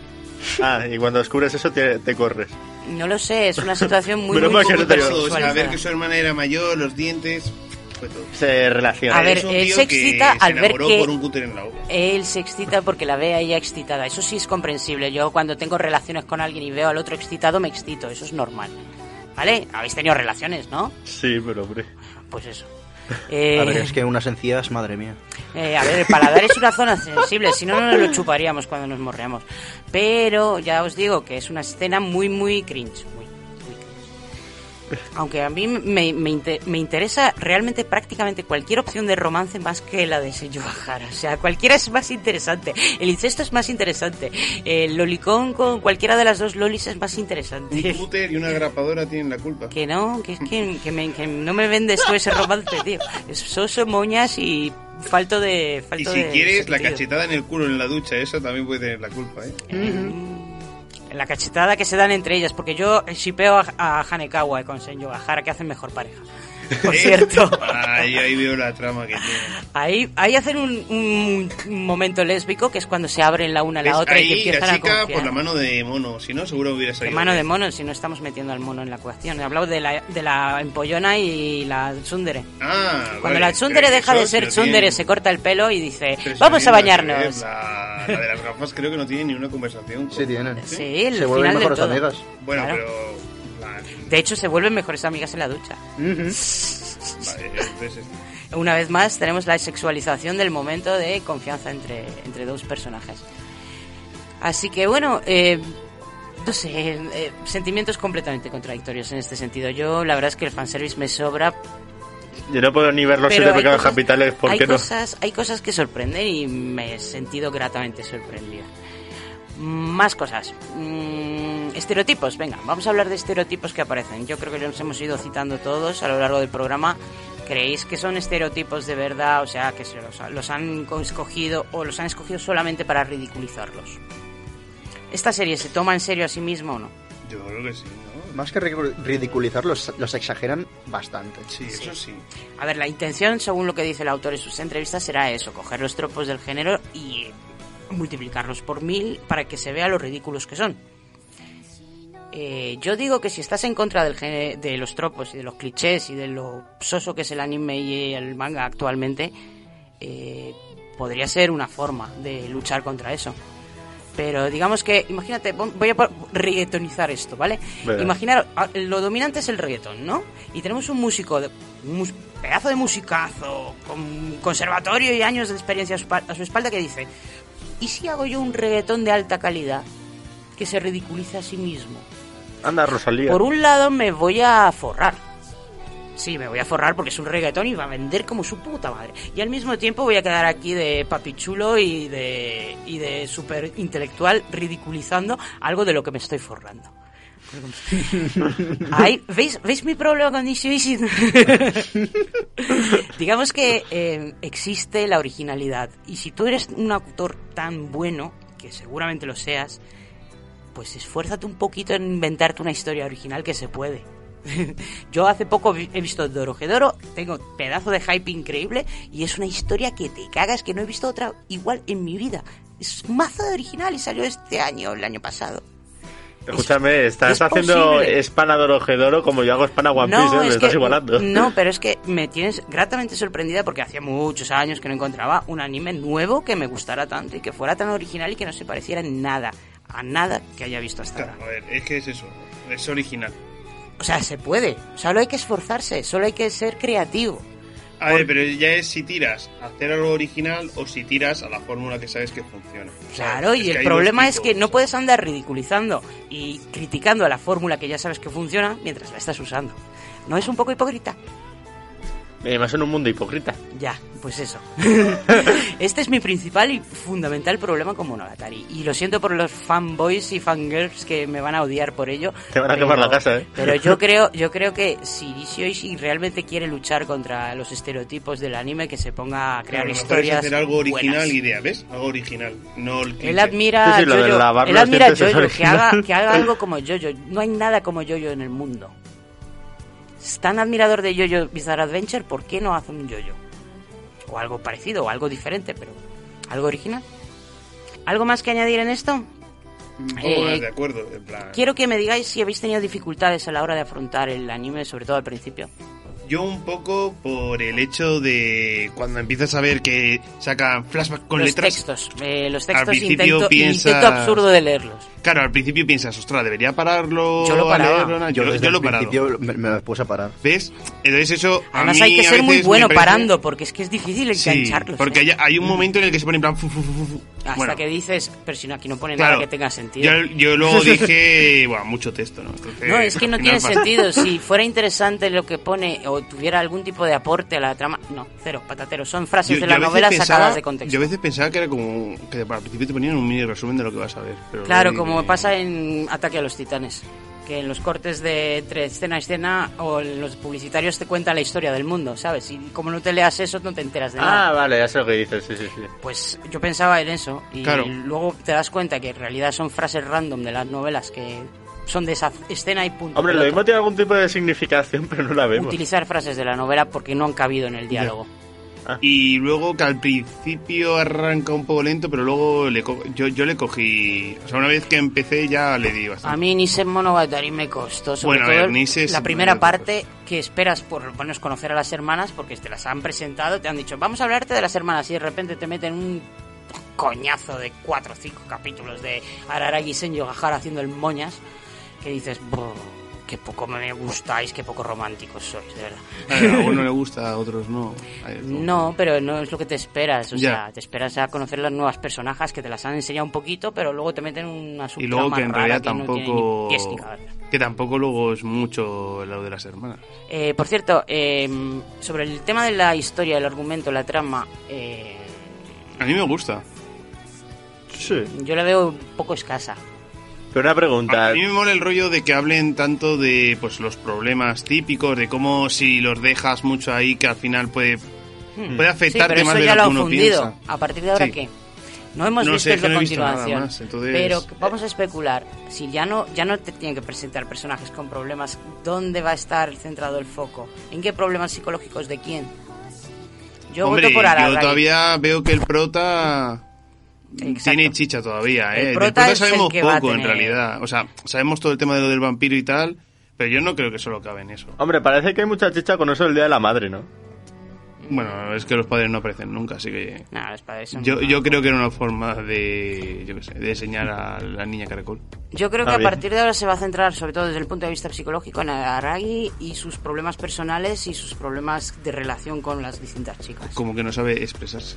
Ah, y cuando descubres eso te, te corres. No lo sé, es una situación muy, muy mal que no te digo. Todo, o sea, hipersexualizada. ver que su hermana era mayor, los dientes. Se relaciona. A ver, él se excita se al ver que- por un cúter en la boca. Él se excita porque la ve a ella excitada. Eso sí es comprensible. Yo cuando tengo relaciones con alguien y veo al otro excitado, me excito. Eso es normal. ¿Vale? Habéis tenido relaciones, ¿no? Sí, pero hombre. Pues eso. Eh, A ver, es que unas encías, madre mía. eh, a ver, el paladar es una zona sensible, si no, no nos lo chuparíamos cuando nos morreamos. Pero ya os digo que es una escena muy, muy cringe. Aunque a mí me, me, me interesa realmente prácticamente cualquier opción de romance más que la de Senju Bahara. O sea, cualquiera es más interesante. El incesto es más interesante. El lolicón con cualquiera de las dos lolis es más Un interesante. cúter y una grapadora tienen la culpa. Que no, que es que, que me- que no me vendes tú ese romance, tío. Es soso, moñas y falto de... Y Falto si de quieres, la sentido. cachetada en el culo en la ducha, eso también puede tener la culpa, ¿eh? La cachetada que se dan entre ellas, porque yo shipeo a, a Hanekawa con Senyo Gahara, que hacen mejor pareja. Por ¿Eh? cierto. Ahí, ahí veo la trama que tiene. Ahí, ahí hacen un, un- un momento lésbico, que es cuando se abren la una a la ¿Ves? otra y que Ahí empiezan la a chica confiar. por la mano de mono, si no, seguro hubiera ¿Qué salido. mano de mono? Si no estamos metiendo al mono en la ecuación. He hablado de la, de la empollona y la tsundere. Ah, Cuando vale, la tsundere deja de sí ser tsundere, se corta el pelo y dice, Pero vamos a que bañarnos. La, la de las gafas creo que no tiene ni una conversación. con- Sí, tienen. Sí, el Se vuelven mejores todo. amigas. Bueno, Claro. pero... De hecho, se vuelven mejores amigas en la ducha. Ujú. vale, entonces, Una vez más, tenemos la sexualización del momento de confianza entre, entre dos personajes. Así que bueno, eh, no sé, eh, sentimientos completamente contradictorios en este sentido. Yo, la verdad es que el fanservice me sobra. Yo no puedo ni ver los siete hay pecados cosas- capitales, ¿por hay qué no? cosas, hay cosas que sorprenden y me he sentido gratamente sorprendida. Más cosas. Mm, estereotipos, venga, vamos a hablar de estereotipos que aparecen. Yo creo que los hemos ido citando todos a lo largo del programa. ¿Creéis que son estereotipos de verdad? O sea, que se los, los han escogido o los han escogido solamente para ridiculizarlos. ¿Esta serie se toma en serio a sí misma o no? yo creo que sí, ¿no? Más que ridicu- ridiculizarlos, los exageran bastante. Sí, eso sí. A ver, la intención, según lo que dice el autor en sus entrevistas, será eso, coger los tropos del género y multiplicarlos por mil para que se vea lo ridículos que son. Eh, yo digo que si estás en contra del de los tropos y de los clichés y de lo soso que es el anime y el manga actualmente, eh, podría ser una forma de luchar contra eso. Pero digamos que, imagínate, voy a reggaetonizar esto, ¿vale? Imaginar, ah, lo dominante es el reggaetón, ¿no? Y tenemos un músico, de, un pedazo de musicazo, con conservatorio y años de experiencia a su, pa- a su espalda que dice, ¿y si hago yo un reggaetón de alta calidad que se ridiculiza a sí mismo? Anda, Rosalía. Por un lado me voy a forrar. Sí, me voy a forrar porque es un reggaetón y va a vender como su puta madre. Y al mismo tiempo voy a quedar aquí de papichulo y de, y de súper intelectual ridiculizando algo de lo que me estoy forrando. ¿veis, ¿Veis mi problema con Nishio Ishin? Digamos que eh, existe la originalidad. Y si tú eres un autor tan bueno, que seguramente lo seas, pues esfuérzate un poquito en inventarte una historia original que se puede. Yo hace poco he visto Dorohedoro, tengo pedazo de hype increíble y es una historia que te cagas que no he visto otra igual en mi vida. Es mazo de original y salió este año, el año pasado. Escúchame, estás es haciendo a Dorohedoro como yo hago spam a One Piece, ¿eh? me es estás que- igualando. No, pero es que me tienes gratamente sorprendida porque hacía muchos años que no encontraba un anime nuevo que me gustara tanto y que fuera tan original y que no se pareciera en nada a nada que haya visto hasta Claro, ahora. a ver, es que es eso, es original. O sea, se puede. Solo hay que esforzarse, solo hay que ser creativo. A ver, pero ya es si tiras a hacer algo original o si tiras a la fórmula que sabes que funciona. Claro, y el problema es que no puedes andar ridiculizando y criticando a la fórmula que ya sabes que funciona mientras la estás usando. ¿No es un poco hipócrita? Además en un mundo hipócrita. Ya, pues eso. este es mi principal y fundamental problema con Monogatari. Y lo siento por los fanboys y fangirls que me van a odiar por ello. Te van a quemar la casa, ¿eh? Pero yo creo, yo creo que si Ishii realmente quiere luchar contra los estereotipos del anime, que se ponga a crear Claro, historias. hacer algo original buenas. idea, ¿ves? Algo original, no el Él admira Sí, sí, a lo de Jojo. Él admira Jojo, que haga, que haga algo como Jojo. No hay nada como Jojo en el mundo. Es tan admirador de Jojo Bizarre Adventure, ¿por qué no hace un Jojo? O algo parecido, o algo diferente, pero algo original. ¿Algo más que añadir en esto? Eh, de acuerdo, en plan... Quiero que me digáis si habéis tenido dificultades a la hora de afrontar el anime, sobre todo al principio. Yo un poco por el hecho de cuando empiezas a ver que sacan flashback con los letras. textos, eh, los Al textos principio intento, piensas- intento absurdo de leerlos. Claro, al principio piensas, ostras, debería pararlo. Yo lo paraba. leerlo, ¿no? Yo, desde yo lo parado. principio me, me puse a parar. ¿Ves? Entonces eso. a Además mí hay que ser muy bueno parece- parando, porque es que es difícil Sí, engancharlos. porque ¿eh? hay, hay un momento en el que se pone en plan. fu, fu, fu, fu, fu. Hasta Bueno, que dices, pero si no, aquí no pone claro, nada que tenga sentido. Yo, yo luego dije, bueno, mucho texto, ¿no? Entonces, No, es que no tiene sentido. Si fuera interesante lo que pone o tuviera algún tipo de aporte a la trama, no, cero, patatero. Son frases Yo- de yo la novela pensaba- sacadas de contexto. Yo a veces pensaba que era como. que al principio te ponían un mini resumen de lo que vas a ver. Pero Claro, luego como pasa en Ataque a los Titanes. Que en los cortes de entre escena a escena o en los publicitarios te cuenta la historia del mundo, ¿sabes? Y como no te leas eso, no te enteras de nada. Ah, vale, ya sé lo que dices, sí, sí, sí. Pues yo pensaba en eso y Claro. luego te das cuenta que en realidad son frases random de las novelas que son de esa escena y punto. Hombre, lo mismo tiene algún tipo de significación, pero no la vemos. Utilizar frases de la novela porque no han cabido en el diálogo. Y luego que al principio arranca un poco lento, pero luego le co- yo, yo le cogí. O sea, una vez que empecé ya le di bastante. A mí Nise Monogatari me costó, sobre Bueno, a todo ver, Nise es la primera parte que esperas por lo menos conocer a las hermanas porque te las han presentado, te han dicho, vamos a hablarte de las hermanas y de repente te meten un coñazo de cuatro o cinco capítulos de Araragi Senyo Gahara haciendo el moñas que dices, "Buh, qué poco me gustáis, qué poco románticos sois, de verdad. A uno le gusta, a otros no. No, pero no es lo que te esperas. O Ya. sea, te esperas a conocer las nuevas personajes que te las han enseñado un poquito, pero luego te meten una Y luego que en realidad que no tiene tampoco. ni que tampoco luego es mucho lo de las hermanas. Eh, por cierto, eh, sobre el tema de la historia, el argumento, la trama, eh, A mí me gusta. Sí. yo la veo un poco escasa. Pero una pregunta. A mí me mola el rollo de que hablen tanto de pues los problemas típicos, de cómo si los dejas mucho ahí que al final puede, puede Hmm. Sí, afectarte pero más eso de ya lo lo que uno fundido. piensa. A partir de ahora, Sí. ¿qué? No hemos No visto sé, eso no continuación. más, entonces- Pero vamos a especular. Si ya no, ya no te tienen que presentar personajes con problemas, ¿dónde va a estar centrado el foco? ¿En qué problemas psicológicos de quién? Yo Hombre, voto por yo todavía veo que el prota Exacto. tiene chicha todavía, El ¿eh? prota Del prota es el sabemos poco en realidad. O sea, sabemos todo el tema de lo del vampiro y tal, pero yo no creo que solo cabe en eso. Hombre, parece que hay mucha chicha con eso del Día de la Madre, ¿no? Bueno, es que los padres no aparecen nunca, así que... No, los padres son- Yo, yo creo que era una forma de, yo qué sé, de enseñar a la niña caracol. Yo creo que Ah, a partir de ahora se va a centrar, sobre todo desde el punto de vista psicológico, en Aragi y sus problemas personales y sus problemas de relación con las distintas chicas. Como que no sabe expresarse.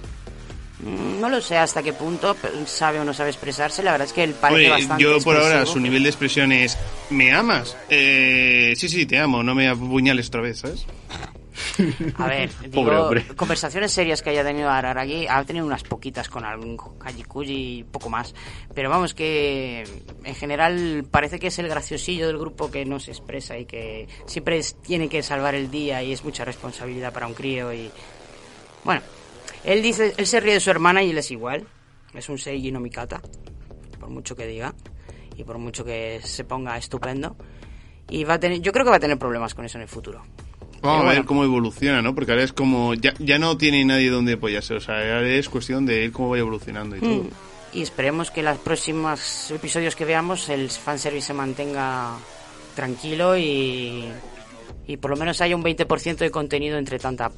No lo sé hasta qué punto sabe o no sabe expresarse. La verdad es que él parece Oye, bastante. yo por ahora expresivo. su nivel de expresión es ¿Me amas? Eh, sí, sí, te amo, no me apuñales otra vez, ¿sabes? A ver, Pobre digo, hombre. conversaciones serias que haya tenido Araragi, ha tenido unas poquitas con algún Kajikuji y poco más. Pero vamos, que en general parece que es el graciosillo del grupo que no se expresa y que siempre es- tiene que salvar el día y es mucha responsabilidad para un crío. y Bueno, él dice, él se ríe de su hermana y él es igual. Es un Seiji no Mikata, por mucho que diga y por mucho que se ponga estupendo. Y va a tener, yo creo que va a tener problemas con eso en el futuro. Vamos a Pero ver bueno. cómo evoluciona, ¿no? Porque ahora es como. Ya, ya no tiene nadie donde apoyarse. O sea, ahora es cuestión de él cómo vaya evolucionando y todo. Mm. Y esperemos que los próximos episodios que veamos el fanservice se mantenga tranquilo y, y por lo menos haya un 20% de contenido entre tanta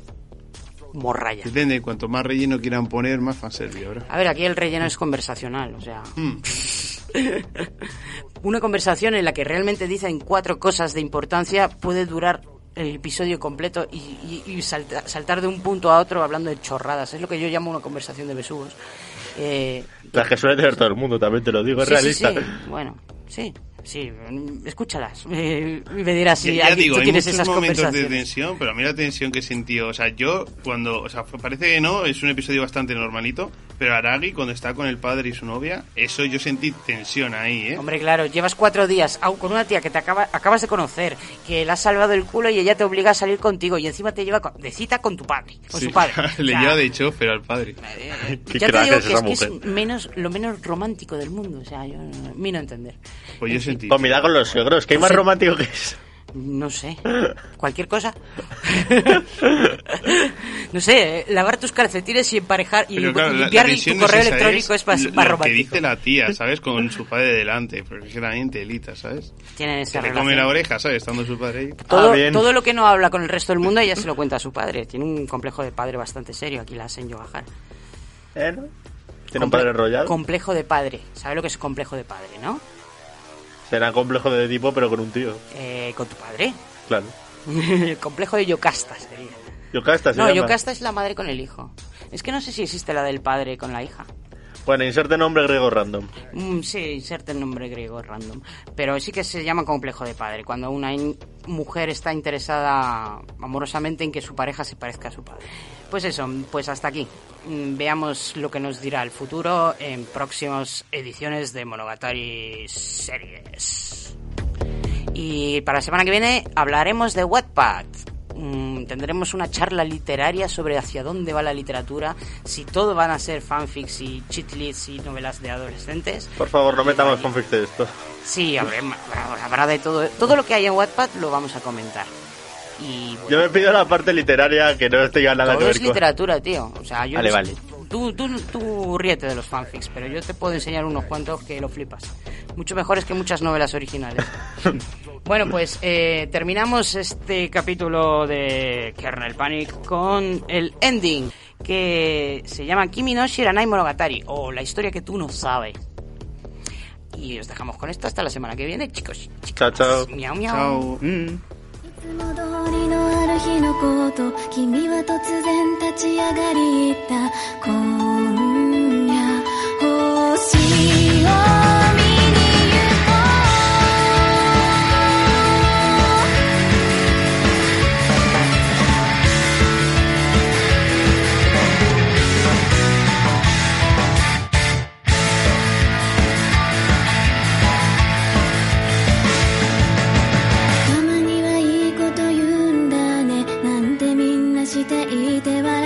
morralla. Depende, cuanto más relleno quieran poner, más fanservice ahora. A ver, aquí el relleno es conversacional, o sea... Mm. Una conversación en la que realmente dicen cuatro cosas de importancia puede durar el episodio completo y, y- y salta- saltar de un punto a otro hablando de chorradas. Es lo que yo llamo una conversación de besugos. Eh, Las que suele tener todo el mundo, también te lo digo, es Sí, sí, realista. sí. Bueno, sí, sí, escúchalas. Eh, me dirás si ya, ya digo, tú hay tienes muchos esas momentos de tensión, pero a mí la tensión que sentí, o sea, yo cuando, o sea, parece que no, es un episodio bastante normalito, pero Aragi cuando está con el padre y su novia, eso yo sentí tensión ahí, ¿eh? Hombre, claro, llevas cuatro días con una tía que te acaba, acabas de conocer, que le has salvado el culo y ella te obliga a salir contigo y encima te lleva con- de cita con tu padre, con Sí, su padre. Le lleva de chofer al padre. Qué ya te digo es que esa es, que es menos, lo menos romántico del mundo, o sea, yo, a mí no entender. Pues yo sentí. Pues mira con los suegros, que hay más romántico que eso. No sé, cualquier cosa. no sé, eh, lavar tus calcetines y emparejar y Pero claro, la- la limpiar tu correo electrónico es, más, lo- más lo que dice la tía, ¿sabes? Con su padre delante, porque es que también telita, ¿sabes? Tienen esa Se le come la oreja, ¿sabes? Estando su padre ahí. Todo, Ah, bien. todo lo que no habla con el resto del mundo ella se lo cuenta a su padre. Tiene un complejo de padre bastante serio, aquí la hacen Yogajar. ¿Eh, no? Tiene un padre enrollado. Complejo de padre. ¿Sabe lo que es complejo de padre, no? Será complejo de tipo, pero con un tío. Eh, con tu padre. Claro. el complejo de Yocasta sería. Yocasta se No, llama. Yocasta es la madre con el hijo. Es que no sé si existe la del padre con la hija. Bueno, inserte nombre griego random. Mm, sí, inserte el nombre griego random. Pero sí que se llama complejo de padre, cuando una mujer está interesada amorosamente en que su pareja se parezca a su padre. Pues eso, pues hasta aquí. Mm, Veamos lo que nos dirá el futuro en próximas ediciones de Monogatari Series. Y para la semana que viene hablaremos de Wattpad. Mm, tendremos una charla literaria sobre hacia dónde va la literatura, si todo van a ser fanfics y cheatlits y novelas de adolescentes. Por favor, no metamos fanfics de esto. Sí, habrá, habrá de todo. Todo lo que hay en Wattpad lo vamos a comentar. Y Yo me pido la parte literaria que no tenga nada que todo es literatura, tío. O sea, yo Vale, no vale. Tú, tú, tú ríete de los fanfics, pero yo te puedo enseñar unos cuantos que lo flipas. Mucho mejores que muchas novelas originales. bueno, pues eh, terminamos este capítulo de Kernel Panic con el ending, que se llama Kimi no Shiranai Monogatari, o la historia que tú no sabes. Y os dejamos con esto hasta la semana que viene, chicos. Chao, chao. Miau, miau. Chao. いつも通りのある日のこと君は突然立ち上がり行った。今夜星をいて笑